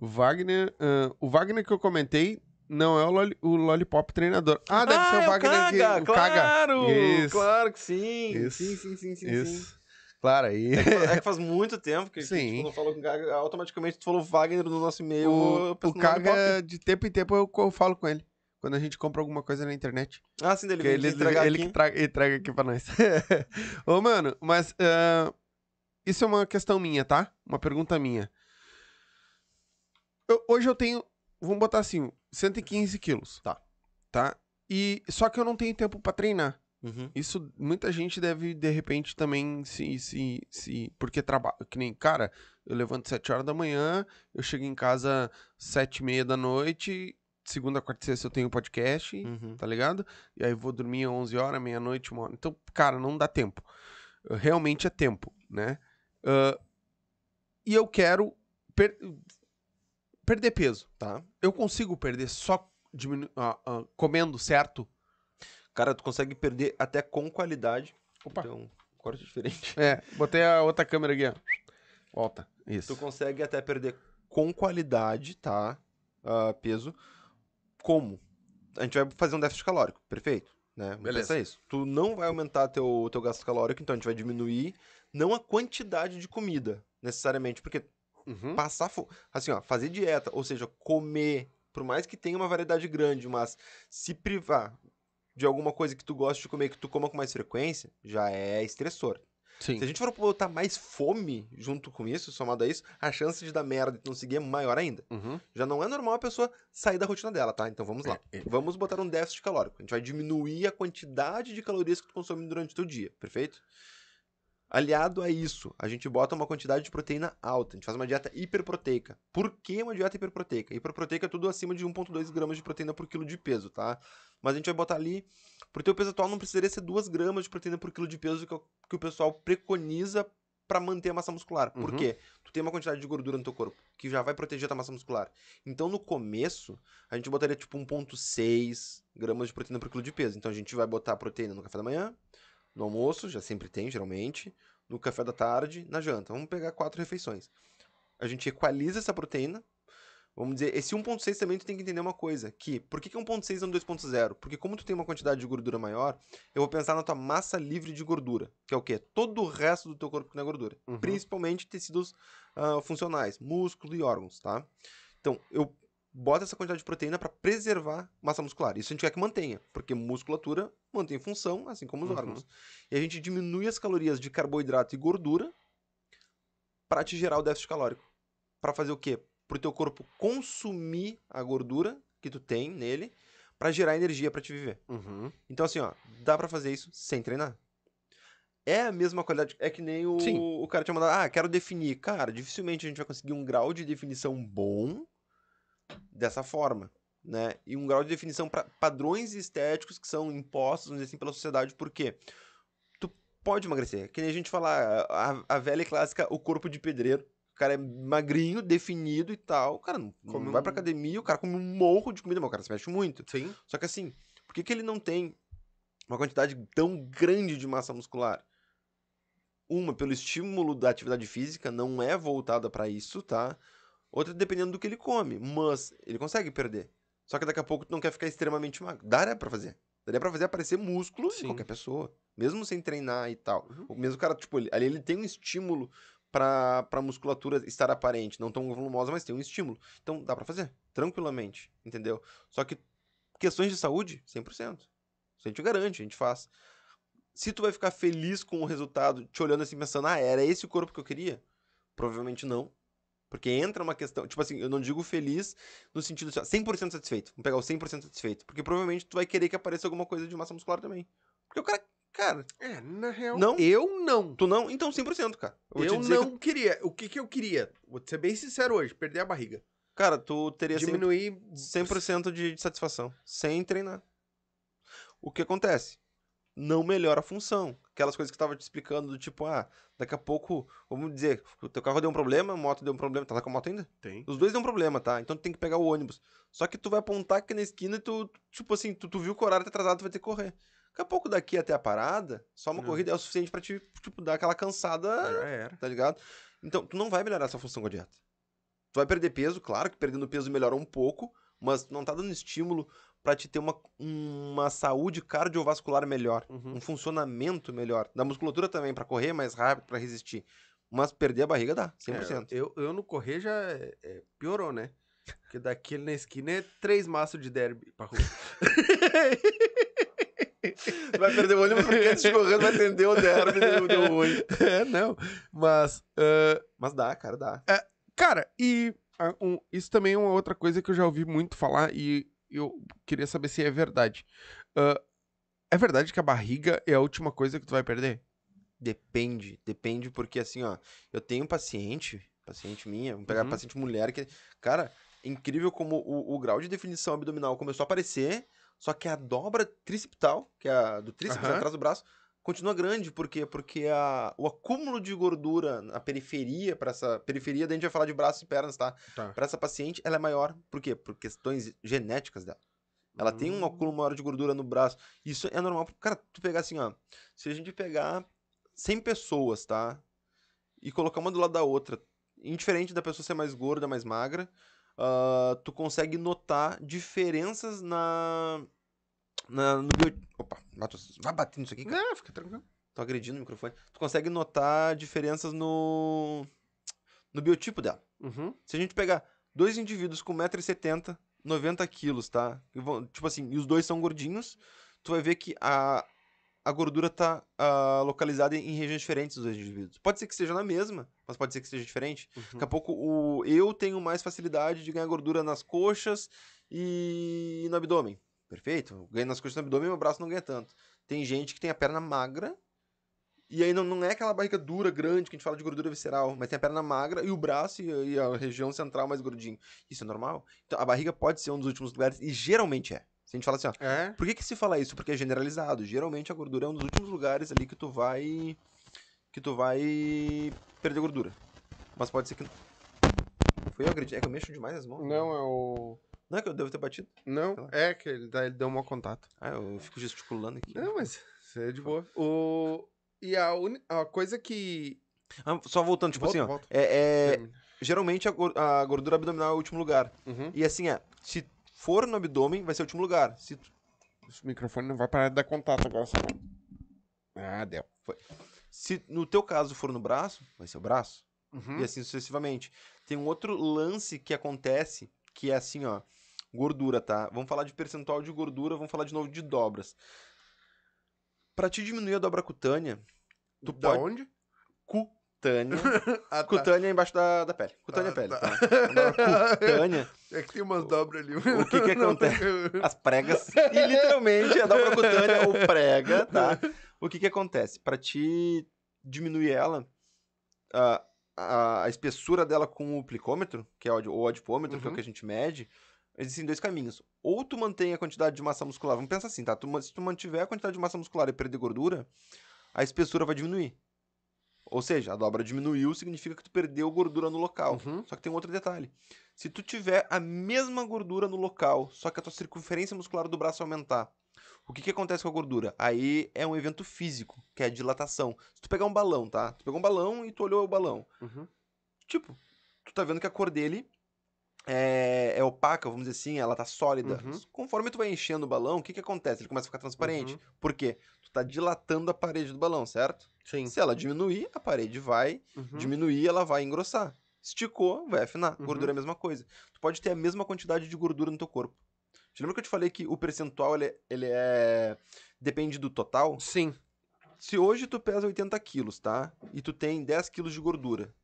O Wagner, ah, o Wagner que eu comentei não é o, loli- o Lollipop treinador. Ah, deve ser o Wagner que o Caga. claro! Isso. Claro que sim! Isso. Sim, sim, sim, sim, sim. Isso. Claro, aí. É que faz muito tempo que, que Sim. tipo, não falou com o Gaga, automaticamente tu falou Wagner no nosso e-mail. O, o. Caga, de tempo em tempo, eu, eu falo com ele. Quando a gente compra alguma coisa na internet. Ah, sim, dele Que vem ele, entregar ele aqui. que traga, ele traga aqui pra nós. Ô, mano, mas ah, isso é uma questão minha, tá? Uma pergunta minha. Eu- hoje eu tenho, vamos botar assim, 115 quilos. Tá. Tá? E, só que eu não tenho tempo pra treinar. Uhum. Isso, muita gente deve, de repente, também se... se, se porque trabalha, que nem, cara, eu levanto 7 horas da manhã, eu chego em casa 7 e meia da noite, segunda, quarta e sexta eu tenho podcast, Uhum. tá ligado? E aí vou dormir 11 horas, meia-noite, uma hora. Então, cara, não dá tempo. Uh, Realmente é tempo, né? Ah, e eu quero perder peso. Tá. Eu consigo perder só diminu- ah, ah, comendo certo? Cara, tu consegue perder até com qualidade. Opa. Então, corte diferente. É, botei a outra câmera aqui, ó. Volta. Isso. Tu consegue até perder com qualidade, tá? Ah, peso. Como? A gente vai fazer um déficit calórico, perfeito. Né? Beleza. isso. Tu não vai aumentar teu, teu gasto calórico, então a gente vai diminuir não a quantidade de comida, necessariamente, porque Uhum. passar fo- assim, ó, fazer dieta, ou seja, comer, por mais que tenha uma variedade grande, mas se privar de alguma coisa que tu gosta de comer, que tu coma com mais frequência, já é estressor. Sim. Se a gente for botar mais fome junto com isso, somado a isso, a chance de dar merda e não seguir é maior ainda. Uhum. Já não é normal a pessoa sair da rotina dela, tá? Então vamos lá. É, é. Vamos botar um déficit calórico. A gente vai diminuir a quantidade de calorias que tu consome durante o teu dia, perfeito? Aliado a isso, a gente bota uma quantidade de proteína alta. A gente faz uma dieta hiperproteica. Por que uma dieta hiperproteica? Hiperproteica é tudo acima de 1,2 gramas de proteína por quilo de peso, tá? Mas a gente vai botar ali. Pro teu peso atual não precisaria ser 2 gramas de proteína por quilo de peso que, o- que o pessoal preconiza para manter a massa muscular. Por Uhum. quê? Tu tem uma quantidade de gordura no teu corpo que já vai proteger a tua massa muscular. Então no começo, a gente botaria tipo 1,6 gramas de proteína por quilo de peso. Então a gente vai botar proteína no café da manhã, no almoço, já sempre tem, geralmente, no café da tarde, na janta. Vamos pegar quatro refeições. A gente equaliza essa proteína. Vamos dizer, esse 1.6 também tu tem que entender uma coisa, que por que, que 1.6 é um 2.0? Porque como tu tem uma quantidade de gordura maior, eu vou pensar na tua massa livre de gordura, que é o quê? Todo o resto do teu corpo que não é gordura. Uhum. Principalmente tecidos ah, funcionais, músculo e órgãos, tá? Então, eu bota essa quantidade de proteína para preservar massa muscular. Isso a gente quer que mantenha, porque musculatura mantém função, assim como os Uhum. órgãos. E a gente diminui as calorias de carboidrato e gordura para te gerar o déficit calórico. Para fazer o quê? Pro teu corpo consumir a gordura que tu tem nele para gerar energia para te viver. Uhum. Então, assim, ó, dá pra fazer isso sem treinar. É a mesma qualidade. É que nem o, Sim. o cara tinha mandado, ah, quero definir. Cara, dificilmente a gente vai conseguir um grau de definição bom dessa forma, né? E um grau de definição para padrões estéticos que são impostos, vamos dizer assim, pela sociedade. Por quê? Tu pode emagrecer. Que nem a gente fala, a, a velha e clássica, o corpo de pedreiro. O cara é magrinho, definido e tal. O cara não, vai pra academia, o cara come um morro de comida, mas o cara se mexe muito. Sim. Só que assim, por que, que ele não tem uma quantidade tão grande de massa muscular? Uma, pelo estímulo da atividade física, não é voltada pra isso, tá? Outra, dependendo do que ele come, mas ele consegue perder. Só que daqui a pouco tu não quer ficar extremamente magro. Daria pra fazer. Daria pra fazer aparecer músculo Sim. em qualquer pessoa. Mesmo sem treinar e tal. Uhum. O mesmo cara, tipo, ele- ali ele tem um estímulo pra, pra musculatura estar aparente. Não tão volumosa, mas tem um estímulo. Então dá pra fazer. Tranquilamente. Entendeu? Só que questões de saúde, 100%. Isso a gente garante, a gente faz. Se tu vai ficar feliz com o resultado, te olhando assim, pensando, ah, era esse o corpo que eu queria? Provavelmente não. Porque entra uma questão, tipo assim, eu não digo feliz no sentido ó, 100% satisfeito. Vamos pegar o 100% satisfeito. Porque provavelmente tu vai querer que apareça alguma coisa de massa muscular também. Porque o cara, cara, É, na real. Não? Eu não. tu não, então 100%, cara. te Eu dizer que- não queria. O que que eu queria? Vou ser bem sincero hoje. Perder a barriga. cara, tu teria 100%, Diminuir. 100% de, de satisfação, sem treinar. O que acontece? Não melhora a função. Aquelas coisas que eu tava te explicando, do tipo, ah, daqui a pouco, vamos dizer, o teu carro deu um problema, a moto deu um problema. Tá lá com a moto ainda? Tem. Os dois deu um problema, tá? Então tu tem que pegar o ônibus. Só que tu vai apontar aqui na esquina e tu, tipo assim, tu, tu viu que o horário tá atrasado, tu vai ter que correr. Daqui a pouco daqui até a parada, só uma Hum. corrida é o suficiente pra te, tipo, dar aquela cansada Já era. tá ligado? Então, tu não vai melhorar essa função com a dieta. Tu vai perder peso, claro que perdendo peso melhora um pouco, mas não tá dando estímulo pra te ter uma, uma saúde cardiovascular melhor, Uhum. um funcionamento melhor. Da musculatura também, pra correr mais rápido, pra resistir. Mas perder a barriga dá, 100%. É, eu, eu no correr já é- é, piorou, né? Porque daquele na esquina é três maços de derby pra rua. Vai perder o ônibus porque antes de correr vai atender o derby deu, deu ruim. é, não. Mas, ah, Mas dá, cara, dá. cara, e ah, um- isso também é uma outra coisa que eu já ouvi muito falar e eu queria saber se é verdade. Ah, é verdade que a barriga é a última coisa que tu vai perder? Depende, depende, porque assim, ó, eu tenho um paciente, paciente minha, vamos pegar Uhum. paciente mulher, que, cara, é incrível como o, o grau de definição abdominal começou a aparecer, só que a dobra tricipital, que é a do tríceps Aham. atrás do braço, continua grande, por quê? Porque a, o acúmulo de gordura na periferia, para essa periferia, daí a gente vai falar de braços e pernas, tá? Tá. Para essa paciente, ela é maior, por quê? Por questões genéticas dela. Ela tem um acúmulo maior de gordura no braço. Isso é normal. Cara, tu pegar assim, ó. Se a gente pegar 100 pessoas, tá? E colocar uma do lado da outra, indiferente da pessoa ser mais gorda, mais magra, ah, tu consegue notar diferenças na. Na no bio... Opa, mato- vai bater nisso aqui, cara. Não, fica tranquilo. Tô agredindo o microfone. Tu consegue notar diferenças no. no biotipo dela. Uhum. Se a gente pegar dois indivíduos com 1,70m, 90 quilos, tá? E vão- tipo assim, e os dois são gordinhos, tu vai ver que a, a gordura tá ah, localizada em regiões diferentes dos dois indivíduos. Pode ser que esteja na mesma, mas pode ser que esteja diferente. uhum. Daqui a pouco o, eu tenho mais facilidade de ganhar gordura nas coxas e no abdômen. Perfeito? Eu ganho nas coxas e no abdômen, meu braço não ganha tanto. Tem gente que tem a perna magra e aí não, não é aquela barriga dura, grande, que a gente fala de gordura visceral, mas tem a perna magra e o braço e, a- e a região central mais gordinho. Isso é normal? Então a barriga pode ser um dos últimos lugares e geralmente é. Se a gente fala assim, ó, É. por que, que se fala isso? Porque é generalizado. Geralmente a gordura é um dos últimos lugares ali que tu vai. que tu vai perder gordura. Mas pode ser que. Foi eu acredito. É que eu mexo demais as mãos. Não, é o. Não é que eu devo ter batido. Não, é que ele, ele deu um mau contato. Ah, eu fico gesticulando aqui. Não, mas isso é de boa. O... E a, uni... a coisa que. Ah, só voltando, tipo Volta, assim, ó. volta. É, é- Termina. geralmente a, gor- a gordura abdominal é o último lugar. Uhum. E assim é. Se for no abdômen, vai ser o último lugar. Se Esse microfone não vai parar de dar contato agora. Só... Ah, deu. se no teu caso for no braço, vai ser o braço. Uhum. E assim sucessivamente. Tem um outro lance que acontece, que é assim, ó, gordura, tá? Vamos falar de percentual de gordura, vamos falar de novo de dobras. Pra te diminuir a dobra cutânea, tu da pode... onde? Cutânea. Ah, tá. Cutânea é embaixo da, da pele. Cutânea é Ah, pele, tá. tá? A dobra cutânea, É que tem umas dobras ali. o que que acontece? as pregas. E literalmente a dobra cutânea ou prega, tá? O que que acontece? Pra te diminuir ela, a, a, a espessura dela com o plicômetro, que é o, ad- o adipômetro, que é o Uhum. que a gente mede, existem dois caminhos. Ou tu mantém a quantidade de massa muscular, vamos pensar assim, tá? Tu se tu mantiver a quantidade de massa muscular e perder gordura, a espessura vai diminuir. Ou seja, a dobra diminuiu, significa que tu perdeu gordura no local. Uhum. Só que tem um outro detalhe. Se tu tiver a mesma gordura no local, só que a tua circunferência muscular do braço aumentar, o que, que acontece com a gordura? Aí é um evento físico, que é a dilatação. Se tu pegar um balão, tá? Tu pegou um balão e tu olhou o balão. Uhum. Tipo, tu tá vendo que a cor dele é, é opaca, vamos dizer assim, ela tá sólida. Uhum. Conforme tu vai enchendo o balão, o que que acontece? Ele começa a ficar transparente. Uhum. Por quê? Tu tá dilatando a parede do balão, certo? Sim. Se ela diminuir, a parede vai Uhum. diminuir, ela vai engrossar. Esticou, vai afinar. Uhum. Gordura é a mesma coisa. Tu pode ter a mesma quantidade de gordura no teu corpo. Te lembra que eu te falei que o percentual, ele, é- ele é... Depende do total? Sim. Se hoje tu pesa 80 quilos, tá? E tu tem 10 quilos de gordura.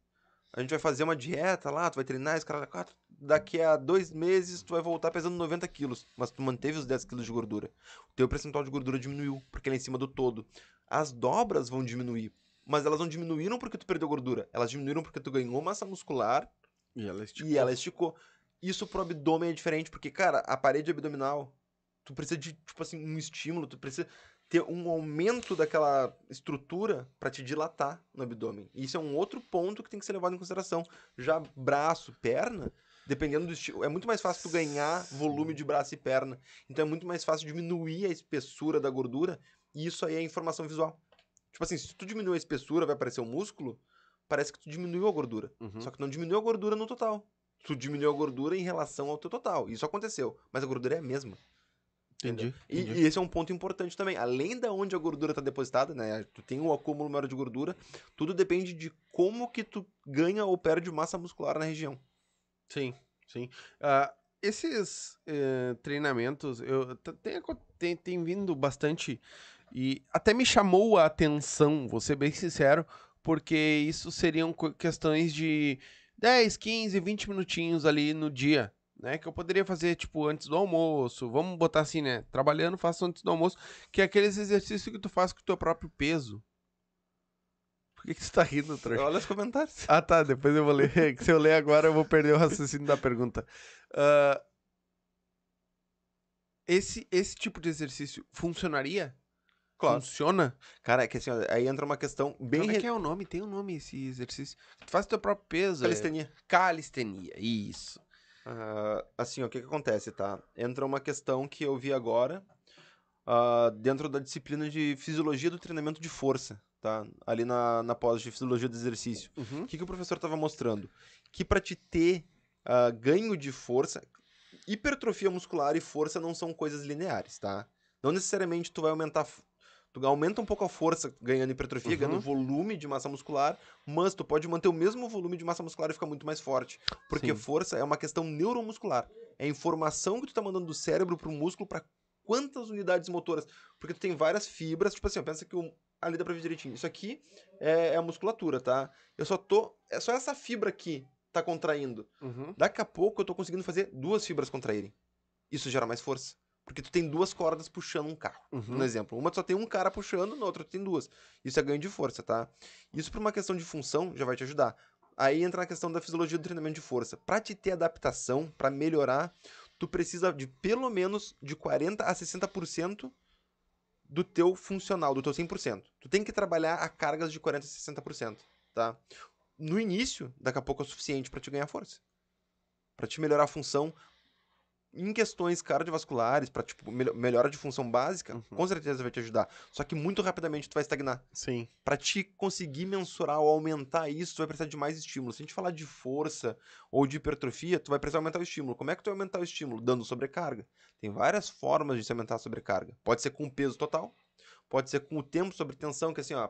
A gente vai fazer uma dieta lá, tu vai treinar, esse cara, quatro. Daqui a dois meses tu vai voltar pesando 90 quilos. Mas tu manteve os 10 quilos de gordura. O teu percentual de gordura diminuiu, porque ele é em cima do todo. As dobras vão diminuir. Mas elas não diminuíram porque tu perdeu gordura. Elas diminuíram porque tu ganhou massa muscular E ela esticou. e ela esticou. Isso pro abdômen é diferente, porque, cara, a parede abdominal, tu precisa de, tipo assim, um estímulo, tu precisa ter um aumento daquela estrutura pra te dilatar no abdômen. Isso é um outro ponto que tem que ser levado em consideração. Já braço, perna, dependendo do estilo, é muito mais fácil tu ganhar volume de braço e perna. Então é muito mais fácil diminuir a espessura da gordura, e isso aí é informação visual. Tipo assim, se tu diminuir a espessura, vai aparecer o músculo, parece que tu diminuiu a gordura. Uhum. Só que não diminuiu a gordura no total. Tu diminuiu a gordura em relação ao teu total. Isso aconteceu. Mas a gordura é a mesma. Entendi. E, entendi. e esse é um ponto importante também. Além da onde a gordura está depositada, né? Tu tem um acúmulo maior de gordura. Tudo depende de como que tu ganha ou perde massa muscular na região. Sim, sim. Ah, esses eh, treinamentos, eu tem, tem, tem vindo bastante e até me chamou a atenção, vou ser bem sincero, porque isso seriam questões de 10, 15, 20 minutinhos ali no dia, né? Que eu poderia fazer, tipo, antes do almoço, vamos botar assim, né? Trabalhando, faço antes do almoço, que é aqueles exercícios que tu faz com o teu próprio peso. Por que, que você tá rindo, trouxa? Olha os comentários. Ah, tá. Depois eu vou ler. Se eu ler agora, eu vou perder o raciocínio da pergunta. Ah, esse, esse tipo de exercício funcionaria? Claro. Funciona? Cara, é que assim, ó, aí entra uma questão bem... Como é re- que é o nome? Tem um nome esse exercício. Tu faz teu próprio peso. é- Calistenia. Calistenia. Isso. Ah, assim, ó, o que que acontece, tá? Entra uma questão que eu vi agora ah, dentro da disciplina de Fisiologia do Treinamento de Força, tá? Ali na, na pós de Fisiologia do Exercício. Uhum. O que, que o professor estava mostrando? Que para te ter ah, ganho de força, hipertrofia muscular e força não são coisas lineares, tá? Não necessariamente tu vai aumentar. Tu aumenta um pouco a força ganhando hipertrofia, Uhum. ganhando volume de massa muscular, mas tu pode manter o mesmo volume de massa muscular e ficar muito mais forte. Porque Sim. força é uma questão neuromuscular. É a informação que tu tá mandando do cérebro pro músculo para quantas unidades motoras. Porque tu tem várias fibras, tipo assim, pensa que o, ali dá pra ver direitinho. Isso aqui é, é a musculatura, tá? Eu só tô. É só essa fibra aqui tá contraindo. Uhum. Daqui a pouco eu tô conseguindo fazer duas fibras contraírem. Isso gera mais força. Porque tu tem duas cordas puxando um carro. Uhum. Um exemplo. Uma tu só tem um cara puxando, na outra tu tem duas. Isso é ganho de força, tá? Isso por uma questão de função já vai te ajudar. Aí entra na questão da fisiologia do treinamento de força. Pra te ter adaptação, pra melhorar, tu precisa de pelo menos de 40 a 60% do teu funcional, do teu 100%. Tu tem que trabalhar a cargas de 40 a 60%, tá? No início, daqui a pouco é o suficiente pra te ganhar força. Pra te melhorar a função em questões cardiovasculares, pra tipo mel- melhora de função básica, Uhum. com certeza vai te ajudar. Só que muito rapidamente tu vai estagnar. Sim. Pra te conseguir mensurar ou aumentar isso, tu vai precisar de mais estímulo. Se a gente falar de força ou de hipertrofia, tu vai precisar aumentar o estímulo. Como é que tu vai aumentar o estímulo? Dando sobrecarga. Tem várias formas de se aumentar a sobrecarga. Pode ser com o peso total, pode ser com o tempo sobre tensão, que assim, ó.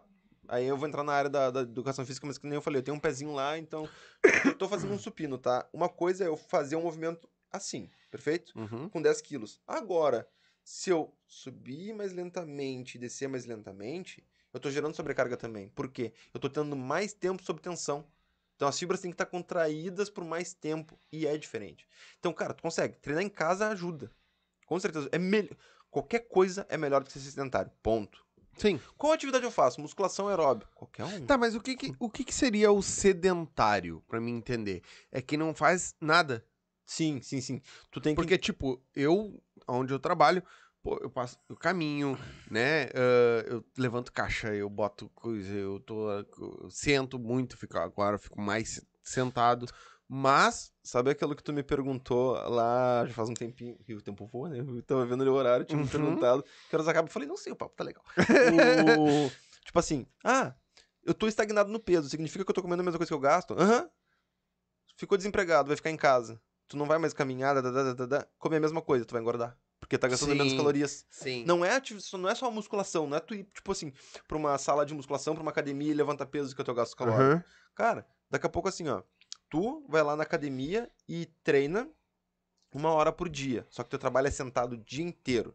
Aí eu vou entrar na área da, da educação física, mas que nem eu falei, eu tenho um pezinho lá, então eu tô fazendo um supino, tá? Uma coisa é eu fazer um movimento assim, perfeito? Uhum. Com 10 quilos. Agora, se eu subir mais lentamente e descer mais lentamente, eu tô gerando sobrecarga também. Por quê? Eu tô tendo mais tempo sob tensão. Então as fibras têm que estar contraídas por mais tempo. E é diferente. Então, cara, tu consegue. Treinar em casa ajuda. Com certeza. É melhor. Qualquer coisa é melhor do que ser sedentário. Ponto. Sim. Qual atividade eu faço? Musculação aeróbica. Qualquer um. Tá, mas o que que, o que que seria o sedentário, pra mim entender? É que não faz nada. Sim, sim, sim. Tu tem que. Porque, tipo, eu, onde eu trabalho, pô, eu passo, eu caminho, né? ah, eu levanto caixa, eu boto coisa, eu tô. Eu sento muito, fico, agora eu fico mais sentado. Mas. Sabe aquilo que tu me perguntou lá já faz um tempinho? Que o tempo voa, né? Eu tava vendo o horário, tinha me Uhum. perguntado. Que horas acaba? Eu falei, não sei, o papo tá legal. O- tipo assim, ah, eu tô estagnado no peso. Significa que eu tô comendo a mesma coisa que eu gasto? Aham. Ficou desempregado, vai ficar em casa. Tu não vai mais caminhar, da, da, da, da, da, comer a mesma coisa, tu vai engordar. Porque tá gastando menos Sim. calorias. Sim. Não é, não é só musculação, não é tu ir, tipo assim, pra uma sala de musculação, pra uma academia e levantar peso que é o teu gasto calórico. Aham. Cara, daqui a pouco assim, ó. Tu vai lá na academia e treina uma hora por dia. Só que teu trabalho é sentado o dia inteiro.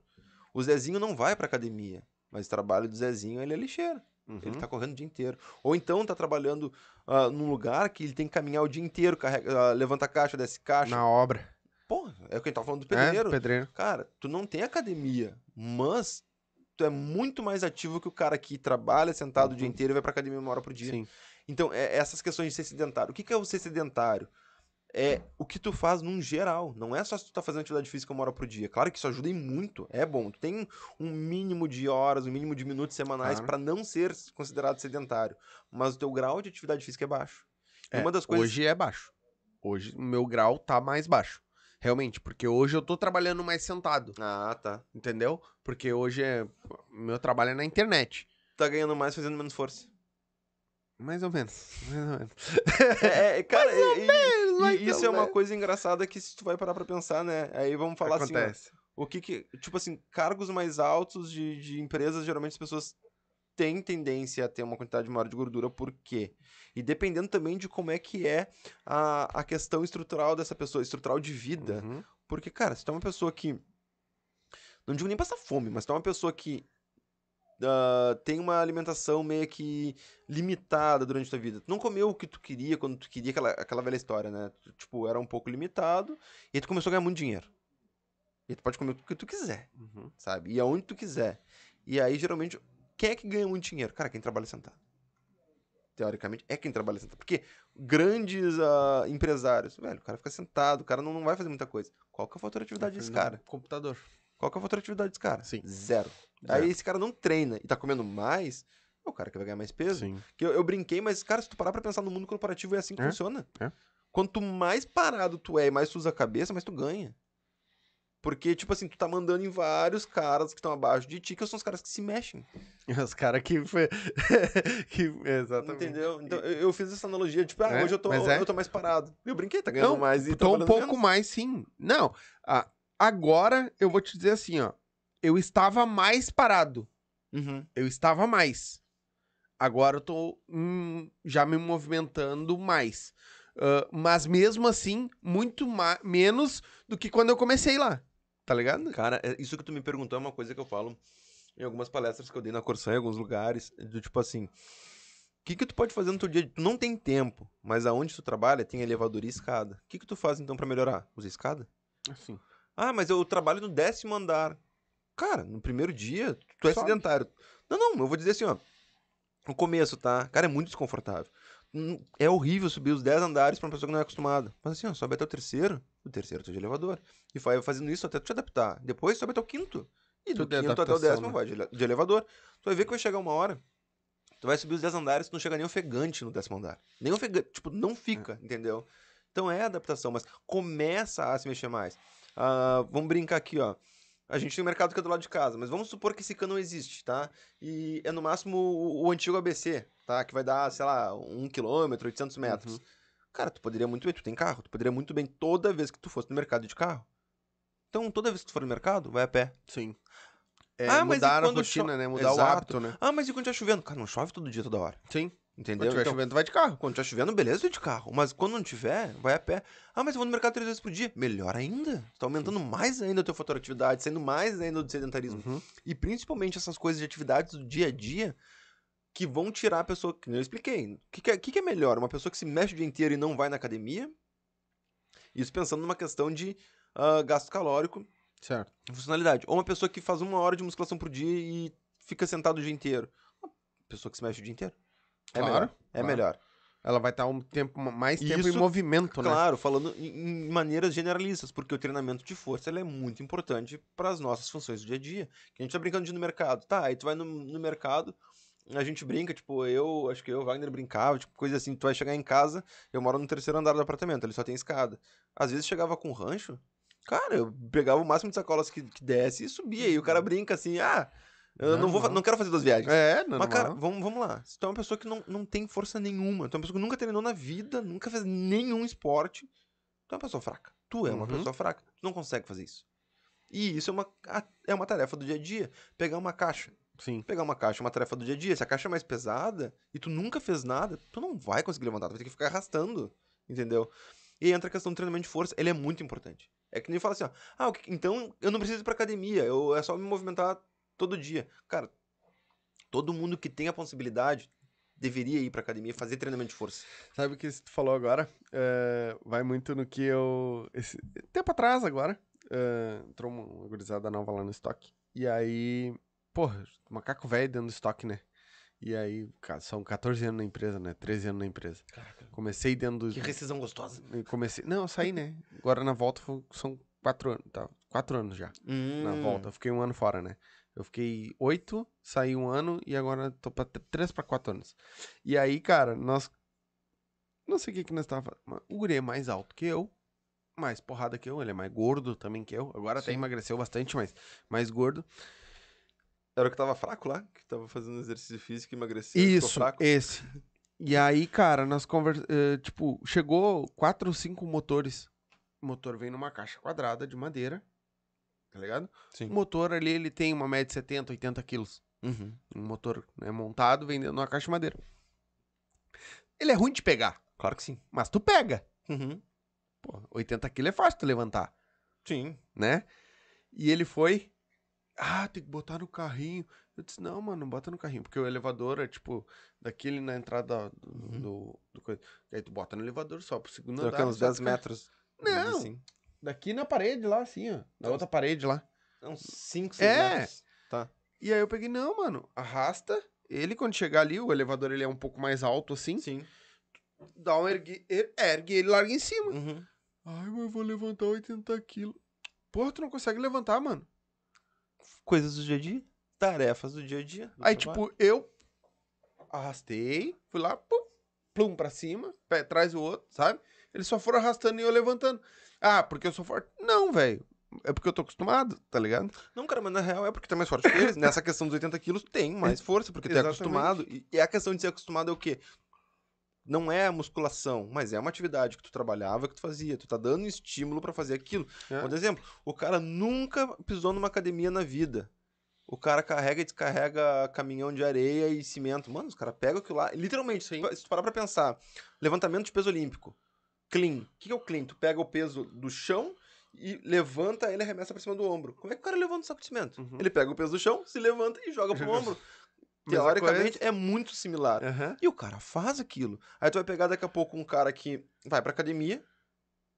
O Zezinho não vai pra academia. Mas o trabalho do Zezinho, ele é lixeiro. Ele Uhum. tá correndo o dia inteiro. Ou então tá trabalhando ah, num lugar que ele tem que caminhar o dia inteiro, carrega, ah, levanta caixa, desce caixa. Na obra. Porra, é o que a gente tava falando do É, pedreiro. pedreiro. Cara, tu não tem academia, mas tu é muito mais ativo que o cara que trabalha sentado o dia Uhum. inteiro e vai pra academia uma hora por dia. Sim. Então, é, essas questões de ser sedentário. O que, que é o ser sedentário? É o que tu faz num geral. Não é só se tu tá fazendo atividade física uma hora por dia. Claro que isso ajuda em muito. É bom. Tu tem um mínimo de horas, um mínimo de minutos semanais Claro. pra não ser considerado sedentário. Mas o teu grau de atividade física é baixo. E É, uma das coisas. Hoje é baixo. Hoje o meu grau tá mais baixo. Realmente, porque hoje eu tô trabalhando mais sentado, Ah, tá. entendeu? Porque hoje é. Meu trabalho é na internet. Tá ganhando mais fazendo menos força. Mais ou menos. Mais ou menos. É, é, cara, e- e- e isso é uma menos. coisa engraçada que se tu vai parar pra pensar, né? Aí vamos falar assim, ó, Acontece. o que que, tipo assim, cargos mais altos de, de empresas, geralmente as pessoas têm tendência a ter uma quantidade maior de gordura, por quê? E dependendo também de como é que é a, a questão estrutural dessa pessoa, estrutural de vida. Uhum. Porque, cara, se tu é uma pessoa que. Não digo nem passar fome, mas tu é uma pessoa que ah, tem uma alimentação meio que limitada durante a tua vida. Tu não comeu o que tu queria quando tu queria, aquela, aquela velha história, né? Tu, tipo, era um pouco limitado, e aí tu começou a ganhar muito dinheiro. E tu pode comer o que tu quiser, Uhum. sabe? E aonde tu quiser. E aí, geralmente, quem é que ganha muito dinheiro? Cara, quem trabalha sentado. Teoricamente, é quem trabalha sentado. Porque grandes ah, empresários, velho, o cara fica sentado, o cara não, não vai fazer muita coisa. Qual que é a fatura de atividade desse cara? Computador. Qual que é a fatura de atividade desse cara? Sim. Zero. Zero. Aí esse cara não treina e tá comendo mais, é o cara que vai ganhar mais peso. Sim. Que eu, eu brinquei, mas, cara, se tu parar pra pensar no mundo corporativo, é assim que É, funciona. é. Quanto mais parado tu é e mais tu usa a cabeça, mais tu ganha. Porque, tipo assim, tu tá mandando em vários caras que estão abaixo de ti, que são os caras que se mexem. Os caras que foi. que... Exatamente. Entendeu? Então, eu, fiz essa analogia, tipo, ah, É, hoje eu tô, é. eu tô mais parado. Eu brinquei, tá ganhando Não, mais e Tô um trabalhando pouco menos. mais, sim. Não. ah, agora eu vou te dizer assim, ó. Eu estava mais parado. Uhum. Eu estava mais. Agora eu tô hum, já me movimentando mais. Ah, mas mesmo assim, muito menos do que quando eu comecei lá. Tá ligado? Cara, é- isso que tu me perguntou é uma coisa que eu falo em algumas palestras que eu dei na Corsã, em alguns lugares, do tipo assim, o que que tu pode fazer no teu dia? Tu não tem tempo, mas aonde tu trabalha tem elevador e escada. O que que tu faz então pra melhorar? Usa escada? Assim. Ah, mas eu trabalho no décimo andar. Cara, no primeiro dia, tu é Sobe. sedentário. Não, não, eu vou dizer assim, ó. No começo, tá? Cara, é muito desconfortável. Hum, É horrível subir os 10 andares pra uma pessoa que não é acostumada. Mas assim, ó, sobe até o terceiro, o terceiro tu é de elevador. E vai fazendo isso até tu te adaptar. Depois sobe até o quinto. E do Tudo é quinto até o décimo né? vai de, ele- de elevador. Tu vai ver que vai chegar uma hora. Tu vai subir os 10 andares, tu não chega nem ofegante no décimo andar. Nem ofegante, tipo, não fica, entendeu? Então é adaptação, mas começa a se mexer mais. Ah, vamos brincar aqui, ó. A gente tem um mercado que é do lado de casa, mas vamos supor que esse cano não existe, tá? E é no máximo o, o antigo ABC, tá? Que vai dar, sei lá, um quilômetro, 800 metros. Uhum. Cara, tu poderia muito bem, tu tem carro, tu poderia muito bem toda vez que tu fosse no mercado de carro. Então, toda vez que tu for no mercado, vai a pé. Sim. É, Ah, mudar a rotina, cho- né? Mudar o Exato. hábito, né? Ah, mas e quando tá chovendo? Cara, não chove todo dia, toda hora. Sim. Quando Entendeu? tiver Então, chovendo, vai de carro. quando tiver chovendo, beleza, vai de carro. Mas quando não tiver, vai a pé. Ah, mas eu vou no mercado três vezes por dia. Melhor ainda. Tá aumentando mais ainda o teu fator atividade, saindo mais ainda do sedentarismo. Uhum. E principalmente essas coisas de atividades do dia a dia que vão tirar a pessoa. Que eu expliquei. O que, que, é, que que é melhor? Uma pessoa que se mexe o dia inteiro e não vai na academia? Isso pensando numa questão de ah, gasto calórico Certo. e funcionalidade. Ou uma pessoa que faz uma hora de musculação por dia e fica sentado o dia inteiro. Uma pessoa que se mexe o dia inteiro. É Claro, melhor. É claro. melhor. Ela vai estar um tempo, mais tempo em Isso, movimento, né? Claro, falando em, em maneiras generalistas, porque o treinamento de força é muito importante para as nossas funções do dia a dia. Que a gente tá brincando de ir no mercado. Tá, aí tu vai no, no mercado, a gente brinca, tipo, eu, acho que eu, Wagner brincava, tipo, coisa assim, tu vai chegar em casa, eu moro no terceiro andar do apartamento, ele só tem escada. Às vezes chegava com rancho, cara, eu pegava o máximo de sacolas que, que desse e subia, e o cara brinca assim, ah, eu não, vou, fa- Normal. não quero fazer duas viagens. É, não. Mas, cara, vamos, vamos lá. Se tu é uma pessoa que não, não tem força nenhuma, tu é uma pessoa que nunca treinou na vida, nunca fez nenhum esporte, tu é uma pessoa fraca. Tu é uma Uhum. pessoa fraca. Tu não consegue fazer isso. E isso é uma, é uma tarefa do dia a dia. Pegar uma caixa. Sim. Pegar uma caixa é uma tarefa do dia a dia. Se a caixa é mais pesada e tu nunca fez nada, tu não vai conseguir levantar. Tu vai ter que ficar arrastando. Entendeu? E aí entra a questão do treinamento de força. Ele é muito importante. É que nem fala assim, ó. Ah, então eu não preciso ir pra academia. Eu, é só me movimentar todo dia. Cara, todo mundo que tem a possibilidade deveria ir pra academia e fazer treinamento de força. Sabe o que tu falou agora? É, vai muito no que eu. Esse, tempo atrás, agora, é, entrou uma, gurizada nova lá no estoque. E aí, porra, macaco velho dentro do estoque, né? E aí, cara, são 14 anos na empresa, né? 13 anos na empresa. Comecei dentro do. Que rescisão gostosa. Comecei. Não, eu saí, né? Agora na volta são 4 anos. Tá? 4 anos já. Na Hum. volta. Eu fiquei um ano fora, né? Eu fiquei oito, saí um ano e agora tô pra tr- três pra quatro anos. E aí, cara, nós. Não sei o que que nós tava. fazendo. O guri é mais alto que eu. Mais porrada que eu. Ele é mais gordo também que eu. Agora até Sim. emagreceu bastante, mas mais gordo. Era o que tava fraco lá? Que tava fazendo exercício físico e emagreceu. Isso, fraco? esse. E aí, cara, nós conversamos. tipo, chegou quatro ou cinco motores. O motor vem numa caixa quadrada de madeira. Tá ligado? Sim. O motor ali, ele tem uma média de 70, 80 quilos. Uhum. Um motor né, montado, vendendo numa caixa de madeira. Ele é ruim de pegar, Claro que sim. mas tu pega. Uhum. Pô, 80 quilos é fácil tu levantar, Sim. né? E ele foi. Ah, tem que botar no carrinho. Eu disse, não, mano, não bota no carrinho. Porque o elevador é tipo, daquele na entrada do. Uhum. do, do coisa. Aí tu bota no elevador só pro segundo Troca andar. uns só 10 pro carro. metros. Não. Assim. Daqui na parede lá, assim, ó. Na outra parede lá. É uns 5, 6 É. metros. Tá. E aí eu peguei, não, mano, arrasta. Ele, quando chegar ali, o elevador ele é um pouco mais alto assim. Sim. Dá um ergue, er- ergue ele larga em cima. Uhum. Ai, mas eu vou levantar 80 quilos. Porra, tu não consegue levantar, mano. Coisas do dia a dia. Tarefas do dia a dia. do Aí, trabalho. tipo, eu arrastei, fui lá, pum, plum pra cima, pé atrás o outro, sabe? Eles só foram arrastando e eu levantando. Ah, porque eu sou forte? Não, velho. É porque eu tô acostumado, tá ligado? Não, cara, mas na real é porque tu é mais forte que eles. Nessa questão dos 80 quilos, tem mais força, porque tu é Exatamente. acostumado. E, e a questão de ser acostumado é o quê? Não é a musculação, mas é uma atividade que tu trabalhava, que tu fazia. Tu tá dando estímulo pra fazer aquilo. É. Por exemplo, o cara nunca pisou numa academia na vida. O cara carrega e descarrega caminhão de areia e cimento. Mano, os caras pegam aquilo lá. Literalmente, se tu- se tu parar pra pensar, levantamento de peso olímpico. Clean. O que é o clean? Tu pega o peso do chão e levanta ele e arremessa pra cima do ombro. Como é que o cara levanta o saco de cimento? Uhum. Ele pega o peso do chão, se levanta e joga pro ombro. Teoricamente, é muito similar. Aham. E o cara faz aquilo. Aí tu vai pegar daqui a pouco um cara que vai pra academia,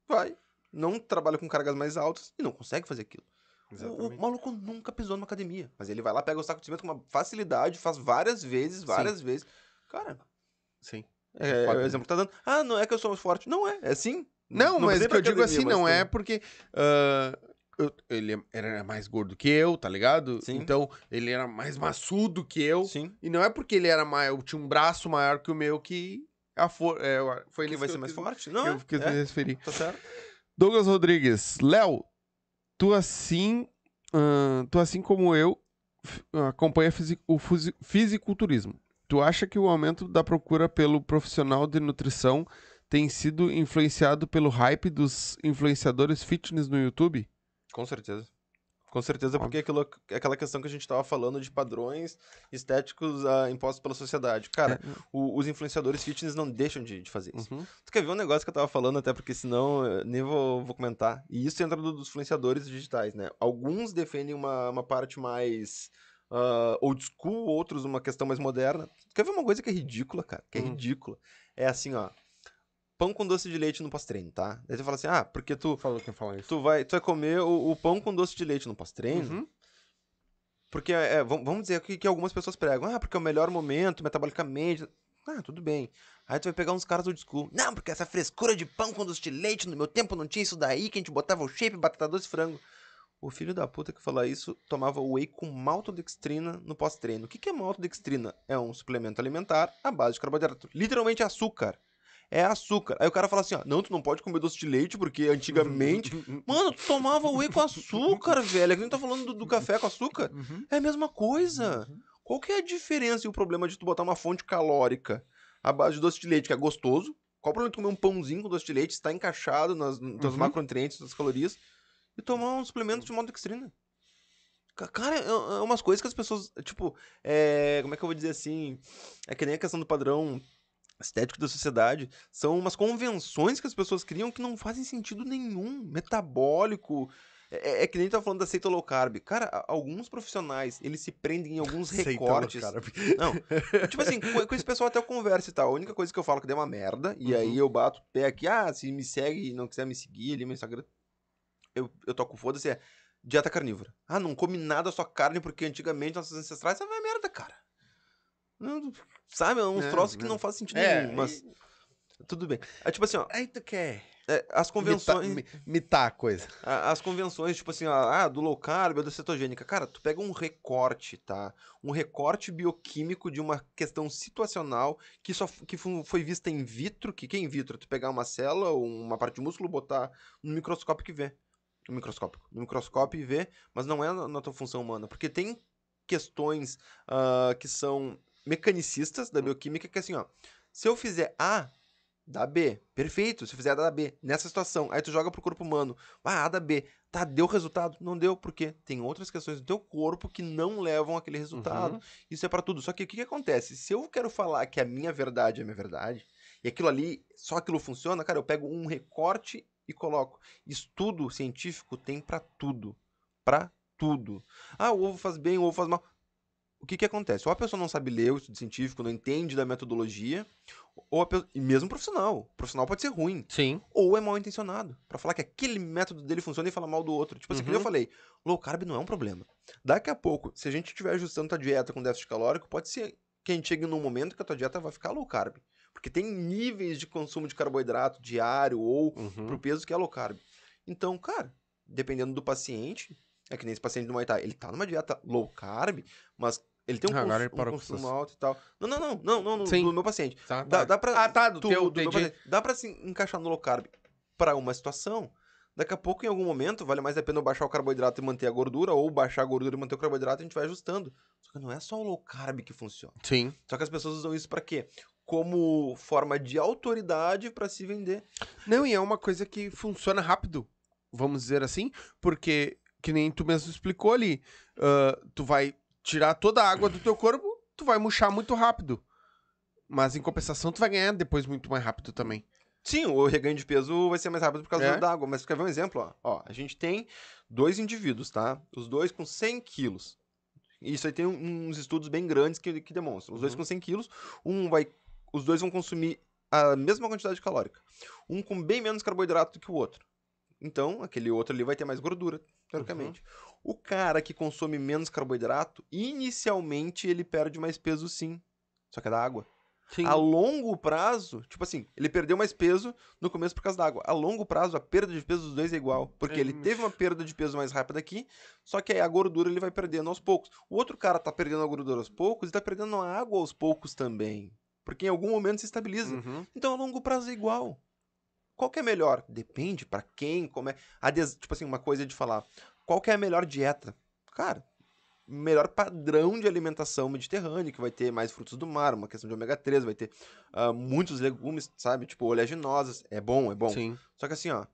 vai, não trabalha com cargas mais altas e não consegue fazer aquilo. O, o maluco nunca pisou numa academia. Mas ele vai lá, pega o saco de cimento com uma facilidade, faz várias vezes, várias vezes. Cara, Sim. É, é o exemplo que tá dando. Ah, não é que eu sou mais forte. Não é, é sim. Não, mas precisa ir o que eu digo assim, mas não é porque ah, eu- ele era mais gordo que eu, tá ligado? Sim. Então, ele era mais maçudo que eu. Sim. E não é porque ele era mais, eu tinha um braço maior que o meu que a for, é, foi Ele nisso vai que ser mais quis- forte? que Não, eu é, me referir. tá certo. Douglas Rodrigues, Léo, tu assim, ahn, tu assim como eu, acompanha fisi- o fisiculturismo. Tu acha que o aumento da procura pelo profissional de nutrição tem sido influenciado pelo hype dos influenciadores fitness no YouTube? Com certeza. Com certeza, Óbvio. porque aquilo, é aquela questão que a gente tava falando de padrões estéticos ah, impostos pela sociedade. Cara, o- os influenciadores fitness não deixam de, de fazer isso. Uhum. Tu quer ver um negócio que eu tava falando, até porque senão eu nem vou, vou comentar. E isso entra do- dos influenciadores digitais, né? Alguns defendem uma, uma parte mais ah, old school, outros uma questão mais moderna. Quer ver uma coisa que é ridícula, cara? Que é Hum. ridícula. É assim, ó. Pão com doce de leite no pós-treino, tá? Daí tu fala assim, ah, porque tu, Falou quem fala isso. tu, vai, tu vai comer o, o pão com doce de leite no pós-treino. Uhum. Porque, é, vam- vamos dizer que, que algumas pessoas pregam, ah, porque é o melhor momento, metabolicamente. Ah, tudo bem. Aí tu vai pegar uns caras old school. Não, porque essa frescura de pão com doce de leite, no meu tempo não tinha isso daí, que a gente botava o shape, batata doce e frango. O filho da puta que falou isso tomava whey com maltodextrina no pós-treino. O que, que é maltodextrina? É um suplemento alimentar à base de carboidrato. Literalmente açúcar. É açúcar. Aí o cara fala assim, ó, não, tu não pode comer doce de leite, porque antigamente... Mano, tu tomava whey com açúcar, velho. É que a gente tá falando do, do café com açúcar. Uhum. É a mesma coisa. Qual que é a diferença e o problema de tu botar uma fonte calórica à base de doce de leite, que é gostoso? Qual o problema de comer um pãozinho com doce de leite, está encaixado nas, nos teus Uhum. macronutrientes, nas calorias, e tomar um suplemento de maltodextrina? Ca- Cara, é, é umas coisas que as pessoas, tipo, é, como é que eu vou dizer assim? É que nem a questão do padrão estético da sociedade. São umas convenções que as pessoas criam que não fazem sentido nenhum. Metabólico. É, é que nem tá falando da seita low carb. Cara, alguns profissionais, eles se prendem em alguns recortes. Não, tipo assim, com, com esse pessoal até eu converso e tal. A única coisa que eu falo que deu uma merda, e aí eu bato o pé aqui, ah, se me segue e não quiser me seguir ali no Instagram, eu, eu toco foda-se, é dieta carnívora. Ah, não come nada, só carne, porque antigamente nossos ancestrais, isso vai merda, cara. Não, sabe, é uns É, troços que é. não fazem sentido É, nenhum, mas tudo bem. É tipo assim, ó, Aí tu quer é, as convenções... mitar, mi- mitar a coisa. As convenções, tipo assim, ah, do low carb ou da cetogênica. Cara, tu pega um recorte, tá? Um recorte bioquímico de uma questão situacional que só que foi vista in vitro. Que que é in vitro? Tu pegar uma célula ou uma parte de músculo, botar no microscópio que vê. No microscópio. No microscópio e vê, mas não é na, na tua função humana. Porque tem questões ah, que são mecanicistas da bioquímica que é assim, ó. Se eu fizer A, dá B. Perfeito. Se eu fizer A, dá B. Nessa situação. Aí tu joga pro corpo humano. Ah, A dá B. Tá, deu resultado? Não deu, por quê? Tem outras questões do teu corpo que não levam aquele resultado. Uhum. Isso é pra tudo. Só que o que, que acontece? Se eu quero falar que a minha verdade é a minha verdade, e aquilo ali, só aquilo funciona, cara, eu pego um recorte e coloco. Estudo científico tem pra tudo. Pra tudo. Ah, o ovo faz bem, o ovo faz mal. O que que acontece? Ou a pessoa não sabe ler o estudo científico, não entende da metodologia, ou e mesmo profissional. O profissional pode ser ruim Sim. ou é mal intencionado. Pra falar que aquele método dele funciona e falar mal do outro. Tipo assim, que nem eu Uhum. falei, low carb não é um problema. Daqui a pouco, se a gente estiver ajustando a dieta com déficit calórico, pode ser que a gente chegue num momento que a tua dieta vai ficar low carb. Porque tem níveis de consumo de carboidrato diário ou Uhum. pro peso que é low carb. Então, cara, dependendo do paciente, é que nem esse paciente do Muay Thai, ele tá numa dieta low carb, mas ele tem um, Ah, cons- um consumo alto e tal. Não, não, não, não, não, no- Sim. do meu paciente. Tá, Dá, tá. dá pra, Ah, tá, do tu- teu, do meu paciente. Dá pra se encaixar no low carb pra uma situação. Daqui a pouco, em algum momento, vale mais a pena eu baixar o carboidrato e manter a gordura, ou baixar a gordura e manter o carboidrato, a gente vai ajustando. Só que não é só o low carb que funciona. Sim. Só que as pessoas usam isso pra quê? Como forma de autoridade pra se vender. Não, e é uma coisa que funciona rápido, vamos dizer assim, porque, que nem tu mesmo explicou ali, ah, tu vai tirar toda a água do teu corpo, tu vai murchar muito rápido. Mas em compensação, tu vai ganhar depois muito mais rápido também. Sim, o reganho de peso vai ser mais rápido por causa É. da água. Mas quer ver um exemplo? Ó? Ó, a gente tem dois indivíduos, tá? Os dois com 100 quilos. Isso aí tem uns estudos bem grandes que, que demonstram. Os dois Uhum. com 100 quilos, um vai, os dois vão consumir a mesma quantidade calórica. Um com bem menos carboidrato do que o outro. Então, aquele outro ali vai ter mais gordura, teoricamente. O cara que consome menos carboidrato, inicialmente ele perde mais peso sim. Só que é da água. Sim. A longo prazo, tipo assim, ele perdeu mais peso no começo por causa da água. A longo prazo, a perda de peso dos dois é igual. Porque ele Hum. teve uma perda de peso mais rápida aqui, só que aí a gordura ele vai perdendo aos poucos. O outro cara tá perdendo a gordura aos poucos e tá perdendo a água aos poucos também. Porque em algum momento se estabiliza. Uhum. Então a longo prazo é igual. Qual que é melhor? Depende pra quem, como é. A des- Tipo assim, uma coisa de falar. Qual que é a melhor dieta? Cara, melhor padrão de alimentação mediterrânea, que vai ter mais frutos do mar, uma questão de ômega 3, vai ter ah, muitos legumes, sabe? Tipo, oleaginosas. É bom, é bom. Sim. Só que assim, ó.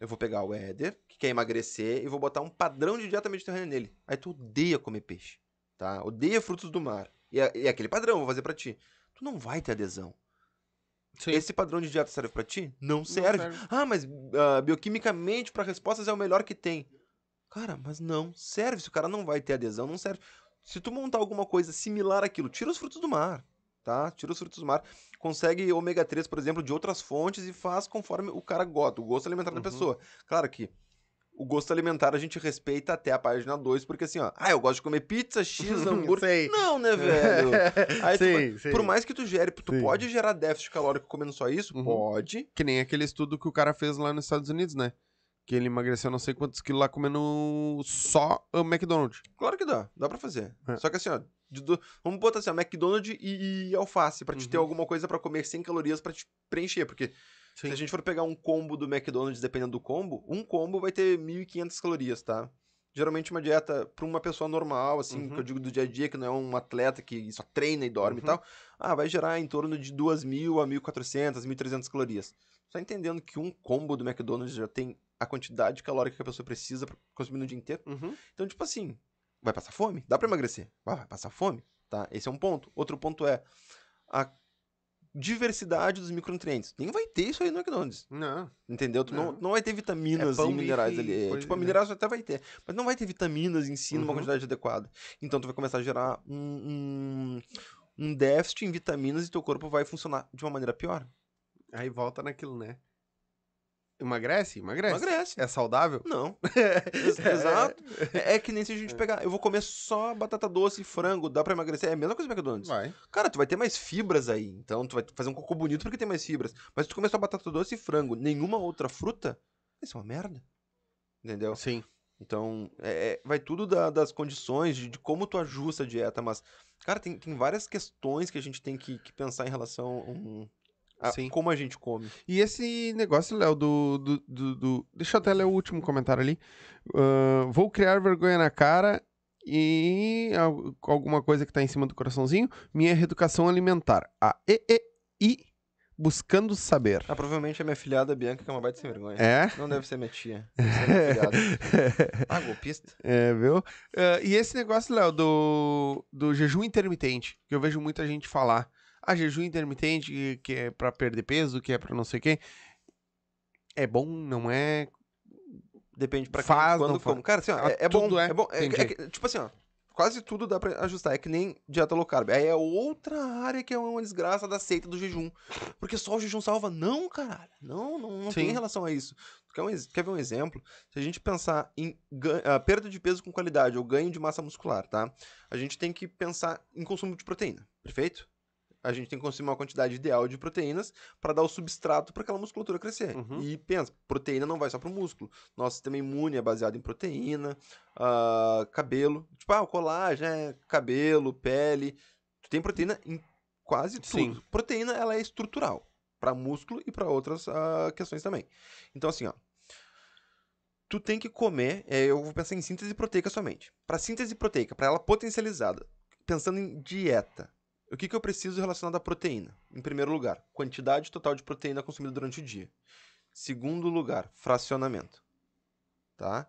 Eu vou pegar o Éder, que quer emagrecer, e vou botar um padrão de dieta mediterrânea nele. Aí tu odeia comer peixe, tá? Odeia frutos do mar. E é, e é aquele padrão, vou fazer pra ti. Tu não vai ter adesão. Sim. Esse padrão de dieta serve pra ti? Não serve. Ah, mas ah, bioquimicamente, pra respostas, é o melhor que tem. Cara, mas não serve. Se o cara não vai ter adesão, não serve. Se tu montar alguma coisa similar àquilo, tira os frutos do mar, tá? Tira os frutos do mar. Consegue ômega 3, por exemplo, de outras fontes e faz conforme o cara gosta, o gosto alimentar Uhum. da pessoa. Claro que o gosto alimentar a gente respeita até a página 2, porque assim, ó, ah, eu gosto de comer pizza, X, hambúrguer. Sei. Não, né, velho? Aí tu Sim, vai- sim. Por mais que tu gere, tu Sim. pode gerar déficit calórico comendo só isso? Uhum. Pode. Que nem aquele estudo que o cara fez lá nos Estados Unidos, né? Que ele emagreceu não sei quantos quilos lá comendo só o McDonald's. Claro que dá, dá pra fazer. É. Só que assim, ó, do- vamos botar assim, ó, McDonald's e, e alface, pra te ter Uhum. alguma coisa pra comer sem calorias pra te preencher, porque se a gente for pegar um combo do McDonald's, dependendo do combo, um combo vai ter 1.500 calorias, tá? Geralmente uma dieta pra uma pessoa normal, assim, que Uhum. eu digo do dia a dia, que não é um atleta que só treina e dorme Uhum. e tal, ah, vai gerar em torno de 2.000 a 1.400, 1.300 calorias. Só entendendo que um combo do McDonald's já tem a quantidade calórica que a pessoa precisa pra consumir no dia inteiro. Uhum. Então, tipo assim, vai passar fome? Dá pra emagrecer? Vai, vai passar fome, tá? Esse é um ponto. Outro ponto é a diversidade dos micronutrientes. Nem vai ter isso aí no McDonald's, Não. entendeu? Tu não, Não. não vai ter vitaminas É e minerais bife, ali. É, coisa- tipo, a minerais até vai ter, mas não vai ter vitaminas em si numa Uhum. quantidade adequada. Então, tu vai começar a gerar um, um, um déficit em vitaminas e teu corpo vai funcionar de uma maneira pior. Aí volta naquilo, né? Emagrece? Emagrece. Emagrece. É saudável? Não. Ex- Exato. É, é que nem se a gente pegar. Eu vou comer só batata doce e frango, dá pra emagrecer? É a mesma coisa do McDonald's. Vai. Cara, tu vai ter mais fibras aí. Então tu vai fazer um cocô bonito porque tem mais fibras. Mas se tu comer só batata doce e frango, nenhuma outra fruta, isso é uma merda. Entendeu? Sim. Então, é- é- vai tudo da- das condições, de, de como tu ajusta a dieta. Mas, cara, tem, tem várias questões que a gente tem que, que pensar em relação um, a Sim. como a gente come. E esse negócio, Léo, do, do, do, do- Deixa eu até ler o último comentário ali. Ah, vou criar vergonha na cara e al- alguma coisa que tá em cima do coraçãozinho. Minha reeducação alimentar. A EEI buscando saber. Ah, provavelmente a minha filhada Bianca, que é uma baita sem vergonha. É? Não deve ser minha tia. Deve ser minha. Ah, golpista. É, viu? Ah, e esse negócio, Léo, do, do jejum intermitente, que eu vejo muita gente falar. Ah, jejum intermitente, que- é pra perder peso, que é pra não sei o quê. É bom, não é? Depende pra quem, Faz, quando, não faz. como. Cara, assim, ó, é, é bom, é. é bom. É, é tipo assim, ó, quase tudo dá pra ajustar. É que nem dieta low carb. Aí é outra área que é uma desgraça da seita do jejum. Porque só o jejum salva. Não, cara. Não, não, não tem relação a isso. Tu quer, um quer ver um exemplo? Se a gente pensar em ah, perda de peso com qualidade ou ganho de massa muscular, tá? A gente tem que pensar em consumo de proteína, perfeito? A gente tem que consumir uma quantidade ideal de proteínas para dar o substrato para aquela musculatura crescer. Uhum. E pensa, proteína não vai só pro músculo. Nosso sistema imune é baseado em proteína, ah, cabelo. Tipo, ah, o colágeno, é cabelo, pele. Tu tem proteína em quase tudo. Sim. Proteína, ela é estrutural. para músculo e para outras ah, questões também. Então, assim, ó. Tu tem que comer, é, eu vou pensar em síntese proteica somente. Para síntese proteica, para ela potencializada, pensando em dieta, o que, que eu preciso relacionado à proteína? Em primeiro lugar, quantidade total de proteína consumida durante o dia. Segundo lugar, fracionamento. Tá?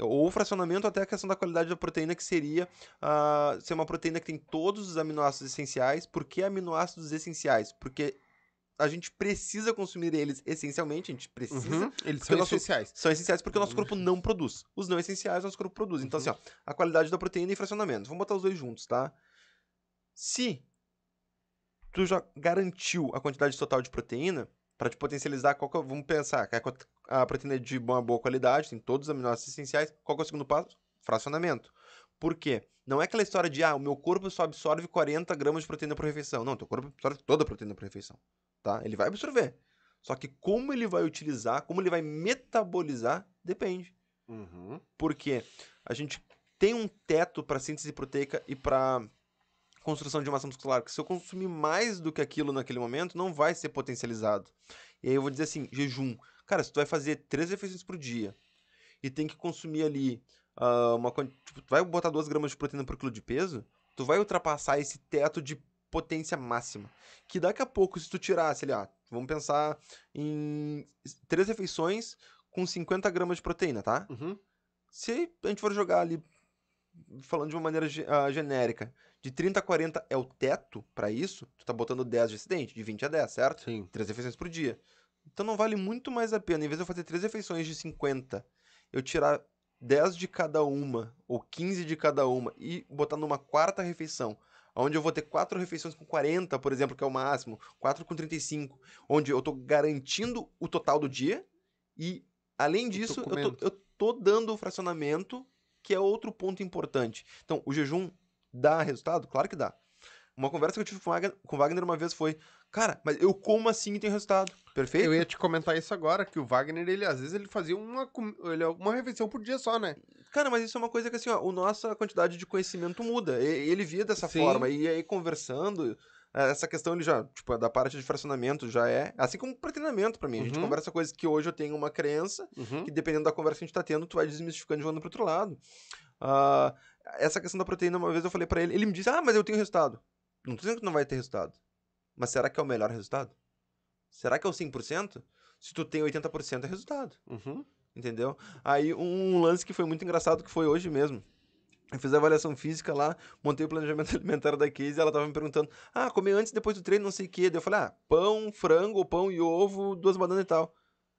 Ou fracionamento até a questão da qualidade da proteína, que seria ah, ser uma proteína que tem todos os aminoácidos essenciais. Por que aminoácidos essenciais? Porque a gente precisa consumir eles essencialmente, a gente precisa. Uhum, Eles são nosso- essenciais. São essenciais porque o nosso corpo não produz. Os não essenciais, o nosso corpo produz. Então, Uhum. assim, ó, a qualidade da proteína e fracionamento. Vamos botar os dois juntos, tá? Se tu já garantiu a quantidade total de proteína, para te potencializar, qual é, vamos pensar, a proteína é de uma boa qualidade, tem todos os aminoácidos essenciais, qual é o segundo passo? Fracionamento. Por quê? Não é aquela história de, ah, o meu corpo só absorve 40 gramas de proteína por refeição. Não, teu corpo absorve toda a proteína por refeição, tá? Ele vai absorver. Só que como ele vai utilizar, como ele vai metabolizar, depende. Uhum. Porque a gente tem um teto para síntese proteica e para construção de massa muscular, que se eu consumir mais do que aquilo naquele momento, não vai ser potencializado. E aí eu vou dizer assim, jejum. Cara, se tu vai fazer três refeições por dia e tem que consumir ali ah, uma tipo, tu vai botar 2 gramas de proteína por quilo de peso, tu vai ultrapassar esse teto de potência máxima. Que daqui a pouco, se tu tirasse ali, ó, vamos pensar em três refeições com 50 gramas de proteína, tá? Uhum. Se a gente for jogar ali, falando de uma maneira ah, genérica, de 30 a 40 é o teto pra isso, tu tá botando 10 de excedente, de 20 a 10, certo? Sim. Três refeições por dia. Então não vale muito mais a pena, em vez de eu fazer três refeições de 50, eu tirar 10 de cada uma, ou 15 de cada uma, e botar numa quarta refeição, onde eu vou ter quatro refeições com 40, por exemplo, que é o máximo, quatro com 35, onde eu tô garantindo o total do dia, e além disso, eu comendo. tô, eu tô dando o fracionamento, que é outro ponto importante. Então, o jejum dá resultado? Claro que dá. Uma conversa que eu tive com o Wagner, com o Wagner uma vez foi, cara, mas eu como assim e tem resultado. Perfeito? Eu ia te comentar isso agora, que o Wagner, ele às vezes ele fazia uma, ele, uma refeição por dia só, né? Cara, mas isso é uma coisa que assim, ó, a nossa quantidade de conhecimento muda. E- Ele via dessa Sim. forma. E aí, conversando, essa questão ele já, tipo, da parte de fracionamento já é. Assim como para treinamento pra mim. A gente Uhum. conversa coisas que hoje eu tenho uma crença, Uhum. que dependendo da conversa que a gente tá tendo, tu vai desmistificando e jogando pro outro lado. Ah, essa questão da proteína, uma vez eu falei pra ele, ele me disse, ah, mas eu tenho resultado. Não tô dizendo que não vai ter resultado. Mas será que é o melhor resultado? Será que é o 100%? Se tu tem 80% é resultado. Uhum. Entendeu? Aí um lance que foi muito engraçado que foi hoje mesmo. Eu fiz a avaliação física lá, montei o planejamento alimentar da Case e ela tava me perguntando: Ah, comer antes depois do treino, não sei o quê. Daí eu falei: Ah, pão, frango, pão e ovo, duas bananas e tal.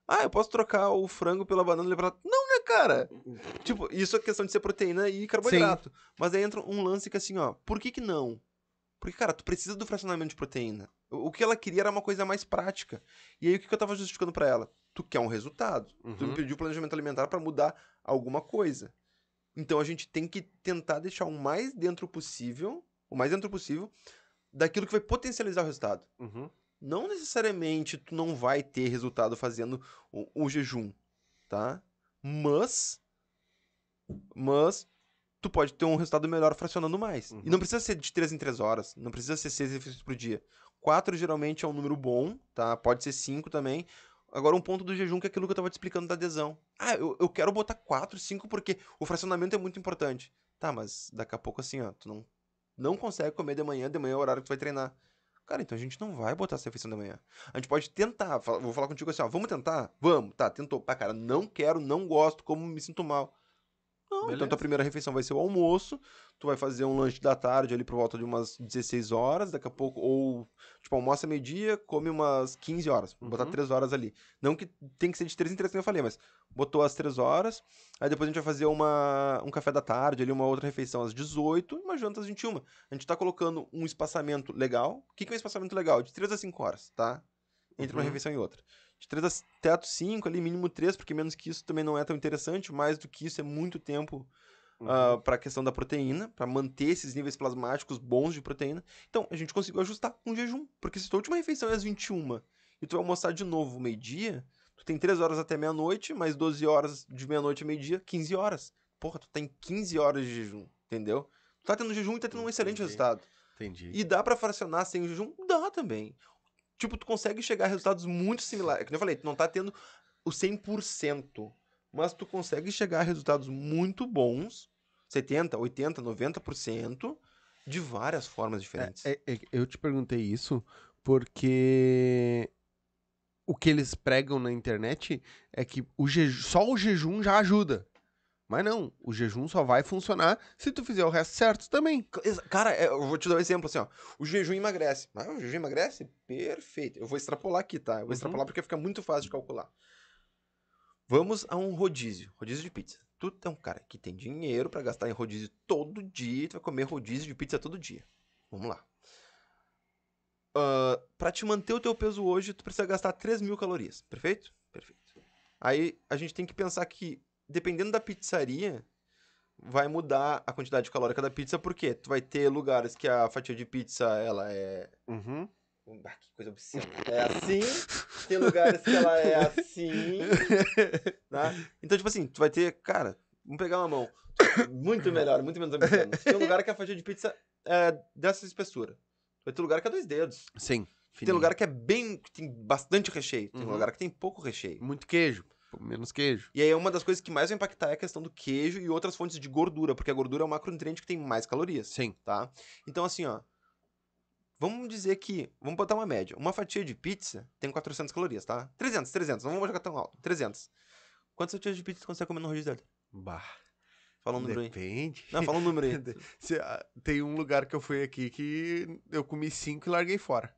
Ah, eu posso trocar o frango pela banana e ela?" Não, né, cara? tipo, isso é questão de ser proteína e carboidrato. Mas aí entra um lance que assim, ó, por que que não? Porque, cara, tu precisa do fracionamento de proteína. O que ela queria era uma coisa mais prática. E aí o que que eu tava justificando pra ela? Tu quer um resultado. Tu me Uhum. pediu planejamento alimentar pra mudar alguma coisa. Então a gente tem que tentar deixar o mais dentro possível, o mais dentro possível, daquilo que vai potencializar o resultado. Uhum. Não necessariamente tu não vai ter resultado fazendo o, o jejum, tá? Mas, mas tu pode ter um resultado melhor fracionando mais. Uhum. E não precisa ser de 3 em 3 horas, não precisa ser 6 refeições por dia. 4 geralmente é um número bom, tá? Pode ser 5 também. Agora, um ponto do jejum que é aquilo que eu tava te explicando da adesão. Ah, eu, eu quero botar 4, 5 porque o fracionamento é muito importante. Tá, mas daqui a pouco assim, ó, tu não, não consegue comer de manhã, de manhã é o horário que tu vai treinar. Cara, então a gente não vai botar essa refeição da manhã. A gente pode tentar. Vou falar contigo assim, ó. Vamos tentar? Vamos. Tá, tentou. Pá, cara, não quero, não gosto, como me sinto mal. Não, então Beleza. tua primeira refeição vai ser o almoço. Tu vai fazer um lanche da tarde ali por volta de umas 16 horas, daqui a pouco. Ou, tipo, almoça meio-dia, come umas 15 horas. Vou botar Uhum. 3 horas ali. Não que tem que ser de 3 em 3, como eu falei, mas botou às 3 horas. Aí depois a gente vai fazer uma, um café da tarde, ali, uma outra refeição às 18 e uma janta às 21. A gente tá colocando um espaçamento legal. O que, que é um espaçamento legal? De 3 a 5 horas, tá? Entre uma Uhum. refeição e outra. De 3 a teto 5, ali, mínimo 3, porque menos que isso também não é tão interessante. Mais do que isso é muito tempo Uhum. para a questão da proteína, para manter esses níveis plasmáticos bons de proteína. Então, a gente conseguiu ajustar com jejum. Porque se tua última refeição é às 21 e tu vai almoçar de novo meio-dia, tu tem 3 horas até meia-noite, mais 12 horas de meia-noite a meio-dia, 15 horas. Porra, tu tem 15 horas de jejum, entendeu? Tu tá tendo jejum e tá tendo um excelente Entendi. resultado. Entendi. E dá pra fracionar sem o jejum? Dá também. Tipo, tu consegue chegar a resultados muito similares. É que nem eu falei, tu não tá tendo o 100%, mas tu consegue chegar a resultados muito bons, 70, 80, 90%, de várias formas diferentes. É, é, eu te perguntei isso porque o que eles pregam na internet é que o só o jejum já ajuda. Mas não, o jejum só vai funcionar se tu fizer o resto certo também. Cara, é, eu vou te dar um exemplo assim, ó. O jejum emagrece. Ah, o jejum emagrece? Perfeito. Eu vou extrapolar aqui, tá? Eu vou Uhum. extrapolar porque fica muito fácil de calcular. Vamos a um rodízio. Rodízio de pizza. Tu é um cara que tem dinheiro pra gastar em rodízio todo dia e tu vai comer rodízio de pizza todo dia. Vamos lá. Ah, pra te manter o teu peso hoje, tu precisa gastar 3 mil calorias. Perfeito? Perfeito. Aí a gente tem que pensar que, dependendo da pizzaria, vai mudar a quantidade calórica da pizza, porque tu vai ter lugares que a fatia de pizza, ela é... Uhum. Ah, que coisa obscena. É assim, tem lugares que ela é assim, tá? Então, tipo assim, tu vai ter, cara, vamos pegar uma mão. Muito melhor, muito menos obsceno. Tem lugar que a fatia de pizza é dessa espessura. Vai ter lugar que é dois dedos. Sim. Tem lugar que é bem, que tem bastante recheio. Tem Uhum. lugar que tem pouco recheio. Muito queijo, menos queijo. E aí uma das coisas que mais vai impactar é a questão do queijo e outras fontes de gordura, porque a gordura é um macronutriente que tem mais calorias, Sim. tá? Então assim, ó, vamos dizer que, vamos botar uma média, uma fatia de pizza tem 400 calorias, tá? 300, 300, não vamos jogar tão alto, 300. Quantas fatias de pizza tu consegue comer no rodízio dele? Bah, Fala um número aí. depende. Não, fala um número aí. Ah, Tem um lugar que eu fui aqui que eu comi cinco e larguei fora.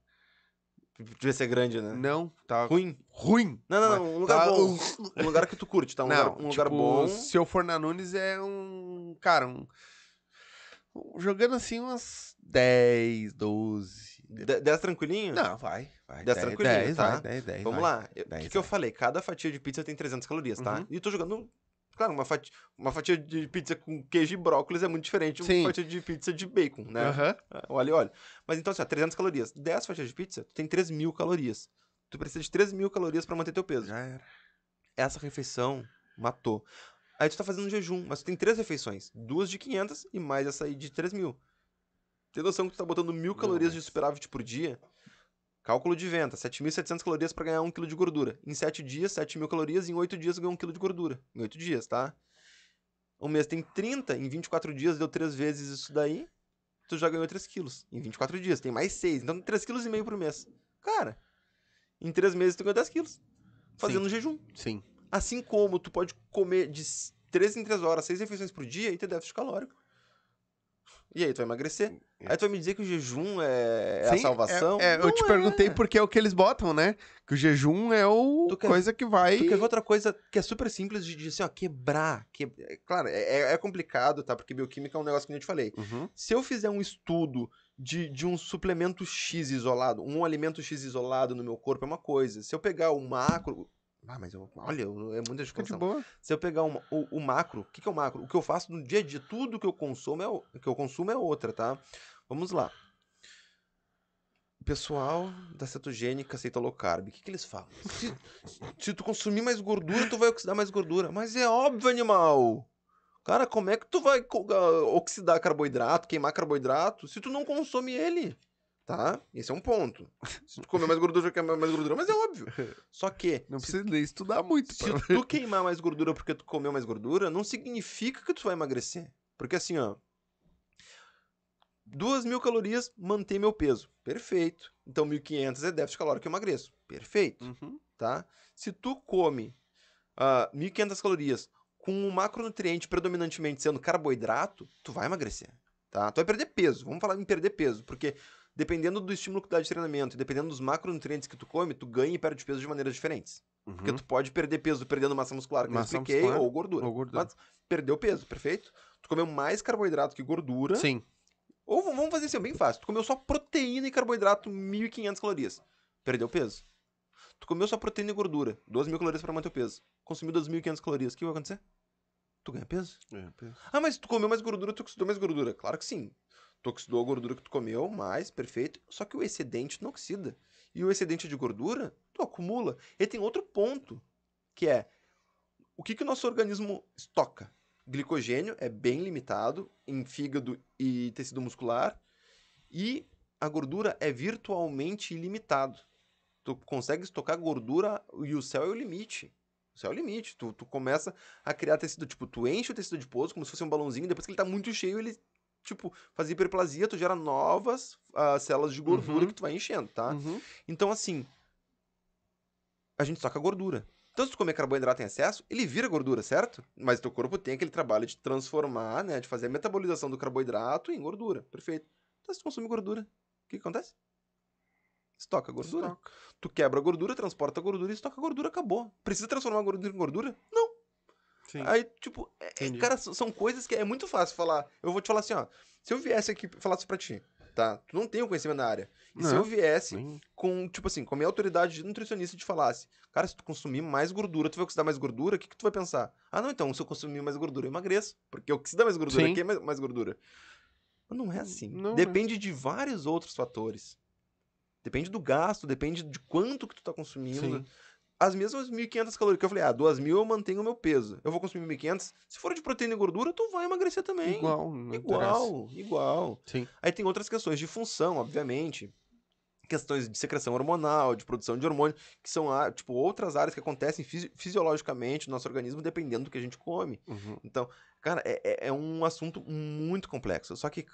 Devia ser grande, né? Não, tá Ruim. ruim. Não, não, não. Um lugar Tá, bom. Um lugar que tu curte, tá? Um Não, lugar, um lugar tipo, bom. Se eu for na Nunes é um. Cara, um. Jogando assim umas 10, 12. de- 10 tranquilinho? Não, vai. vai 10 tranquilinho, 10, tá? vai, 10, 10. Vamos vai. lá. O que, que eu falei? Cada fatia de pizza tem 300 calorias, tá? Uhum. E eu tô jogando. Claro, uma fatia, uma fatia de pizza com queijo e brócolis é muito diferente de uma Sim. fatia de pizza de bacon, né? Aham. Olha, olha. Mas então, assim, ó, 300 calorias. 10 fatias de pizza, tu tem 3 mil calorias. Tu precisa de 3 mil calorias pra manter teu peso. Já era. Essa refeição matou. Aí tu tá fazendo um jejum, mas tu tem três refeições. Duas de 500 e mais essa aí de 3 mil. Tem noção que tu tá botando mil calorias de mas- superávit por dia? Cálculo de venda, 7.700 calorias pra ganhar 1 kg de gordura. Em 7 dias, 7 mil calorias. Em 8 dias, ganha 1 kg de gordura. Em 8 dias, tá? Um mês tem 30, em 24 dias deu 3 vezes isso daí. Tu já ganhou 3 quilos. Em 24 dias, tem mais 6. Então 3,5 kg por mês. Cara, em 3 meses tu ganhou 10 quilos. Fazendo jejum. Sim. Assim como tu pode comer de 3 em 3 horas, 6 refeições por dia e ter déficit calórico. E aí, tu vai emagrecer. Aí tu vai me dizer que o jejum é, é a Sim, salvação? é- é, eu te é. perguntei porque é o que eles botam, né? Que o jejum é o Tu quer- coisa que vai. Tu quer ver outra coisa que é super simples de, de assim, ó, quebrar. Que, é- claro, é, é complicado, tá? Porque bioquímica é um negócio que eu te falei. Uhum. Se eu fizer um estudo de, de um suplemento X isolado, um alimento X isolado no meu corpo é uma coisa. Se eu pegar o macro. Ah, mas eu, olha, eu- é muita Fica de discussão. boa. Se eu pegar uma- o, o macro, o que, que é o macro? O que eu faço no dia a dia, tudo que eu consumo é, o- que eu consumo é outra, tá? Vamos lá. O pessoal da cetogênica aceita low carb. O que, que eles falam? Se, se tu consumir mais gordura, tu vai oxidar mais gordura. Mas é óbvio, animal! Cara, como é que tu vai ah, oxidar carboidrato, queimar carboidrato, se tu não consome ele? Tá? Esse é um ponto. Se tu comer mais gordura, já queimar mais gordura. Mas é óbvio. Só que, Não precisa nem estudar muito. se pra- tu queimar mais gordura porque tu comeu mais gordura, não significa que tu vai emagrecer. Porque assim, ó. Duas mil calorias mantém meu peso. Perfeito. Então 1.500 é déficit calórico que eu emagreço. Perfeito, Uhum. tá? Se tu come ah, 1.500 calorias com um macronutriente predominantemente sendo carboidrato, tu vai emagrecer, tá? Tu vai perder peso. Vamos falar em perder peso, porque dependendo do estímulo que tu dá de treinamento e dependendo dos macronutrientes que tu come, tu ganha e perde peso de maneiras diferentes. Porque Uhum. tu pode perder peso perdendo massa muscular, que Massa eu expliquei, muscular ou gordura. ou gordura. Mas perdeu peso, perfeito? Tu comeu mais carboidrato que gordura. Sim. Ou vamos fazer assim, bem fácil. Tu comeu só proteína e carboidrato, 1.500 calorias. Perdeu peso. Tu comeu só proteína e gordura, 2.000 calorias para manter o peso. Consumiu 2.500 calorias, o que vai acontecer? Tu ganha peso. Ah, mas tu comeu mais gordura, tu oxidou mais gordura. Claro que sim. Tu oxidou a gordura que tu comeu, mais, perfeito. Só que o excedente não oxida. E o excedente de gordura, tu acumula. E tem outro ponto, que é o que, que o nosso organismo estoca? Glicogênio é bem limitado em fígado e tecido muscular. E a gordura é virtualmente ilimitado. Tu consegue estocar gordura e o céu é o limite. O céu é o limite. Tu, tu começa a criar tecido, tipo, tu enche o tecido adiposo como se fosse um balãozinho, depois que ele tá muito cheio, ele, tipo, faz hiperplasia, tu gera novas ah, células de gordura Uhum. que tu vai enchendo, tá? Uhum. Então, assim, a gente toca gordura. Então, se tu comer carboidrato em excesso, ele vira gordura, certo? Mas teu corpo tem aquele trabalho de transformar, né? De fazer a metabolização do carboidrato em gordura. Perfeito. Então, se tu consumir gordura, o que, que acontece? Estoca gordura. Estoca. Tu quebra a gordura, transporta a gordura e estoca a gordura, acabou. Precisa transformar a gordura em gordura? Não. Sim. Aí, tipo, é- é- cara, são coisas que é muito fácil falar. Eu vou te falar assim, ó. Se eu viesse aqui e falasse pra ti, tá? Tu não tem o conhecimento na área. E se Não. eu viesse Sim. com, tipo assim, com a minha autoridade de nutricionista e te falasse, cara, se tu consumir mais gordura, tu vai oxidar mais gordura, o que, que tu vai pensar? Ah, não, então, se eu consumir mais gordura, eu emagreço. Porque oxida mais gordura, queima mais, mais gordura. Mas não é assim. Não é. Depende de vários outros fatores. Depende do gasto, depende de quanto que tu tá consumindo. Sim. As mesmas 1.500 calorias que eu falei, ah, 2.000 eu mantenho o meu peso. Eu vou consumir 1.500. Se for de proteína e gordura, tu vai emagrecer também. Igual. não interessa. Igual, igual. Sim. Aí tem outras questões de função, obviamente. Questões de secreção hormonal, de produção de hormônio, que são, tipo, outras áreas que acontecem fisi- fisiologicamente no nosso organismo, dependendo do que a gente come. Uhum. Então, cara, é, é- é um assunto muito complexo. Só que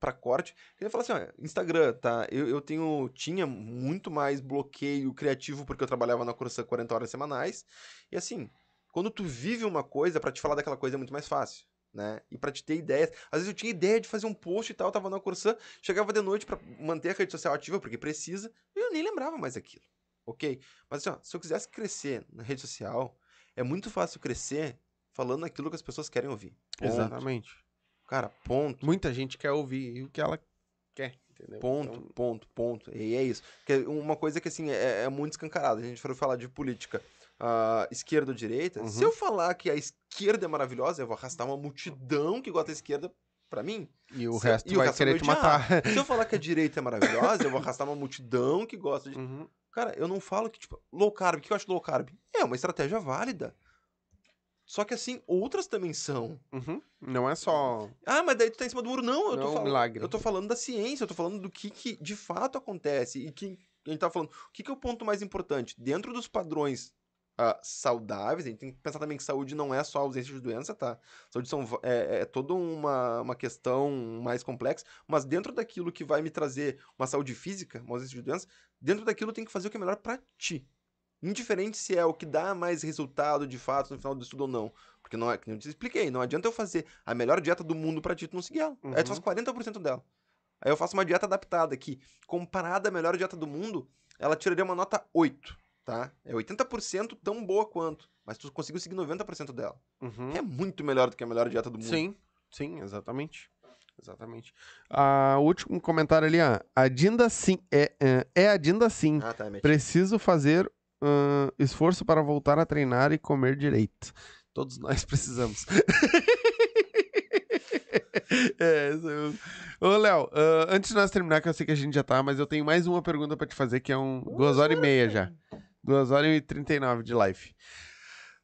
pra corte, eu ia falar assim, ó, Instagram, tá? Eu, eu tenho, tinha muito mais bloqueio criativo porque eu trabalhava na cursa 40 horas semanais. E assim, Quando tu vive uma coisa, pra te falar daquela coisa é muito mais fácil. Né? E pra te ter ideias. Às vezes eu tinha ideia de fazer um post e tal, tava na Corsã, chegava de noite pra manter a rede social ativa, porque precisa, e eu nem lembrava mais aquilo. Ok? Mas assim, ó, se eu quisesse crescer na rede social, é muito fácil crescer falando aquilo que as pessoas querem ouvir. Exatamente. Cara, ponto. Muita gente quer ouvir o que ela quer, entendeu? Ponto, Então, ponto, ponto. E é isso. Que é uma coisa que, assim, é, é muito escancarada. A gente for falar de política ah, esquerda ou direita. Se Uhum. eu falar que a esquerda é maravilhosa, eu vou arrastar uma multidão que gosta da esquerda pra mim. e o Se- resto e vai resto querer te matar. Se eu falar que a direita é maravilhosa, eu vou arrastar uma multidão que gosta de. Uhum. Cara, eu não falo que, tipo, low carb. O que eu acho low carb? É uma estratégia válida. Só que, assim, outras também são. Uhum. Não é só. Ah, mas daí tu tá em cima do muro. Não, eu Não tô é um falando. milagre. Eu tô falando da ciência, eu tô falando do que, que de fato acontece. E que a gente tá falando. O que, que é o ponto mais importante? Dentro dos padrões ah, saudáveis, a gente tem que pensar também que saúde não é só ausência de doença, tá? Saúde são, va- é, é toda uma, uma questão mais complexa, mas dentro daquilo que vai me trazer uma saúde física, uma ausência de doença, dentro daquilo tem que fazer o que é melhor pra ti. Indiferente se é o que dá mais resultado de fato no final do estudo ou não. Porque não é, que nem eu te expliquei, não adianta eu fazer a melhor dieta do mundo pra ti tu não seguir ela. Aí tu faz 40% dela. Aí eu faço uma dieta adaptada que, comparada à melhor dieta do mundo, ela tiraria uma nota 8, tá? É 80% tão boa quanto, mas tu conseguiu seguir 90% dela. Uhum. É muito melhor do que a melhor dieta do mundo. Sim, sim, exatamente. Exatamente. Ah, o último comentário ali, ó. A Dinda sim. É, é, é a Dinda sim. Ah, tá, mete. Preciso fazer ahn, esforço para voltar a treinar e comer direito. Todos nós precisamos. é, isso eu... Ô, Léo, ah, antes de nós terminar, que eu sei que a gente já tá, mas eu tenho mais uma pergunta pra te fazer, que é um duas horas e meia já. Duas horas e trinta e nove de live.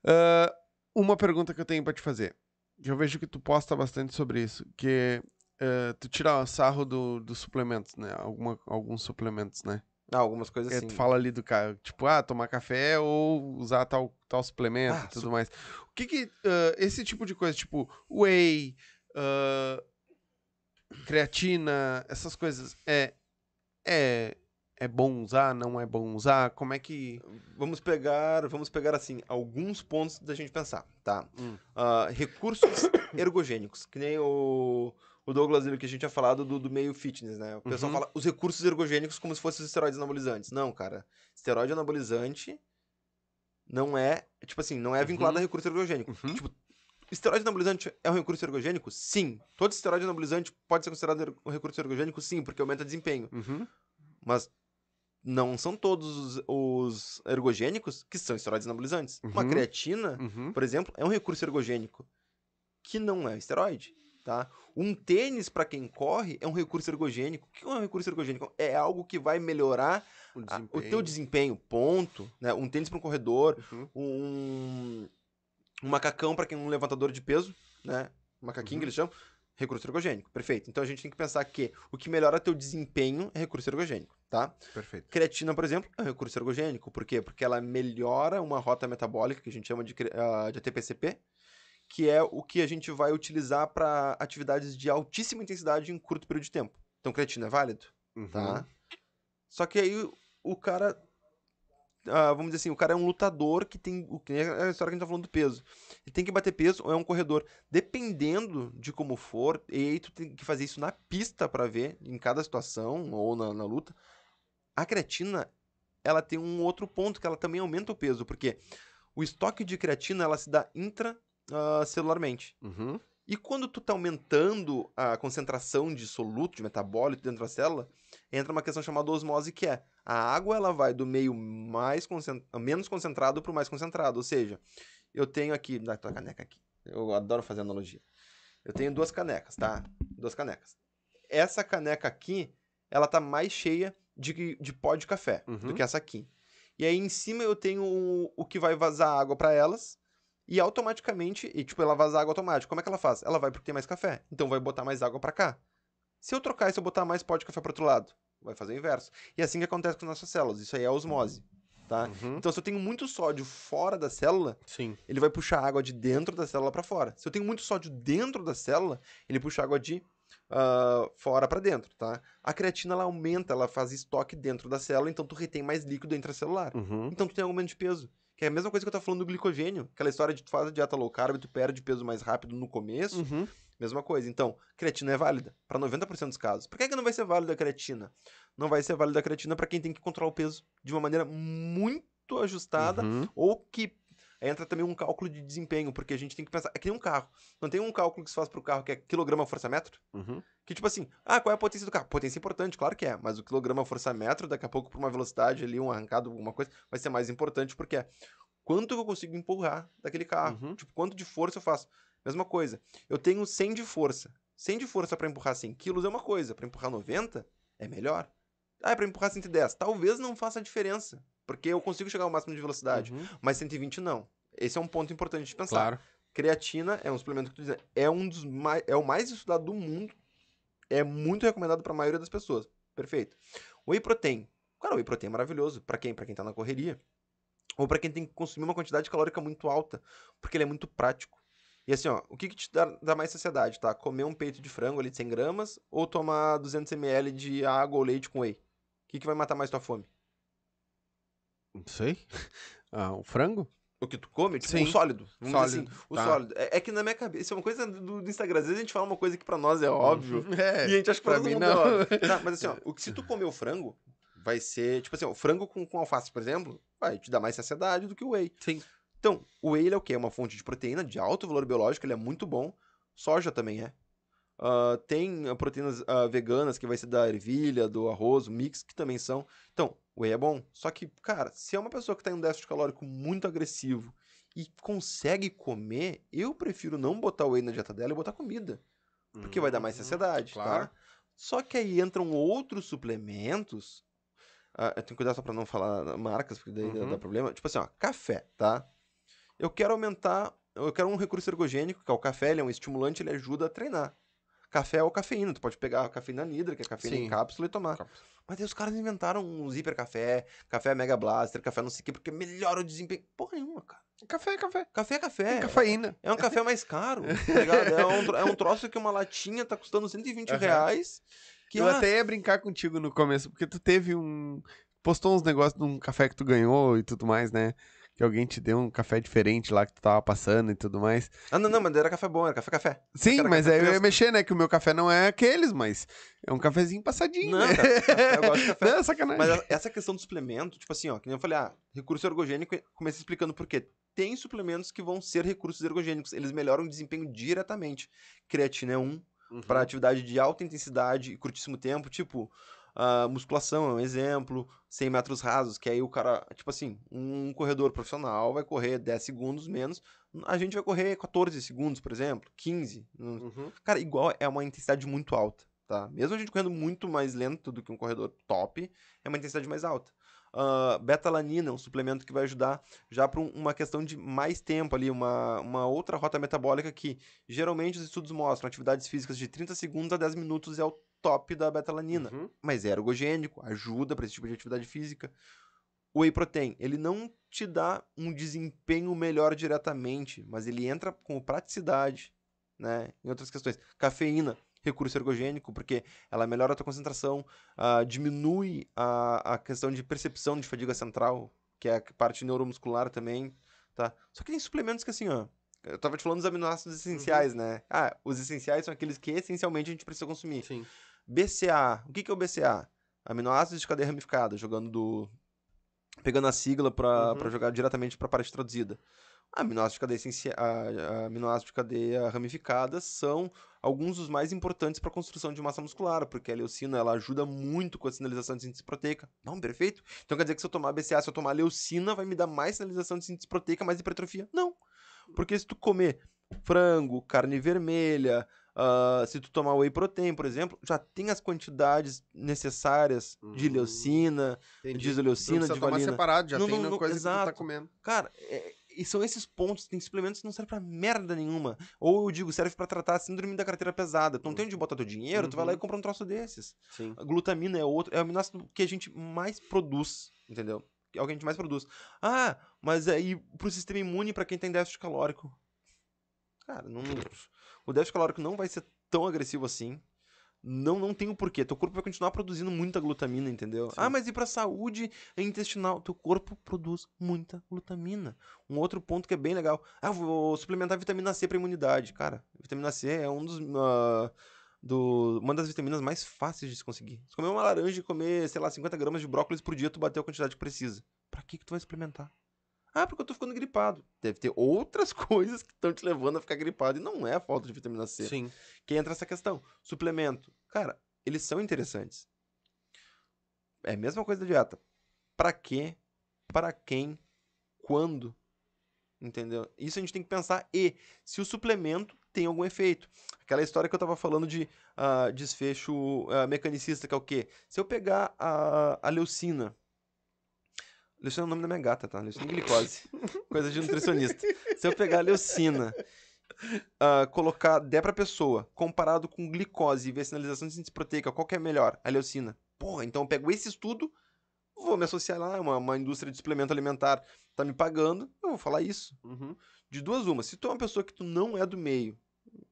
Ah, uma pergunta que eu tenho pra te fazer. Eu vejo que tu posta bastante sobre isso, que ah, tu tira sarro do, dos suplementos, né? Alguma, alguns suplementos, né? Ah, algumas coisas assim. tu fala ali do cara, tipo, ah, tomar café ou usar tal, tal suplemento Ah, e tudo su- mais. O que que, ah, esse tipo de coisa, tipo, whey, ah, creatina, essas coisas, é, é, é bom usar, não é bom usar? Como é que... Vamos pegar, vamos pegar assim, alguns pontos da gente pensar, tá? Hum. Ah, recursos ergogênicos, que nem o, o Douglas que a gente tinha falado do, do meio fitness, né? O pessoal Uhum. fala os recursos ergogênicos como se fossem os esteroides anabolizantes. Não, cara. Esteroide anabolizante não é, tipo assim, não é vinculado Uhum. a recurso ergogênico. Uhum. Tipo, esteroide anabolizante é um recurso ergogênico? Sim. Todo esteroide anabolizante pode ser considerado er- um recurso ergogênico? Sim, porque aumenta desempenho. Uhum. Mas não são todos os, os ergogênicos que são esteroides anabolizantes. Uma Uhum. creatina, Uhum. por exemplo, é um recurso ergogênico que não é esteroide, tá? Um tênis para quem corre é um recurso ergogênico. O que é um recurso ergogênico? É algo que vai melhorar O a- o teu desempenho, ponto, né? Um tênis para um corredor, Uhum. um, um macacão para quem é um levantador de peso, né? Macaquinho Uhum. que eles chamam, recurso ergogênico. Perfeito. Então a gente tem que pensar que o que melhora teu desempenho é recurso ergogênico, tá? Perfeito. Creatina, por exemplo, é um recurso ergogênico. Por quê? Porque ela melhora uma rota metabólica, que a gente chama de, ah, de ATPCP, que é o que a gente vai utilizar para atividades de altíssima intensidade em curto período de tempo. Então, creatina é válido, Uhum. tá? Só que aí o- cara. ah, vamos dizer assim, o cara é um lutador que tem. O que é a história que a gente tá falando do peso. Ele tem que bater peso ou é um corredor. Dependendo de como for, e aí tu tem que fazer isso na pista para ver, em cada situação, ou na, na luta. A creatina, ela tem um outro ponto, que ela também aumenta o peso, porque o estoque de creatina, ela se dá intracelularmente. Uhum. E quando tu tá aumentando a concentração de soluto, de metabólito dentro da célula, entra uma questão chamada osmose, que é a água ela vai do meio mais concent... menos concentrado para o mais concentrado. Ou seja, eu tenho aqui, dá tua caneca aqui. Eu adoro fazer analogia. Eu tenho duas canecas, tá? Duas canecas. Essa caneca aqui, ela tá mais cheia de, de pó de café do Uhum. que essa aqui. E aí em cima eu tenho o, o que vai vazar água para elas. E automaticamente, e tipo, ela vaza água automática. Como é que ela faz? Ela vai porque tem mais café. Então vai botar mais água para cá. Se eu trocar e se eu botar mais pó de café pro outro lado, vai fazer o inverso. E é assim que acontece com as nossas células. Isso aí é osmose, tá? Uhum. Então se eu tenho muito sódio fora da célula, Sim. ele vai puxar água de dentro da célula para fora. Se eu tenho muito sódio dentro da célula, ele puxa água de ah, fora para dentro, tá? A creatina ela aumenta, ela faz estoque dentro da célula, então tu retém mais líquido intracelular. Uhum. Então tu tem aumento de peso. Que é a mesma coisa que eu tava falando do glicogênio. Aquela história de tu faz a dieta low carb, tu perde peso mais rápido no começo. Uhum. Mesma coisa. Então, creatina é válida para 90% dos casos. Por que, que não vai ser válida a creatina? Não vai ser válida a creatina para quem tem que controlar o peso de uma maneira muito ajustada Uhum. ou que entra também um cálculo de desempenho, porque a gente tem que pensar, é que nem um carro. Não tem um cálculo que se faz pro carro que é quilograma força-metro? Uhum. Que tipo assim, ah, qual é a potência do carro? Potência importante, claro que é, mas o quilograma força-metro, daqui a pouco, por uma velocidade ali, um arrancado, alguma coisa, vai ser mais importante, porque é quanto que eu consigo empurrar daquele carro? Uhum. Tipo, quanto de força eu faço? Mesma coisa. Eu tenho 100 de força. 100 de força pra empurrar 100 quilos é uma coisa, pra empurrar 90 é melhor. Ah, é pra empurrar 110. Talvez não faça diferença, porque eu consigo chegar ao máximo de velocidade, Uhum. mas 120 não. Esse é um ponto importante de pensar. Claro. Creatina é um suplemento que tu diz, é um dos mais, é o mais estudado do mundo. É muito recomendado pra maioria das pessoas. Perfeito. Whey protein. Cara, o whey protein é maravilhoso Pra quem? Pra quem tá na correria. Ou pra quem tem que consumir uma quantidade calórica muito alta, porque ele é muito prático. E assim, ó, o que, que te dá, dá mais saciedade, tá? Comer um peito de frango ali de 100 gramas ou tomar 200 ml de água ou leite com whey? O que, que vai matar mais tua fome? Não sei. Ah, o frango? O que tu come? Tipo, Sim. o sólido. Vamos Sólido, assim, o tá. sólido. É, é que na minha cabeça, isso é uma coisa do, do Instagram. Às vezes a gente fala uma coisa que pra nós é óbvio. É. E a gente acha que pra pra mim mundo não. é. Tá, mas assim, ó, o que se tu comer o frango, vai ser. Tipo assim, ó, o frango com, com alface, por exemplo, vai te dar mais saciedade do que o whey. Sim. Então, o whey ele é o quê? É uma fonte de proteína de alto valor biológico, ele é muito bom. Soja também é. Ah, tem ah, proteínas ah, veganas, que vai ser da ervilha, do arroz, mix, que também são. Então, whey é bom. Só que, cara, se é uma pessoa que tá em um déficit calórico muito agressivo e consegue comer, eu prefiro não botar whey na dieta dela e botar comida. Porque vai dar mais saciedade, Uhum. claro. tá? Só que aí entram outros suplementos. Ah, eu tenho que cuidar só pra não falar marcas, porque daí Uhum. dá problema. Tipo assim, ó, café, tá? Eu quero aumentar. Eu quero um recurso ergogênico, que é o café, ele é um estimulante, ele ajuda a treinar. Café ou cafeína, tu pode pegar a cafeína nidra, que é cafeína Sim. em cápsula, e tomar. Mas aí os caras inventaram uns hipercafé, café mega blaster, café não sei o quê, porque melhora o desempenho. Porra nenhuma, cara. Café, café. Café é café. Tem cafeína. É um café mais caro, tá ligado? É um, é um troço que uma latinha tá custando 120 Aham. reais. Que, eu ah, até ia brincar contigo no começo, porque tu teve um. Postou uns negócios de um café que tu ganhou e tudo mais, né? Que alguém te deu um café diferente lá que tu tava passando e tudo mais. Ah, não, não, mas era café bom, era café café. Sim, era mas café aí eu ia mexer, né? Que o meu café não é aqueles, mas é um cafezinho passadinho. Não, né? café, eu gosto de café. Não, é sacanagem. Mas essa questão do suplemento, tipo assim, ó, que nem eu falei, ah, recurso ergogênico, comecei explicando por quê. Tem suplementos que vão ser recursos ergogênicos, eles melhoram o desempenho diretamente. Creatina é um, Uhum. para atividade de alta intensidade e curtíssimo tempo, tipo, a musculação é um exemplo, 100 metros rasos, que aí o cara, tipo assim, um corredor profissional vai correr 10 segundos menos, a gente vai correr 14 segundos, por exemplo, 15. não- Uhum. Cara, igual é uma intensidade muito alta, tá? Mesmo a gente correndo muito mais lento do que um corredor top, é uma intensidade mais alta. Ah, betalanina é um suplemento que vai ajudar já para uma questão de mais tempo ali, uma, uma outra rota metabólica que geralmente os estudos mostram atividades físicas de 30 segundos a 10 minutos é o top da betalanina. Uhum. Mas é ergogênico, ajuda para esse tipo de atividade física. O whey protein, ele não te dá um desempenho melhor diretamente, mas ele entra com praticidade, né? Em outras questões. Cafeína, recurso ergogênico, porque ela melhora a tua concentração, ah, diminui a, a questão de percepção de fadiga central, que é a parte neuromuscular também, tá? Só que tem suplementos que assim, ó, eu tava te falando dos aminoácidos essenciais, né? Ah, os essenciais são aqueles que essencialmente a gente precisa consumir. Sim. BCA. O que, que é o BCA? Aminoácidos de cadeia ramificada, jogando do. Pegando a sigla pra, Uhum. jogar diretamente pra parte traduzida. Aminoácidos de cadeia, essencia... a- a- aminoácidos de cadeia ramificada são alguns dos mais importantes para a construção de massa muscular, porque a leucina ela ajuda muito com a sinalização de síntese proteica. Não, perfeito. Então quer dizer que se eu tomar BCA, se eu tomar leucina, vai me dar mais sinalização de síntese proteica, mais hipertrofia? Não. Porque se tu comer frango, carne vermelha, ah, se tu tomar whey protein, por exemplo, já tem as quantidades necessárias de Hum, leucina, Entendi. de isoleucina, de tomar valina. separado, já Não, tem não, não, coisa que tu tá exato. comendo. Cara, é- e são esses pontos, tem suplementos que não servem pra merda nenhuma. Ou eu digo, serve pra tratar a síndrome da carteira pesada. Tu não tem onde botar teu dinheiro, tu vai lá e Uhum. compra um troço desses. Sim. A glutamina é outro, é o aminoácido que a gente mais produz, entendeu? É o que a gente mais produz. Ah, mas aí pro sistema imune pra quem tem déficit calórico. Cara, não, o déficit calórico não vai ser tão agressivo assim. Não, não tem o porquê. Teu corpo vai continuar produzindo muita glutamina, entendeu? Ah, mas e pra saúde intestinal? Teu corpo produz muita glutamina. Um outro ponto que é bem legal. Ah, eu vou suplementar vitamina C pra imunidade. Cara, vitamina C é um dos. ah, do, uma das vitaminas mais fáceis de se conseguir. Se comer uma laranja e comer, sei lá, 50 gramas de brócolis por dia, tu bateu a quantidade que precisa. Pra que, que tu vai suplementar? Ah, porque eu tô ficando gripado. Deve ter outras coisas que estão te levando a ficar gripado. E não é a falta de vitamina C. Sim. Que entra essa questão. Suplemento. Cara, eles são interessantes. É a mesma coisa da dieta. Pra quê? Pra quem? Quando? Entendeu? Isso a gente tem que pensar. E se o suplemento tem algum efeito. Aquela história que eu tava falando de ah, desfecho ah, mecanicista, que é o quê? Se eu pegar a, a leucina. Leucina é o nome da minha gata, tá? Leucina glicose. Coisa de nutricionista. Se eu pegar a leucina ah, colocar, der pra pessoa, comparado com glicose e ver a sinalização de síntese proteica, qual que é melhor? A leucina. Porra, então eu pego esse estudo, vou me associar lá, uma, uma indústria de suplemento alimentar tá me pagando, eu vou falar isso. Uhum. De duas uma, se tu é uma pessoa que tu não é do meio,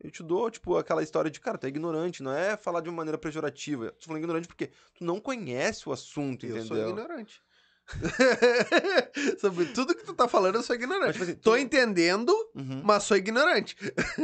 eu te dou, tipo, aquela história de, cara, tu é ignorante, não é falar de uma maneira pejorativa. Eu tô falando ignorante porque tu não conhece o assunto, Eu entendeu? sou ignorante. Sobre tudo que tu tá falando, eu sou Mas, ignorante. tipo assim, Tô tu- entendendo, Uhum. mas sou ignorante.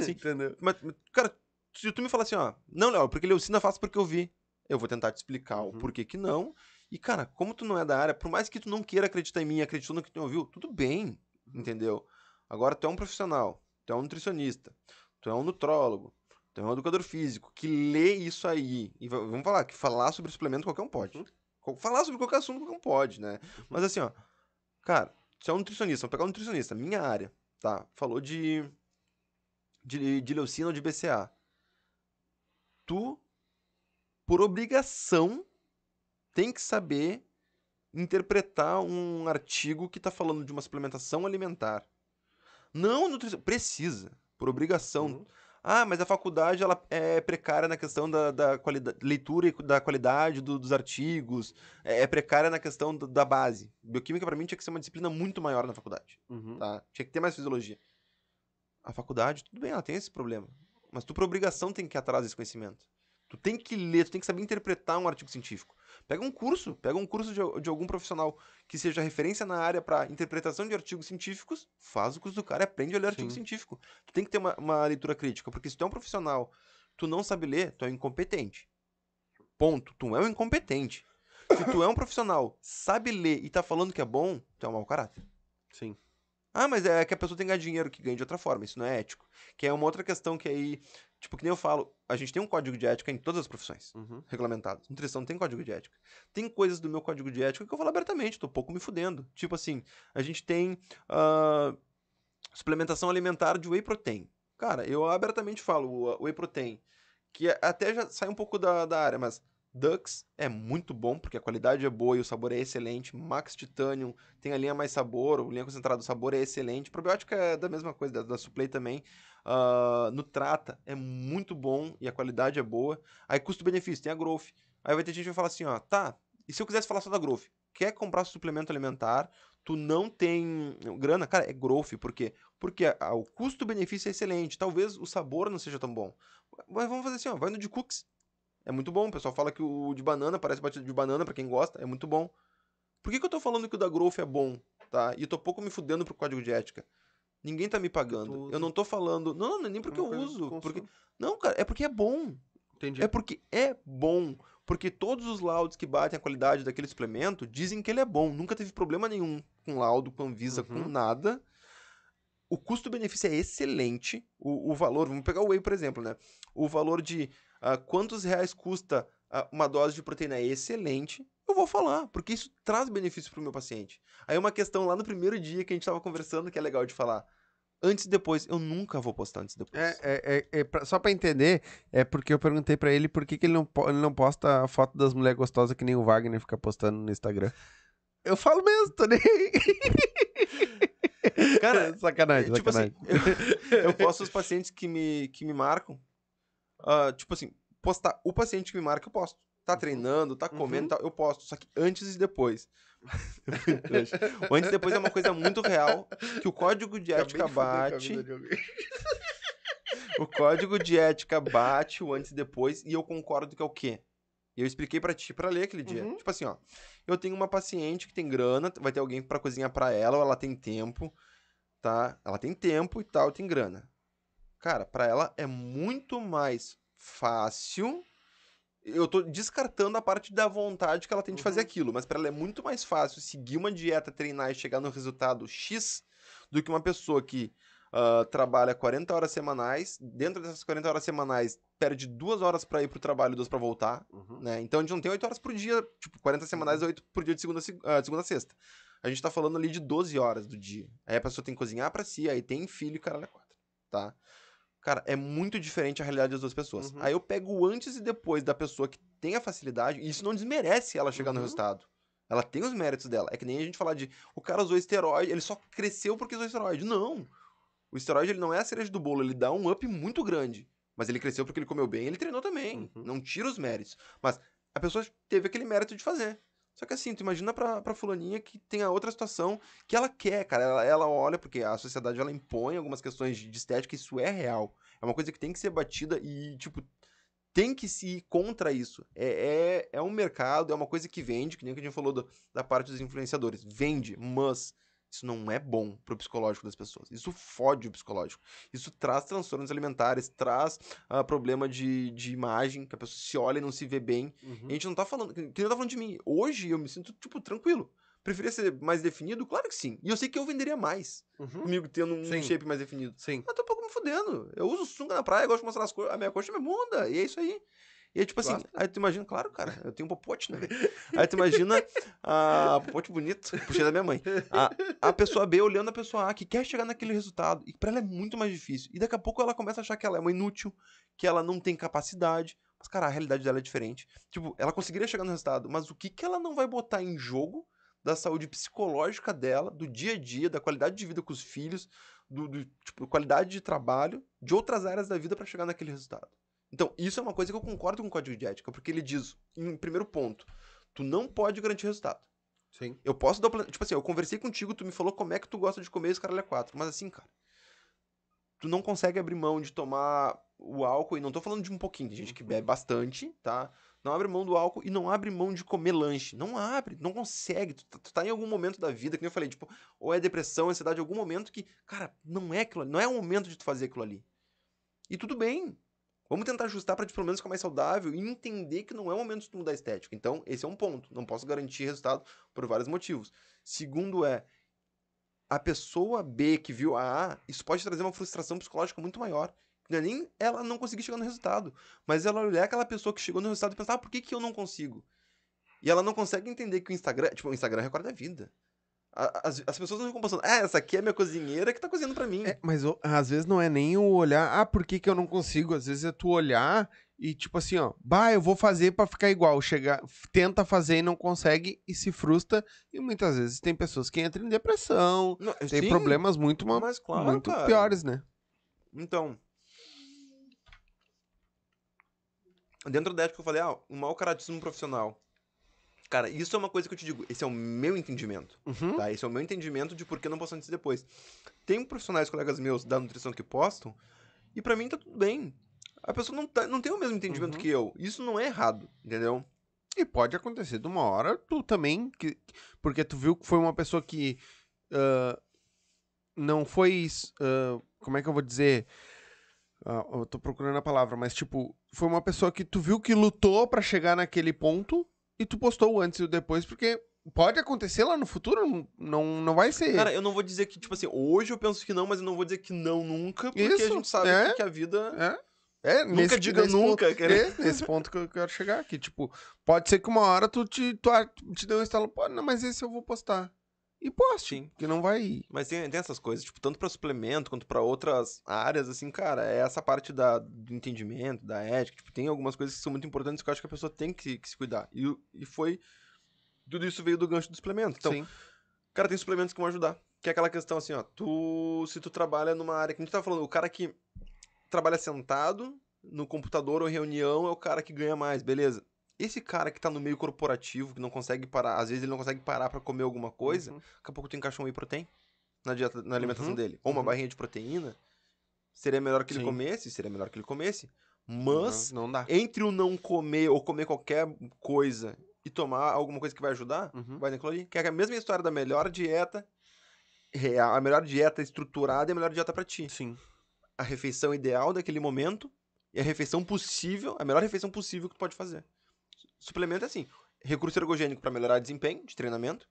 Sim. Entendeu? Mas, mas, cara, se tu me falar assim, ó, não, Léo, porque leucina faz porque eu vi. Eu vou tentar te explicar o Uhum. porquê que não. E, cara, como tu não é da área, por mais que tu não queira acreditar em mim, acreditou no que tu ouviu, tudo bem, entendeu? Agora, tu é um profissional, tu é um nutricionista, tu é um nutrólogo, tu é um educador físico, que lê isso aí, e va- vamos falar, que falar sobre suplemento qualquer um pode. Co- Falar sobre qualquer assunto um pode, né? Mas assim, ó, cara, tu é um nutricionista, vamos pegar um nutricionista, minha área, tá? Falou de de, de leucina ou de BCA. Tu, por obrigação, tem que saber interpretar um artigo que tá falando de uma suplementação alimentar. Não nutrição. Precisa, por obrigação. Uhum. Ah, mas a faculdade ela é precária na questão da, da qualidade, leitura e da qualidade do- dos artigos, é, é precária na questão do- da base. Bioquímica, pra mim, tinha que ser uma disciplina muito maior na faculdade Uhum. tá? Tinha que ter mais fisiologia. A faculdade, tudo bem, ela tem esse problema. Mas tu, por obrigação, tem que ir atrás desse conhecimento. Tu tem que ler, tu tem que saber interpretar um artigo científico. Pega um curso, pega um curso de, de algum profissional que seja referência na área para interpretação de artigos científicos, faz o curso do cara e aprende a ler artigo Sim. científico. Tu tem que ter uma, uma leitura crítica, porque se tu é um profissional, tu não sabe ler, tu é um incompetente. Ponto. Tu é um incompetente. Se tu é um profissional, sabe ler e tá falando que é bom, tu é um mau caráter. Sim. Ah, mas é que a pessoa tem que ganhar dinheiro que ganha de outra forma, isso não é ético. Que é uma outra questão que aí, tipo, que nem eu falo, a gente tem um código de ética em todas as profissões Uhum. regulamentadas. Nutrição tem código de ética. Tem coisas do meu código de ética que eu falo abertamente, tô pouco me fudendo. Tipo assim, a gente tem ah, suplementação alimentar de whey protein. Cara, eu abertamente falo whey protein, que é- até já sai um pouco da, da área, mas Dux é muito bom, porque a qualidade é boa e o sabor é excelente. Max Titanium tem a linha mais sabor, o linha concentrada do sabor é excelente. Probiótica é da mesma coisa, da, da Suplay também. Ah, Nutrata é muito bom e a qualidade é boa. Aí custo-benefício, tem a Growth. Aí vai ter gente que vai falar assim, ó, tá, e se eu quisesse falar só da Growth? Quer comprar suplemento alimentar, tu não tem grana, cara, é Growth, por quê? Porque a- o custo-benefício é excelente, talvez o sabor não seja tão bom. Mas vamos fazer assim, ó, vai no de cookies. É muito bom, o pessoal fala que o de banana parece batido de banana, pra quem gosta, é muito bom. Por que, que eu tô falando que o da Growth é bom, tá? E eu tô pouco me fudendo pro código de ética. Ninguém tá me pagando. Eu não tô falando. Não, não, é nem porque É eu uso. Porque... Não, cara, é porque é bom. Entendi. É porque é bom. Porque todos os laudos que batem a qualidade daquele suplemento dizem que ele é bom. Nunca teve problema nenhum com laudo, com Anvisa, com Uhum. nada. O custo-benefício é excelente. O, o valor, vamos pegar o whey, por exemplo, né? O valor de ah, quantos reais custa ah, uma dose de proteína é excelente. Eu vou falar, porque isso traz benefício pro meu paciente. Aí uma questão lá no primeiro dia que a gente tava conversando que é legal de falar. Antes e depois, eu nunca vou postar antes e depois. É, é, é, é pra- só pra entender, é porque eu perguntei pra ele por que, que ele, não, ele não posta a foto das mulheres gostosas que nem o Wagner fica postando no Instagram. Eu falo mesmo, tô nem. Cara, sacanagem, tipo assim, sacanagem. eu, eu posto os pacientes que me, que me marcam. ah, tipo assim, postar o paciente que me marca, eu posto. Tá treinando, tá comendo, Uhum. e tal, eu posto. Só que antes e depois. o antes e depois é uma coisa muito real que o código de ética bate. o código de ética bate o antes e depois e eu concordo que é o quê? E eu expliquei pra ti pra ler aquele dia. Uhum. Tipo assim, ó. Eu tenho uma paciente que tem grana, vai ter alguém pra cozinhar pra ela, ou ela tem tempo, tá? Ela tem tempo e tal, tem grana. Cara, pra ela é muito mais fácil. Eu tô descartando a parte da vontade que ela tem de fazer Uhum. aquilo, mas pra ela é muito mais fácil seguir uma dieta, treinar e chegar no resultado X do que uma pessoa que ah, trabalha 40 horas semanais, dentro dessas 40 horas semanais, perde duas horas pra ir pro trabalho e duas pra voltar, Uhum. né? Então a gente não tem 8 horas por dia, tipo, 40 semanais é 8 por dia de segunda ah, segunda a sexta. A gente tá falando ali de 12 horas do dia. Aí a pessoa tem que cozinhar pra si, aí tem filho e caralho é quatro, tá? Cara, é muito diferente a realidade das duas pessoas. Uhum. Aí eu pego o antes e depois da pessoa que tem a facilidade, e isso não desmerece ela chegar no Uhum. resultado. Ela tem os méritos dela. É que nem a gente falar de o cara usou esteroide, ele só cresceu porque usou esteroide. Não. O esteroide ele não é a cereja do bolo, ele dá um up muito grande. Mas ele cresceu porque ele comeu bem, ele treinou também. Uhum. Não tira os méritos. Mas a pessoa teve aquele mérito de fazer. Só que assim, tu imagina pra, pra fulaninha que tem a outra situação que ela quer, cara. Ela, ela olha, porque a sociedade ela impõe algumas questões de estética, isso é real. É uma coisa que tem que ser batida e, tipo, tem que se ir contra isso. É, é, é um mercado, é uma coisa que vende, que nem que a gente falou do- da parte dos influenciadores. Vende, mas isso não é bom pro psicológico das pessoas. Isso fode o psicológico. Isso traz transtornos alimentares, traz ah, problema de, de imagem, que a pessoa se olha e não se vê bem. Uhum. E a gente não tá falando, que nem tá falando de mim. Hoje eu me sinto, tipo, tranquilo. Preferia ser mais definido? Claro que sim. E eu sei que eu venderia mais Uhum. comigo tendo um Sim. shape mais definido. Sim. Mas tô um pouco me fudendo. Eu uso sunga na praia, gosto de mostrar as co- a minha coxa e a minha bunda. E é isso aí. E aí, tipo assim, Gosta? aí tu imagina, claro, cara, eu tenho um popote, né? Aí tu imagina a popote bonito, puxei da minha mãe. A, a pessoa B olhando a pessoa A que quer chegar naquele resultado. E pra ela é muito mais difícil. E daqui a pouco ela começa a achar que ela é uma inútil, que ela não tem capacidade. Mas, cara, a realidade dela é diferente. Tipo, ela conseguiria chegar no resultado, mas o que, que ela não vai botar em jogo da saúde psicológica dela, do dia a dia, da qualidade de vida com os filhos, do, do, tipo, qualidade de trabalho, de outras áreas da vida pra chegar naquele resultado. Então, isso é uma coisa que eu concordo com o código de ética, porque ele diz, em primeiro ponto, tu não pode garantir resultado. Sim. Eu posso dar. Tipo assim, eu conversei contigo, tu me falou como é que tu gosta de comer esse caralho é quatro. Mas assim, cara, tu não consegue abrir mão de tomar o álcool, e não tô falando de um pouquinho, tem gente que bebe bastante, tá? Não abre mão do álcool e não abre mão de comer lanche. Não abre, não consegue. Tu, tá- tu tá em algum momento da vida, que nem eu falei, tipo, ou é depressão, ansiedade, algum momento que, cara, não é aquilo ali, não é o momento de tu fazer aquilo ali. E tudo bem. Vamos tentar ajustar te pelo menos ficar mais saudável e entender que não é o momento de mudar a estética. Então, esse é um ponto. Não posso garantir resultado por vários motivos. Segundo é, a pessoa B que viu a A, isso pode trazer uma frustração psicológica muito maior. Não é nem ela não conseguir chegar no resultado, mas ela olhar aquela pessoa que chegou no resultado e pensar, ah, por que, que eu não consigo? E ela não consegue entender que o Instagram, tipo, o Instagram recorda a vida. As, as pessoas não ficam pensando, ah, essa aqui é minha cozinheira que tá cozinhando pra mim. É, mas às vezes não é nem o olhar, ah, por que, que eu não consigo? Às vezes é tu olhar e tipo assim, ó, bah, eu vou fazer pra ficar igual. Chegar, f- tenta fazer e não consegue e se frustra. E muitas vezes tem pessoas que entram em depressão, Não, tem sim, problemas muito, ma- mas claro, muito cara. piores, né? Então. Dentro da ética eu falei, ah, um mau caratismo profissional. Cara, isso é uma coisa que eu te digo, esse é o meu entendimento, Uhum. tá? Esse é o meu entendimento de por que não posso antes e depois. Tem profissionais, colegas meus da nutrição que postam, e pra mim tá tudo bem. A pessoa não, tá- não tem o mesmo entendimento Uhum. que eu. Isso não é errado, entendeu? E pode acontecer de uma hora, tu também, que, porque tu viu que foi uma pessoa que ah, não foi, ah, como é que eu vou dizer? Ah, eu tô procurando a palavra, mas tipo, foi uma pessoa que tu viu que lutou pra chegar naquele ponto e tu postou o antes e o depois, porque pode acontecer lá no futuro, não, não, vai ser. Cara, eu não vou dizer que, tipo assim, hoje eu penso que não, mas eu não vou dizer que não nunca, porque a Isso, gente sabe é. que- a vida. É, Nunca diga nunca, ponto, cara. é, nesse ponto que eu quero chegar aqui. Tipo, pode ser que uma hora tu te, tu, a- te dê um estalo, pô, não, mas esse eu vou postar. E poste, Sim. que não vai... Mas tem, tem essas coisas, tipo, tanto pra suplemento quanto pra outras áreas, assim, cara, é essa parte da, do entendimento, da ética, tipo, tem algumas coisas que são muito importantes que eu acho que a pessoa tem que, que se cuidar. E, e foi. Tudo isso veio do gancho do suplemento. Então, Sim. cara, tem suplementos que vão ajudar. Que é aquela questão assim, ó, tu. Se tu trabalha numa área que a gente tá falando, o cara que trabalha sentado no computador ou reunião é o cara que ganha mais, beleza. Esse cara que tá no meio corporativo, que não consegue parar, às vezes ele não consegue parar pra comer alguma coisa, Uhum. daqui a pouco tu encaixa um whey protein na, dieta, na alimentação Uhum, dele. Ou uma uhum. barrinha de proteína. seria melhor que Sim. ele comesse, seria melhor que ele comesse. Mas, Não, não dá. entre o não comer ou comer qualquer coisa e tomar alguma coisa que vai ajudar, Uhum. vai ali. Que é a mesma história da melhor dieta real, a melhor dieta estruturada e a melhor dieta pra ti. Sim. A refeição ideal daquele momento e a refeição possível, a melhor refeição possível que tu pode fazer. Suplemento é assim, recurso ergogênico pra melhorar desempenho de treinamento.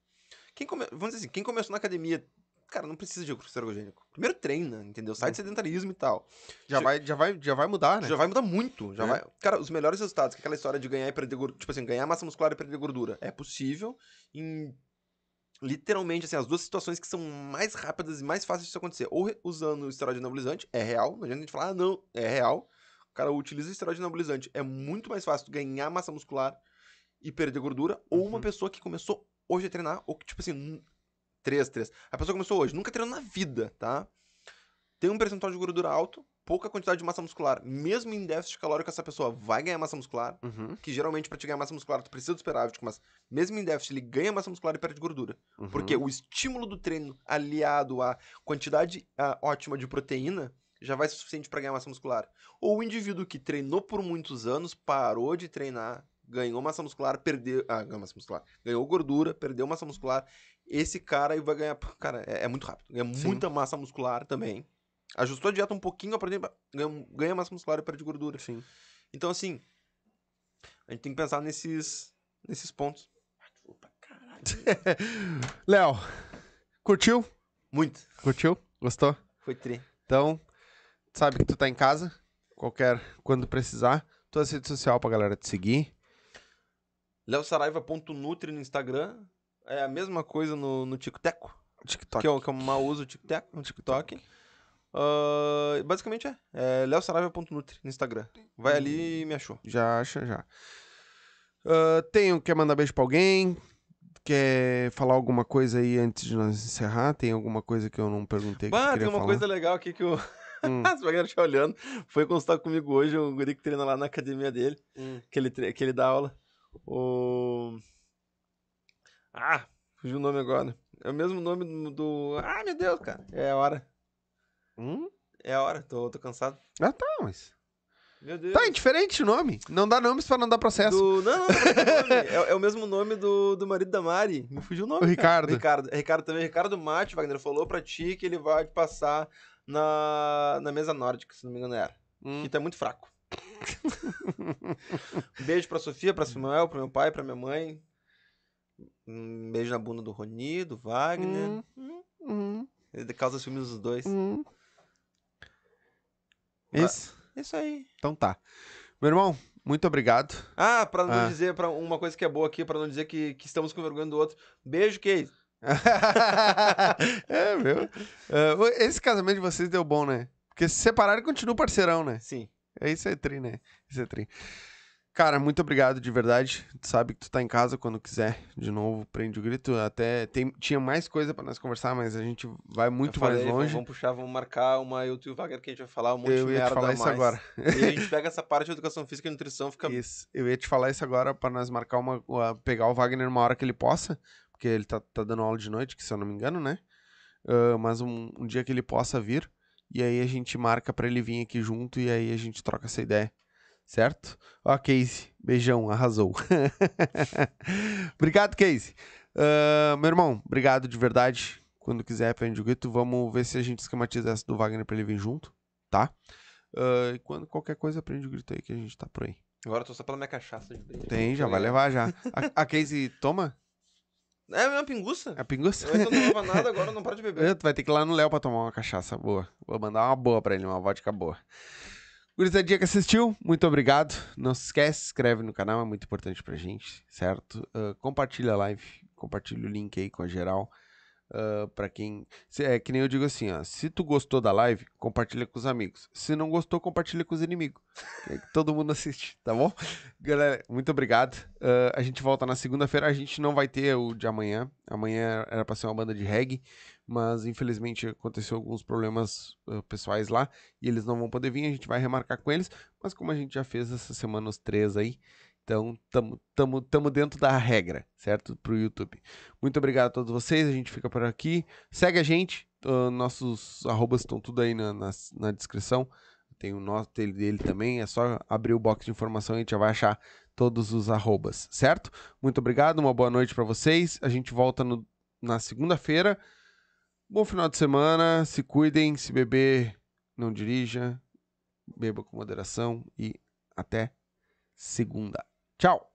Quem come... Vamos dizer assim, quem começou na academia, cara, não precisa de recurso ergogênico. Primeiro treina, entendeu? Sai de sedentarismo e tal. Já, Já- vai, já, vai, já vai mudar, né? Já vai mudar muito. Já É. vai... Cara, os melhores resultados, que é aquela história de ganhar e perder gordura, tipo assim, ganhar massa muscular e perder gordura, é possível em literalmente assim, as duas situações que são mais rápidas e mais fáceis disso acontecer. Ou usando o esteroide anabolizante, é real, não adianta a gente falar, ah, não, é real. O cara utiliza esteroide anabolizante, é muito mais fácil ganhar massa muscular e perder gordura, ou uma Uhum. pessoa que começou hoje a treinar, ou que, tipo assim, três, três. A pessoa começou hoje, nunca treinou na vida, tá? Tem um percentual de gordura alto, pouca quantidade de massa muscular. Mesmo em déficit calórico, essa pessoa vai ganhar massa muscular. Uhum, Que geralmente, pra te ganhar massa muscular, tu precisa do superávit, mas mesmo em déficit, ele ganha massa muscular e perde gordura. uhum. Porque o estímulo do treino aliado à quantidade ótima de proteína já vai ser suficiente para ganhar massa muscular. Ou o indivíduo que treinou por muitos anos, parou de treinar, ganhou massa muscular, perdeu. Ah, ganhou massa muscular. Ganhou gordura, perdeu massa muscular. Esse cara aí vai ganhar. Cara, é, é muito rápido. Ganha Sim. muita massa muscular também. Ajustou a dieta um pouquinho, ganha, ganha massa muscular e perde gordura. Sim. Então, assim, a gente tem que pensar nesses, nesses pontos. Léo, curtiu? Muito. Curtiu? Gostou? Foi tri. Então, sabe que tu tá em casa, qualquer, quando precisar. Tua rede social pra galera te seguir. leosaraiva.nutri no Instagram. É a mesma coisa no, no TikTok, TikTok. que eu, que eu mal uso o TikTok. No TikTok. Ah, basicamente é. É leosaraiva.nutri no Instagram. Vai ali e me achou. Já acha, já. Ah, tem, quer mandar beijo pra alguém? Quer falar alguma coisa aí antes de nós encerrar? Tem alguma coisa que eu não perguntei que Bah, queria tem uma falar? coisa legal aqui que o. Hum. As te olhando. Foi consultar comigo hoje, o guri que treina lá na academia dele. Hum. Que ele, que ele dá aula. O. Ah, fugiu o nome agora. É o mesmo nome do. Ah, meu Deus, cara. É a hora. Hum? É a hora, tô, tô cansado. Ah, tá, mas... Meu Deus. Tá, é diferente o nome. Não dá nomes pra não dar processo. Do... Não, não, não, é, é, é o mesmo nome do, do marido da Mari. Me fugiu o nome. O. Ricardo. Ricardo. É Ricardo também. Ricardo Mate, Wagner, falou pra ti que ele vai te passar na, na mesa nórdica, se não me engano era. Hum. Que tu é muito fraco. beijo pra Sofia, pra Samuel, pro meu pai, pra minha mãe. Um beijo na bunda do Roni, do Wagner. Hum. Hum. Ele causa ciúmes dos dois. Hum. Isso? Isso aí. Então tá. Meu irmão, muito obrigado. Ah, pra não Ah. dizer, pra uma coisa que é boa aqui, pra não dizer que, que estamos com vergonha do outro. Beijo, Kate. é, meu. É, esse casamento de vocês deu bom, né? Porque se separaram, continua parceirão, né? Sim. É isso aí, Tri, né? Isso é Tri. Cara, muito obrigado de verdade. Tu sabe que tu tá em casa quando quiser. De novo, prende o grito. Até tem, tinha mais coisa pra nós conversar, mas a gente vai muito Eu falei, mais longe. Vamos puxar, vamos marcar uma eu e o Wagner que a gente vai falar um monte Eu de ia te merda falar isso agora. E a gente pega essa parte de educação física e nutrição, fica Isso. Eu ia te falar isso agora pra nós marcar uma. uma- pegar o Wagner uma hora que ele possa. Porque ele tá, tá dando aula de noite, que se eu não me engano, né? Ah, mas um, um dia que ele possa vir. E aí a gente marca pra ele vir aqui junto e aí a gente troca essa ideia. Certo? Ó, Casey. Beijão, arrasou. obrigado, Casey. Ah, meu irmão, obrigado de verdade. Quando quiser, prende o grito. Vamos ver se a gente esquematiza essa do Wagner pra ele vir junto, tá? Ah, e quando qualquer coisa, prende o grito aí que a gente tá por aí. Agora eu tô só pela minha cachaça. Tem, já vai levar já. A, a Casey toma É uma pinguça. a pinguça? Eu não tomava nada, agora não para de beber. Tu vai ter que ir lá no Léo pra tomar uma cachaça boa. Vou mandar uma boa pra ele, uma vodka boa. Gurizadinha que assistiu, muito obrigado. Não se esquece, se inscreve no canal, é muito importante pra gente, certo? Ah, compartilha a live, compartilha o link aí com a geral. Ah, pra quem. É que nem eu digo assim, ó. Se tu gostou da live, compartilha com os amigos. Se não gostou, compartilha com os inimigos. Que aí todo mundo assiste, tá bom? Galera, muito obrigado. Ah, a gente volta na segunda-feira. A gente não vai ter o de amanhã. Amanhã era pra ser uma banda de reggae, mas infelizmente aconteceu alguns problemas ah, pessoais lá e eles não vão poder vir. A gente vai remarcar com eles, mas como a gente já fez essa semana os três aí, então tamo, tamo, tamo dentro da regra, certo? Pro YouTube. Muito obrigado a todos vocês. A gente fica por aqui. Segue a gente ah, nossos arrobas estão tudo aí na, na, na descrição. Tem o nosso dele, dele também. É só abrir o box de informação e a gente já vai achar todos os arrobas, certo? Muito obrigado, uma boa noite para vocês. A gente volta no- na segunda-feira. Bom final de semana. Se cuidem. Se beber, não dirija. Beba com moderação. E até segunda. Tchau!